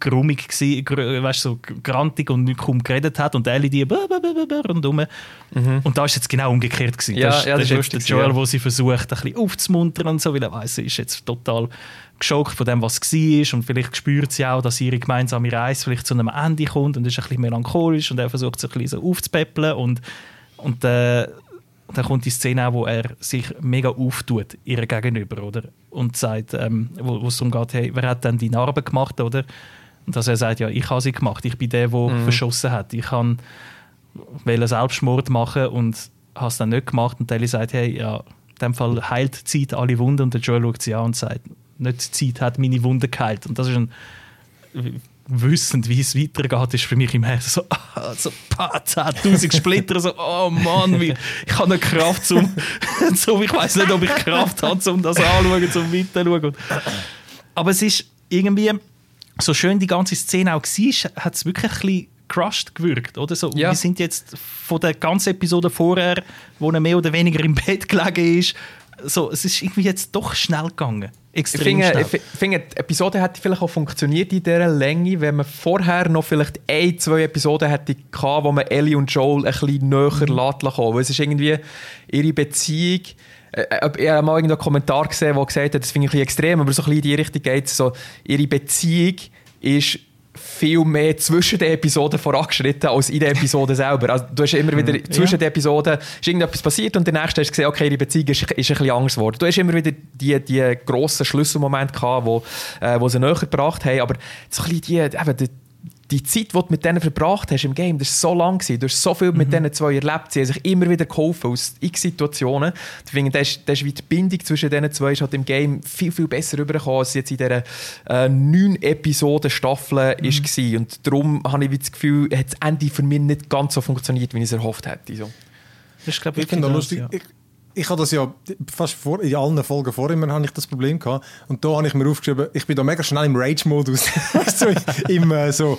grummig gsi, gr weißt, so grantig und nicht kaum geredet hat und Ellie die rundum. Mhm. Und da ist jetzt genau umgekehrt gewesen. Ja, das, ja, das, das ist der Joel, ja. wo sie versucht, ein bisschen aufzumuntern und so, weil er weiss, sie ist jetzt total geschockt von dem, was war und vielleicht spürt sie auch, dass ihre gemeinsame Reise vielleicht zu einem Ende kommt und ist ein bisschen melancholisch und er versucht sich ein bisschen so aufzupäppeln und, und äh, dann kommt die Szene auch, wo er sich mega auftut ihr gegenüber, oder? Und sagt, ähm, wo, wo es darum geht, hey, wer hat denn die Narbe gemacht, oder? Und dass er sagt, ja, ich habe sie gemacht, ich bin der, der mhm. verschossen hat. Ich kann Selbstmord machen und habe es dann nicht gemacht. Und Ellie sagt, hey, ja, in dem Fall heilt die Zeit alle Wunden. Und der Joel schaut sie an und sagt, nicht die Zeit hat meine Wunden geheilt. Und das ist ein wissend, wie es weitergeht, ist für mich im Herzen so, ah, so 10.000 Splitter, so, oh Mann, wie, ich habe nicht Kraft zum, zum ich weiß nicht, ob ich Kraft habe, um das anzuschauen, zum weiterschauen. Aber es ist irgendwie, so schön die ganze Szene auch war, hat es wirklich ein bisschen crushed gewirkt, oder? So, ja. Wir sind jetzt von der ganzen Episode vorher, wo er mehr oder weniger im Bett gelegen ist, so, es ist irgendwie jetzt doch schnell gegangen. Extrem ich finde, schnell. Ich finde, die Episode hätte vielleicht auch funktioniert in dieser Länge, wenn man vorher noch vielleicht ein, zwei Episoden hätte gehabt, wo man Ellie und Joel ein bisschen näher mhm. lassen Weil es ist irgendwie ihre Beziehung... Äh, äh, ich habe mal einen Kommentar gesehen, der gesagt hat, das finde ich ein bisschen extrem, aber so ein bisschen in die Richtung geht es. So, ihre Beziehung ist viel mehr zwischen den Episoden vorangeschritten als in der Episode selber. Also, du hast immer wieder mhm. zwischen ja. den Episoden ist irgendetwas passiert und der nächste hast du gesehen, okay, die Beziehung ist, ist ein bisschen anders geworden. Du hast immer wieder die, die grossen Schlüsselmomente gehabt, wo, äh, wo sie näher gebracht haben, aber so ein bisschen die, eben, die die Zeit, die du mit denen verbracht hast im Game, das war so lang. Gewesen. Du hast so viel mit mhm. diesen zwei erlebt. Sie haben sich immer wieder geholfen aus x Situationen. Ich finde, das ist, das ist wie die Bindung zwischen diesen zwei ist halt im Game viel, viel besser rübergekommen, als jetzt in dieser äh, neun Episoden Staffel mhm. war. Und darum habe ich das Gefühl, hat das Ende für mich nicht ganz so funktioniert, wie ich es erhofft hätte. So. Das ist, glaube ich, ich finde lustig. Ja. Ich, ich habe das ja fast vor, in allen Folgen vor immer habe ich das Problem gehabt. Und da habe ich mir aufgeschrieben, ich bin da mega schnell im Rage-Modus. so, im, äh, so,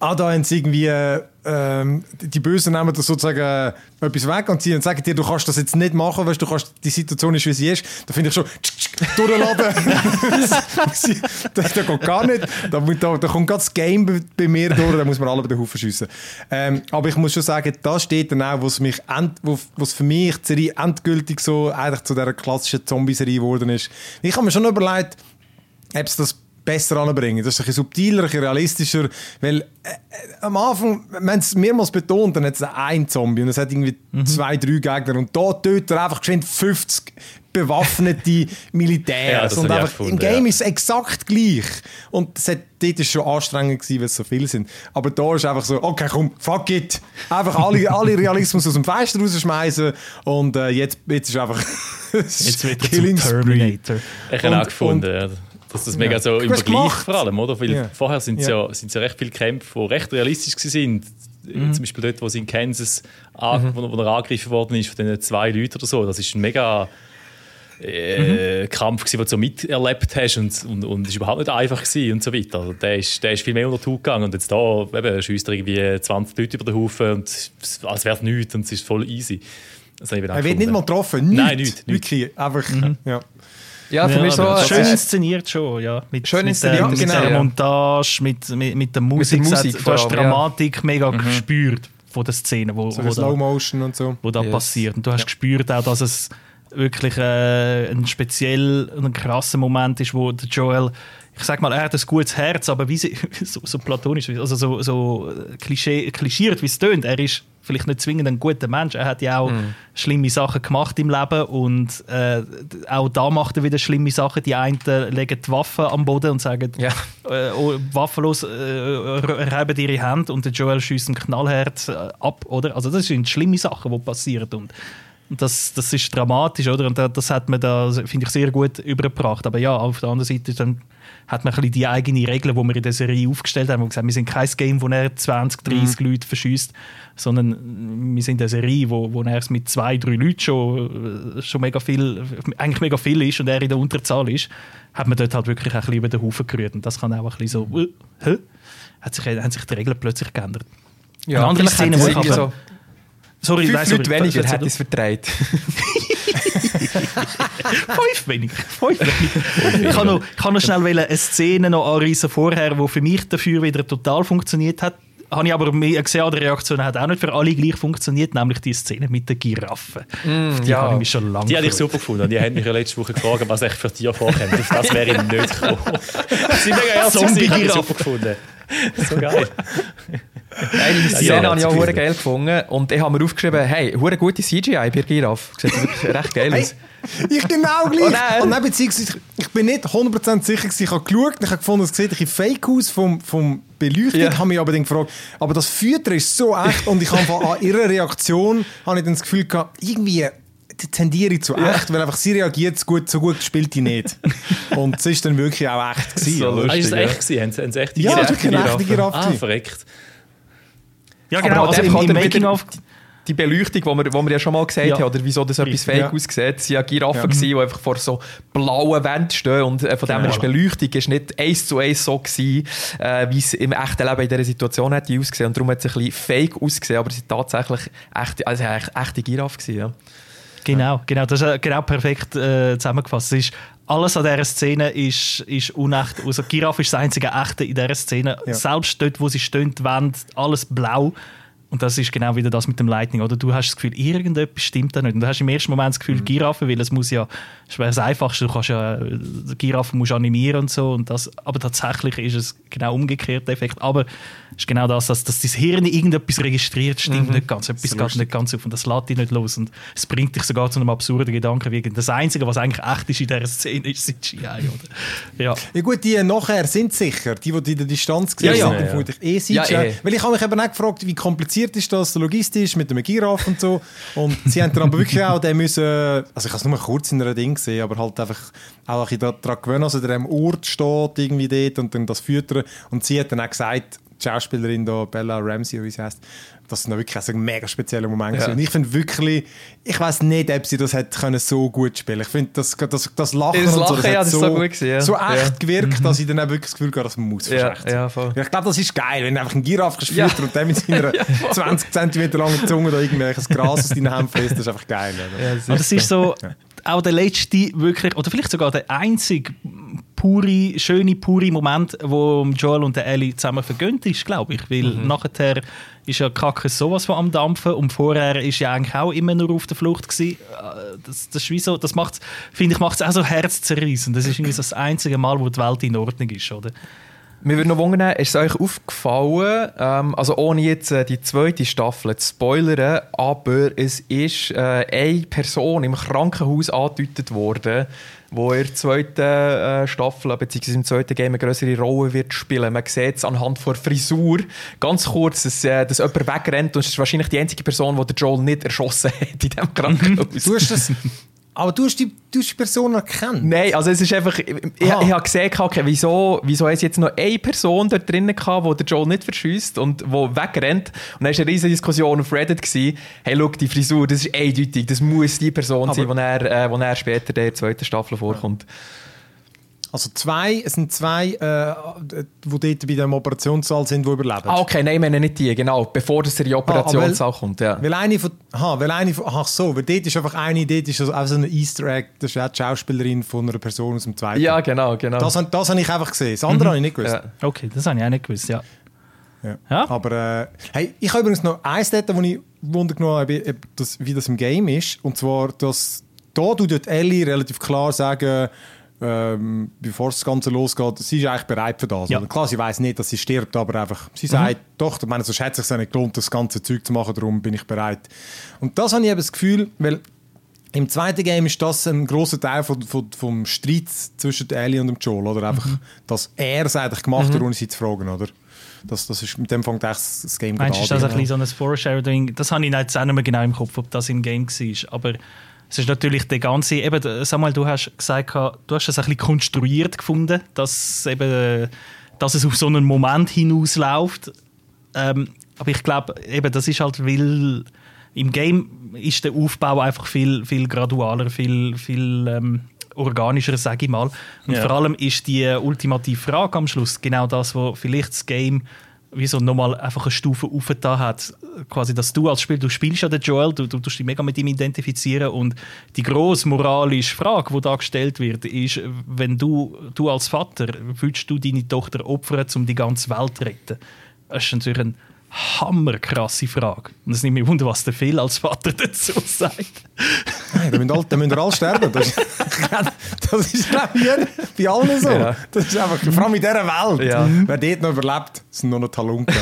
ah, da haben sie irgendwie äh, ähm, die Bösen nehmen das sozusagen äh, etwas weg und sie sagen dir, du kannst das jetzt nicht machen, weißt, du kannst, die Situation ist, wie sie ist. Da finde ich schon, durchladen. das, das geht gar nicht. Da, da, da kommt ganz das Game bei, bei, mir durch, da muss man alle über den Haufen schiessen. Ähm, aber ich muss schon sagen, da steht dann auch, wo es mich end, wo, was für mich die Serie endgültig so eigentlich zu dieser klassischen Zombie-Serie geworden ist. Ich habe mir schon überlegt, ob es das besser anbringen. Das ist ein bisschen subtiler, ein bisschen realistischer, weil äh, äh am Anfang, wenn es mehrmals betont, dann hat es einen Zombie und es hat irgendwie mhm. zwei, drei Gegner und da tötet er einfach geschwind 50 bewaffnete Militärs ja, und einfach, gefunden, im Game ja. ist es exakt gleich und das hat, dort ist schon anstrengend gewesen, weil es so viele sind, aber da ist einfach so, okay komm, fuck it, einfach alle, alle Realismus aus dem Fenster rausschmeißen und äh, jetzt, jetzt ist einfach jetzt wird Killing Terminator. Ich habe auch gefunden, und, dass das mega ja. so im Vergleich vor allem, oder? Weil ja. vorher sind es ja. ja, ja recht viele Kämpfe, die recht realistisch waren. Mhm. Zum Beispiel dort, wo sie in Kansas mhm. wo, wo er angegriffen worden ist von diesen zwei Leuten oder so. Das ist ein mega äh, mhm. Kampf, den du so miterlebt hast und, und, und ist überhaupt nicht einfach gewesen und so weiter. Also der, ist, der ist viel mehr unter die Haut gegangen und jetzt da eben, schießt er irgendwie 20 Leute über den Haufen und als wäre es nichts und es ist voll easy. er wird nicht mal getroffen, nichts. Nein, nichts. Wirklich, einfach, mhm. ja. Ja, für ja, mich so. Schön äh, inszeniert schon, ja. Mit, schön inszeniert, mit, der, genau, mit der Montage, mit, mit, mit der Musik. Mit der Musik du hast Dramatik ja. mega mhm. gespürt von der Szene, wo, so wo Slow Motion und so. Wo da yes. passiert. Und du hast ja. gespürt auch, dass es wirklich äh, ein speziell, ein krasser Moment ist, wo der Joel ich sag mal, er hat ein gutes Herz, aber wie sie, so, so platonisch, also so, so klischee, klischiert, wie es tönt, er ist vielleicht nicht zwingend ein guter Mensch. Er hat ja auch mm. schlimme Sachen gemacht im Leben und äh, auch da macht er wieder schlimme Sachen. Die einen legen die Waffen am Boden und sagen, ja. äh, oh, waffenlos äh, reiben ihre Hände und der Joel schießt ein Knallherz äh, ab, oder? Also das sind schlimme Sachen, die passieren und das, das ist dramatisch, oder? Und das hat man da, finde ich, sehr gut übergebracht. Aber ja, auf der anderen Seite dann hat man ein die eigenen Regeln, die wir in der Serie aufgestellt haben. Wir gesagt, wir sind kein Game, wo er 20, 30 mhm. Leute verschießt, sondern wir sind eine Serie, wo, wo er es mit zwei, drei Leuten schon, schon mega viel, eigentlich mega viel ist und er in der Unterzahl ist, hat man dort halt wirklich ein bisschen über den Haufen gerührt. Und das kann auch ein bisschen so, äh, hat sich, haben sich die Regeln plötzlich geändert. Ja, Eine andere Szene, wo ich aber, so Sorry, Fünf nein, Leute weniger hätte ich es vertreibt. Fünf weniger. Fünf weniger. ich kann noch, ich kann noch schnell eine Szene noch anreißen vorher, die für mich dafür wieder total funktioniert hat. Habe ich aber gesehen, die Reaktion hat auch nicht für alle gleich funktioniert, nämlich die Szene mit der Giraffe. Mm, die ja. habe ich mich schon lange Die habe ich super gefunden. Die haben mich ja letzte Woche gefragt, was echt für Tier vorkommt. Auf das wäre ich nicht gekommen. Sie mega ernst, Zombie-Giraffe gefunden. So geil. Nein, die Szene ja, habe ich auch sehr geil gefunden. Und ich habe mir aufgeschrieben, hey, hure gute CGI bei Giraffe. Sieht wirklich recht geil aus. ich genau gleich. Oh und dann, beziehungsweise, ich bin nicht 100% sicher, ich habe geschaut, ich habe gefunden, es sieht ein bisschen fake aus vom, vom Beleuchtung, ja. habe mich aber dann gefragt, aber das Fütter ist so echt und ich habe an ihrer Reaktion habe ich dann das Gefühl gehabt, irgendwie tendiere ich zu echt, ja. weil einfach sie reagiert so gut, so gut spielt die nicht. und es ist dann wirklich auch echt gewesen. So lustig, ist es echt gewesen? Haben sie, haben sie echt ja, es war eine echte Giraffe. Ah, verreckt. Ja, genau. Also im, im Making of die Beleuchtung, die wir, wo wir ja schon mal gesagt ja. haben, oder wieso das etwas fake ja. aussieht, waren ja Giraffen, ja. die einfach vor so blauen Wänden stehen und äh, von dem her ist Beleuchtung ist nicht eins zu eins so gewesen, äh, wie es im echten Leben in dieser Situation hätte ausgesehen und darum hat es ein bisschen fake ausgesehen, aber es sind tatsächlich echte, also echte gewesen, ja. Genau, genau, das ist genau perfekt äh, zusammengefasst. Es ist, alles an dieser Szene ist, ist unecht. Also Giraffe ist das einzige Echte in dieser Szene. Ja. Selbst dort, wo sie stehen, die Wände, alles blau. Und das ist genau wieder das mit dem Lightning, oder? Du hast das Gefühl, irgendetwas stimmt da nicht. Und du hast im ersten Moment das Gefühl, mhm. Giraffe, weil es muss ja, das wäre das Einfachste, du kannst ja, die Giraffe musst animieren und so. Und das, aber tatsächlich ist es genau umgekehrt, der Effekt. Aber es ist genau das, dass, dass dein Hirn irgendetwas registriert, stimmt mhm. nicht ganz. Etwas geht nicht ganz auf und das lässt dich nicht los. Und es bringt dich sogar zu einem absurden Gedanken, wie das Einzige, was eigentlich echt ist in dieser Szene, ist CGI, oder? Ja. ja gut, die nachher sind sicher, die, die in der Distanz gesehen ja, ja. sind, ja, ja. eh CGI. Ja, eh. Weil ich habe mich eben auch gefragt, wie kompliziert ist das logistisch mit dem Giraffe und so. Und sie haben dann aber wirklich auch den müssen, also ich habe es nur kurz in einer Ding gesehen, aber halt einfach auch ein bisschen daran gewöhnen, also der am Ort steht irgendwie dort und dann das füttern. Und sie hat dann auch gesagt, die Schauspielerin da, Bella Ramsey, wie sie heißt, das ist wirklich ein mega spezieller Moment. Ja. Und ich finde wirklich, ich weiß nicht, ob sie das hätte können so gut spielen. Ich finde, das, das, das Lachen Das und so, Lachen, hat ja, das ist so gut gewesen, ja. so echt Ja. gewirkt, dass ich dann auch wirklich das Gefühl habe, das muss Ja, echt sein. ja, voll. Ja, ich glaube, das ist geil, wenn du einfach einen Giraffe Ja. füttert und der mit seiner 20 cm langen Zunge da irgendwelches Gras aus deinen Händen frisst, das ist einfach geil. Oder? Ja, das Aber das ist so auch der letzte wirklich, oder vielleicht sogar der einzige pure, schöne, pure Moment, wo Joel und der Ellie zusammen vergönnt ist, glaube ich. Weil nachher ist ja Kacke sowas von am Dampfen und vorher ist ja eigentlich auch immer nur auf der Flucht gewesen. Äh, Das, das ist wie so, das macht's, finde ich, macht es auch so herzzerreißend. Das ist irgendwie so das einzige Mal, wo die Welt in Ordnung ist, oder? Mir würde noch wundern, ist es euch aufgefallen, ähm, also ohne jetzt äh, die zweite Staffel zu spoilern, aber es ist äh, eine Person im Krankenhaus angedeutet worden, wo in der zweiten äh, Staffel, beziehungsweise im zweiten Game eine größere Rolle wird spielen. Man sieht es anhand der Frisur ganz kurz, dass, äh, dass jemand wegrennt und es ist wahrscheinlich die einzige Person, die Joel nicht erschossen hat in diesem Krankenhaus. Du hast das, aber du hast die, du hast die Person erkannt. Nein, also es ist einfach, ich, ich, ich habe gesehen, okay, wieso, wieso ist jetzt noch eine Person dort drinnen gehabt, die der Joel nicht verschießt und wo wegrennt. Und dann war eine riesige Diskussion auf Reddit, gewesen, hey, schau, die Frisur, das ist eindeutig, das muss die Person sein, Aber- die er, äh, wo er später in der zweiten Staffel vorkommt. Also zwei, es sind zwei, äh, die dort bei dem Operationssaal sind, die überleben. Ah, okay, nein, ich meine nicht die, genau, bevor das in die Operationssaal kommt, ja. Weil eine von, aha, weil eine von, ach so, weil dort ist einfach eine, dort ist also auch so eine Easter Egg, das ist auch die Schauspielerin von einer Person aus dem zweiten. Ja, genau, genau. Das, das habe ich einfach gesehen, das andere habe ich nicht gewusst. ja. Okay, das habe ich auch nicht gewusst, ja. Ja. Ja. Aber äh, hey, ich habe übrigens noch eins dort, wo ich Wunder genommen habe, ob das, wie das im Game ist. Und zwar, dass da tut dort Ellie relativ klar sagen, ähm, bevor das Ganze losgeht, sie ist eigentlich bereit für das. Ja. Oder? Klar, sie weiß nicht, dass sie stirbt, aber einfach, sie sagt, doch, ich meine, sonst hätte es sich nicht gelohnt, das ganze Zeug zu machen, darum bin ich bereit. Und das habe ich eben das Gefühl, weil im zweiten Game ist das ein großer Teil von, von, vom Streit zwischen Ellie und dem Joel, oder einfach, dass er es eigentlich gemacht hat, ohne sie zu fragen, oder? Das, das ist, mit dem fängt das Game Meinst du, ist das ein an. bisschen so ein Foreshadowing? Das habe ich jetzt auch nicht mehr genau im Kopf, ob das im Game war. Aber es ist natürlich der ganze, eben, Samuel, du hast gesagt, du hast es ein bisschen konstruiert gefunden, dass, eben, dass es auf so einen Moment hinausläuft. Ähm, aber ich glaube, eben, das ist halt, weil im Game ist der Aufbau einfach viel, viel gradualer, viel, viel ähm, organischer, sage ich mal. Und Ja. vor allem ist die ultimative Frage am Schluss genau das, wo vielleicht das Game wie so nochmal einfach eine Stufe aufgetan hat. Quasi, dass du als Spiel, du spielst ja den Joel, du, du tust dich mega mit ihm identifizieren und die grosse moralische Frage, die da gestellt wird, ist, wenn du, du als Vater, würdest du deine Tochter opfern, um die ganze Welt zu retten? Das ist natürlich eine hammerkrasse Frage. Und es nimmt mich wunder, was der Phil als Vater dazu sagt. Nein, da müssen alle, da müssen alle sterben. Das ist, das ist glaube ich, bei allen so. Ja. Das ist einfach, vor allem in dieser Welt. Ja. Wer dort noch überlebt, sind nur noch Talunken.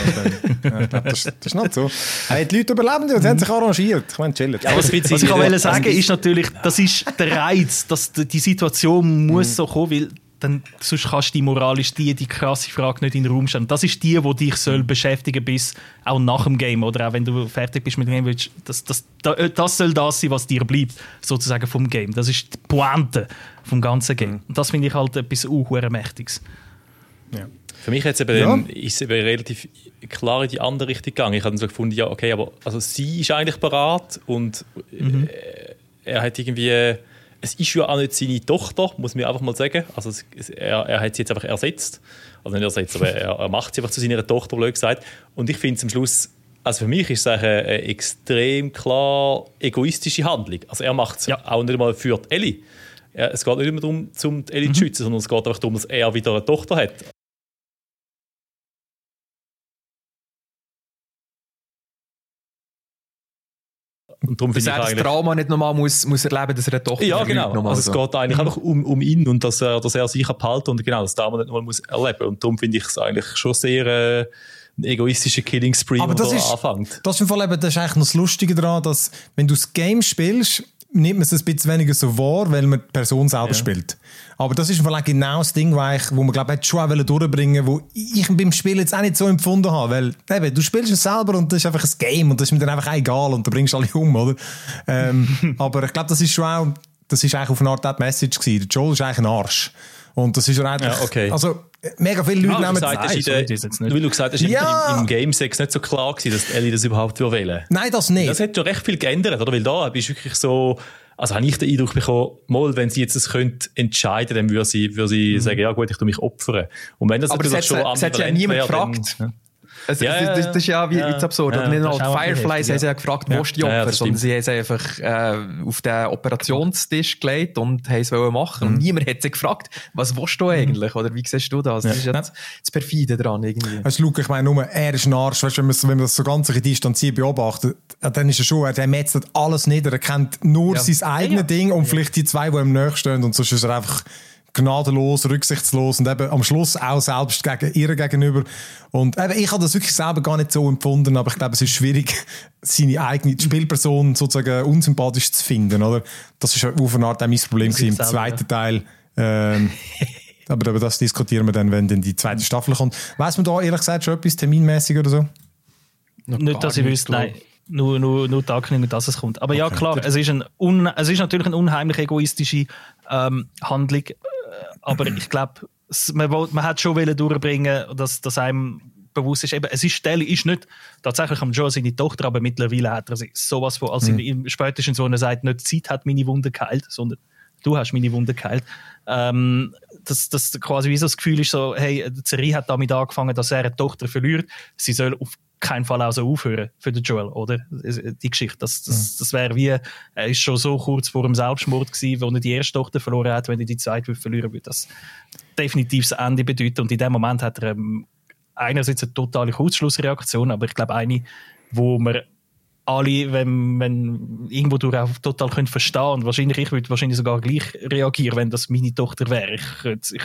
Ja, das, das ist nicht so. Hey, die Leute überleben und sie haben sich arrangiert. Ich meine, chillen. Aber es wird Was ich auch sagen ist natürlich, das ist der Reiz, dass die die Situation muss Mhm. so kommen, weil dann, sonst kannst du die moralisch die, die krasse Frage nicht in den Raum stellen. Das ist die, die dich soll beschäftigen bis auch nach dem Game oder auch wenn du fertig bist mit dem Game. willst- Das, das, da- das soll das sein, was dir bleibt, sozusagen vom Game. Das ist die Pointe vom ganzen Mhm. Game. Und das finde ich halt etwas uh, Mächtiges. Ja. Für mich jetzt eben Ja. dann, ist es eben relativ klar in die andere Richtung gegangen. Ich habe dann so gefunden, ja, okay, aber also sie ist eigentlich bereit und äh, er hat irgendwie. Es ist ja auch nicht seine Tochter, muss man einfach mal sagen. Also es, er, er hat sie jetzt einfach ersetzt. Also nicht ersetzt, aber er, er macht sie einfach zu seiner Tochter, blöd gesagt. Und ich finde es am Schluss, also für mich ist es eine, eine extrem klar egoistische Handlung. Also er macht es Ja. auch nicht mal für die Ellie. Es geht nicht immer darum, um Ellie zu schützen, sondern es geht einfach darum, dass er wieder eine Tochter hat. Und darum Dass finde ich er das. Trauma nicht nochmal muss, muss erleben muss, dass er eine Tochter Ja, genau. nochmal Also es so. geht eigentlich einfach um, um ihn und dass er, dass er sich behalten und genau, das Trauma nicht nochmal muss erleben. Und darum finde ich es eigentlich schon sehr äh, ein egoistischer Killing Spree, Aber der das da ist- anfängt. Das ist im Fall eben, das ist eigentlich noch das Lustige daran, dass wenn du das Game spielst, nimmt man es ein bisschen weniger so wahr, weil man die Person selber spielt. Aber das ist auch genau das Ding, wo, ich, wo man glaube ich schon auch durchbringen wo ich beim Spiel jetzt auch nicht so empfunden habe, weil eben, du spielst es selber und das ist einfach ein Game und das ist mir dann einfach egal und du bringst alle um, oder? Ähm, aber ich glaube, das ist schon auch, das ist eigentlich auf eine Art die Message gewesen. Der Joel ist eigentlich ein Arsch. Und das ist er eigentlich, Ja, okay. also mega viele Leute Ah, nehmen gesagt hast, Nein, in so weil du gesagt hast, im- Ja. im, im Game 6 nicht so klar gewesen, dass Ellie das überhaupt will. Nein, das nicht. Das hat schon recht viel geändert, oder? Weil da bist du wirklich so, also habe ich den Eindruck bekommen, mal, wenn sie jetzt das könnte entscheiden, dann würde sie, würde sie sagen, ja gut, ich tue mich opfern. Und wenn das Aber natürlich hat, schon es hat ja ambivalent niemand wäre, gefragt. dann- Es, Ja, das, ja, das, das ist ja wie, ja. jetzt absurd. Ja, Oder nicht das nur Fireflies haben sie ja gefragt, wo ist die Ja, ja, Opfer, das sondern sie haben sie einfach äh, auf den Operationstisch gelegt und haben es wollen machen. Und niemand hat sie gefragt, was willst du eigentlich? Oder wie siehst du das? Das ist jetzt das Perfide dran irgendwie. Weißt du, Luke, ich meine nur, er ist ein Arsch. Weißt, wenn, man, wenn man das so ganz distanziert beobachtet, dann ist er schon, er metzelt alles nieder. Er kennt nur Ja. sein eigenes Ding und vielleicht die zwei, die ihm näher stehen. Und sonst ist er einfach gnadenlos, rücksichtslos und eben am Schluss auch selbst gegen ihr gegenüber. Und eben, ich habe das wirklich selber gar nicht so empfunden, aber ich glaube, es ist schwierig, seine eigene Spielperson sozusagen unsympathisch zu finden, oder? Das ist auf eine Art auch mein Problem gewesen im selber, zweiten Teil. Ähm, aber über das diskutieren wir dann, wenn dann die zweite Staffel kommt. Weiß man da ehrlich gesagt schon etwas terminmäßig oder so? Noch Nicht, dass ich nicht, wüsste, nein. Nur, nur, nur die Ankündigung, dass es kommt. Aber ja, klar, es ist, ein un, es ist natürlich eine unheimlich egoistische ähm, Handlung. Aber ich glaube, man, man hat schon wollen durchbringen, dass, dass einem bewusst ist, eben, es ist Stelle ist nicht tatsächlich am Joe seine Tochter, aber mittlerweile hat er sowas von, als mhm. spätestens so einer sagt, nicht Zeit hat meine Wunde geheilt, sondern du hast meine Wunde geheilt. Ähm, dass das quasi wie so das Gefühl ist, so, hey, die Serie hat damit angefangen, dass er eine Tochter verliert. Sie soll auf keinen Fall auch so aufhören für den Joel, oder? Die Geschichte. Das, das, das wäre wie, er ist schon so kurz vor dem Selbstmord gewesen, wo er die erste Tochter verloren hat, wenn er die zweite verlieren würde. Das definitiv das Ende bedeuten. Und in dem Moment hat er ähm, einerseits eine totale Kurzschlussreaktion, aber ich glaube eine, wo man alle, wenn, wenn irgendwo durch auch total können verstehen und wahrscheinlich, ich würde wahrscheinlich sogar gleich reagieren, wenn das meine Tochter wäre. Ich, ich,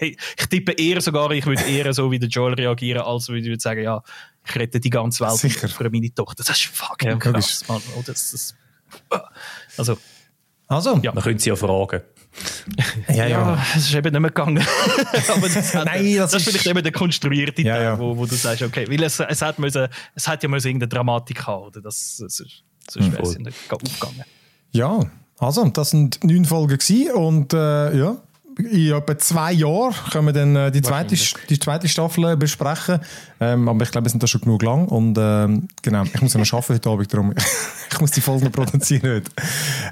ich, ich tippe eher sogar, ich würde eher so wie der Joel reagieren, als würde ich würde sagen, ja, ich rette die ganze Welt Sicher. für meine Tochter. Das ist fucking Ja, krass, Mann. Oh, das, das, also, Also, Ja. Man könnte sie ja fragen. Ja, ja, es ist eben nicht mehr gegangen. Aber das, hat, Nein, das das, ist vielleicht eben der konstruierte Ja, Teil, ja. Wo, wo du sagst, okay, weil es, es, hat müssen, es hat ja müssen irgendeine Dramatik haben, oder? Das, das ist, sonst wäre es ja nicht aufgegangen. Ja, also, das sind neun Folgen gewesen und äh, ja, in etwa zwei Jahren können wir dann äh, die, zweite, die zweite Staffel äh, besprechen. Ähm, aber ich glaube, wir sind da schon genug lang und ähm, genau, ich muss ja noch arbeiten heute Abend, darum ich muss die Folgen noch produzieren heute.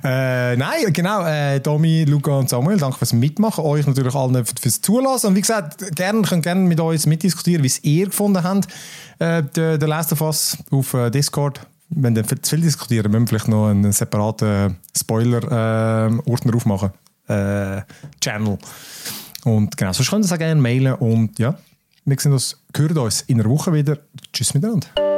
Äh, nein, genau, äh, Domi, Luca und Samuel, danke fürs Mitmachen, euch natürlich allen für- fürs Zulassen. Und wie gesagt, gerne, könnt gerne mit uns mitdiskutieren, wie es ihr gefunden habt, äh, der, der Last of Us auf äh, Discord. Wenn wir zu viel diskutieren, müssen wir vielleicht noch einen separaten Spoiler-Ordner aufmachen. Äh, Channel. Und genau, sonst könnt ihr es auch gerne mailen. Und ja, wir sehen uns, hören uns in einer Woche wieder. Tschüss miteinander.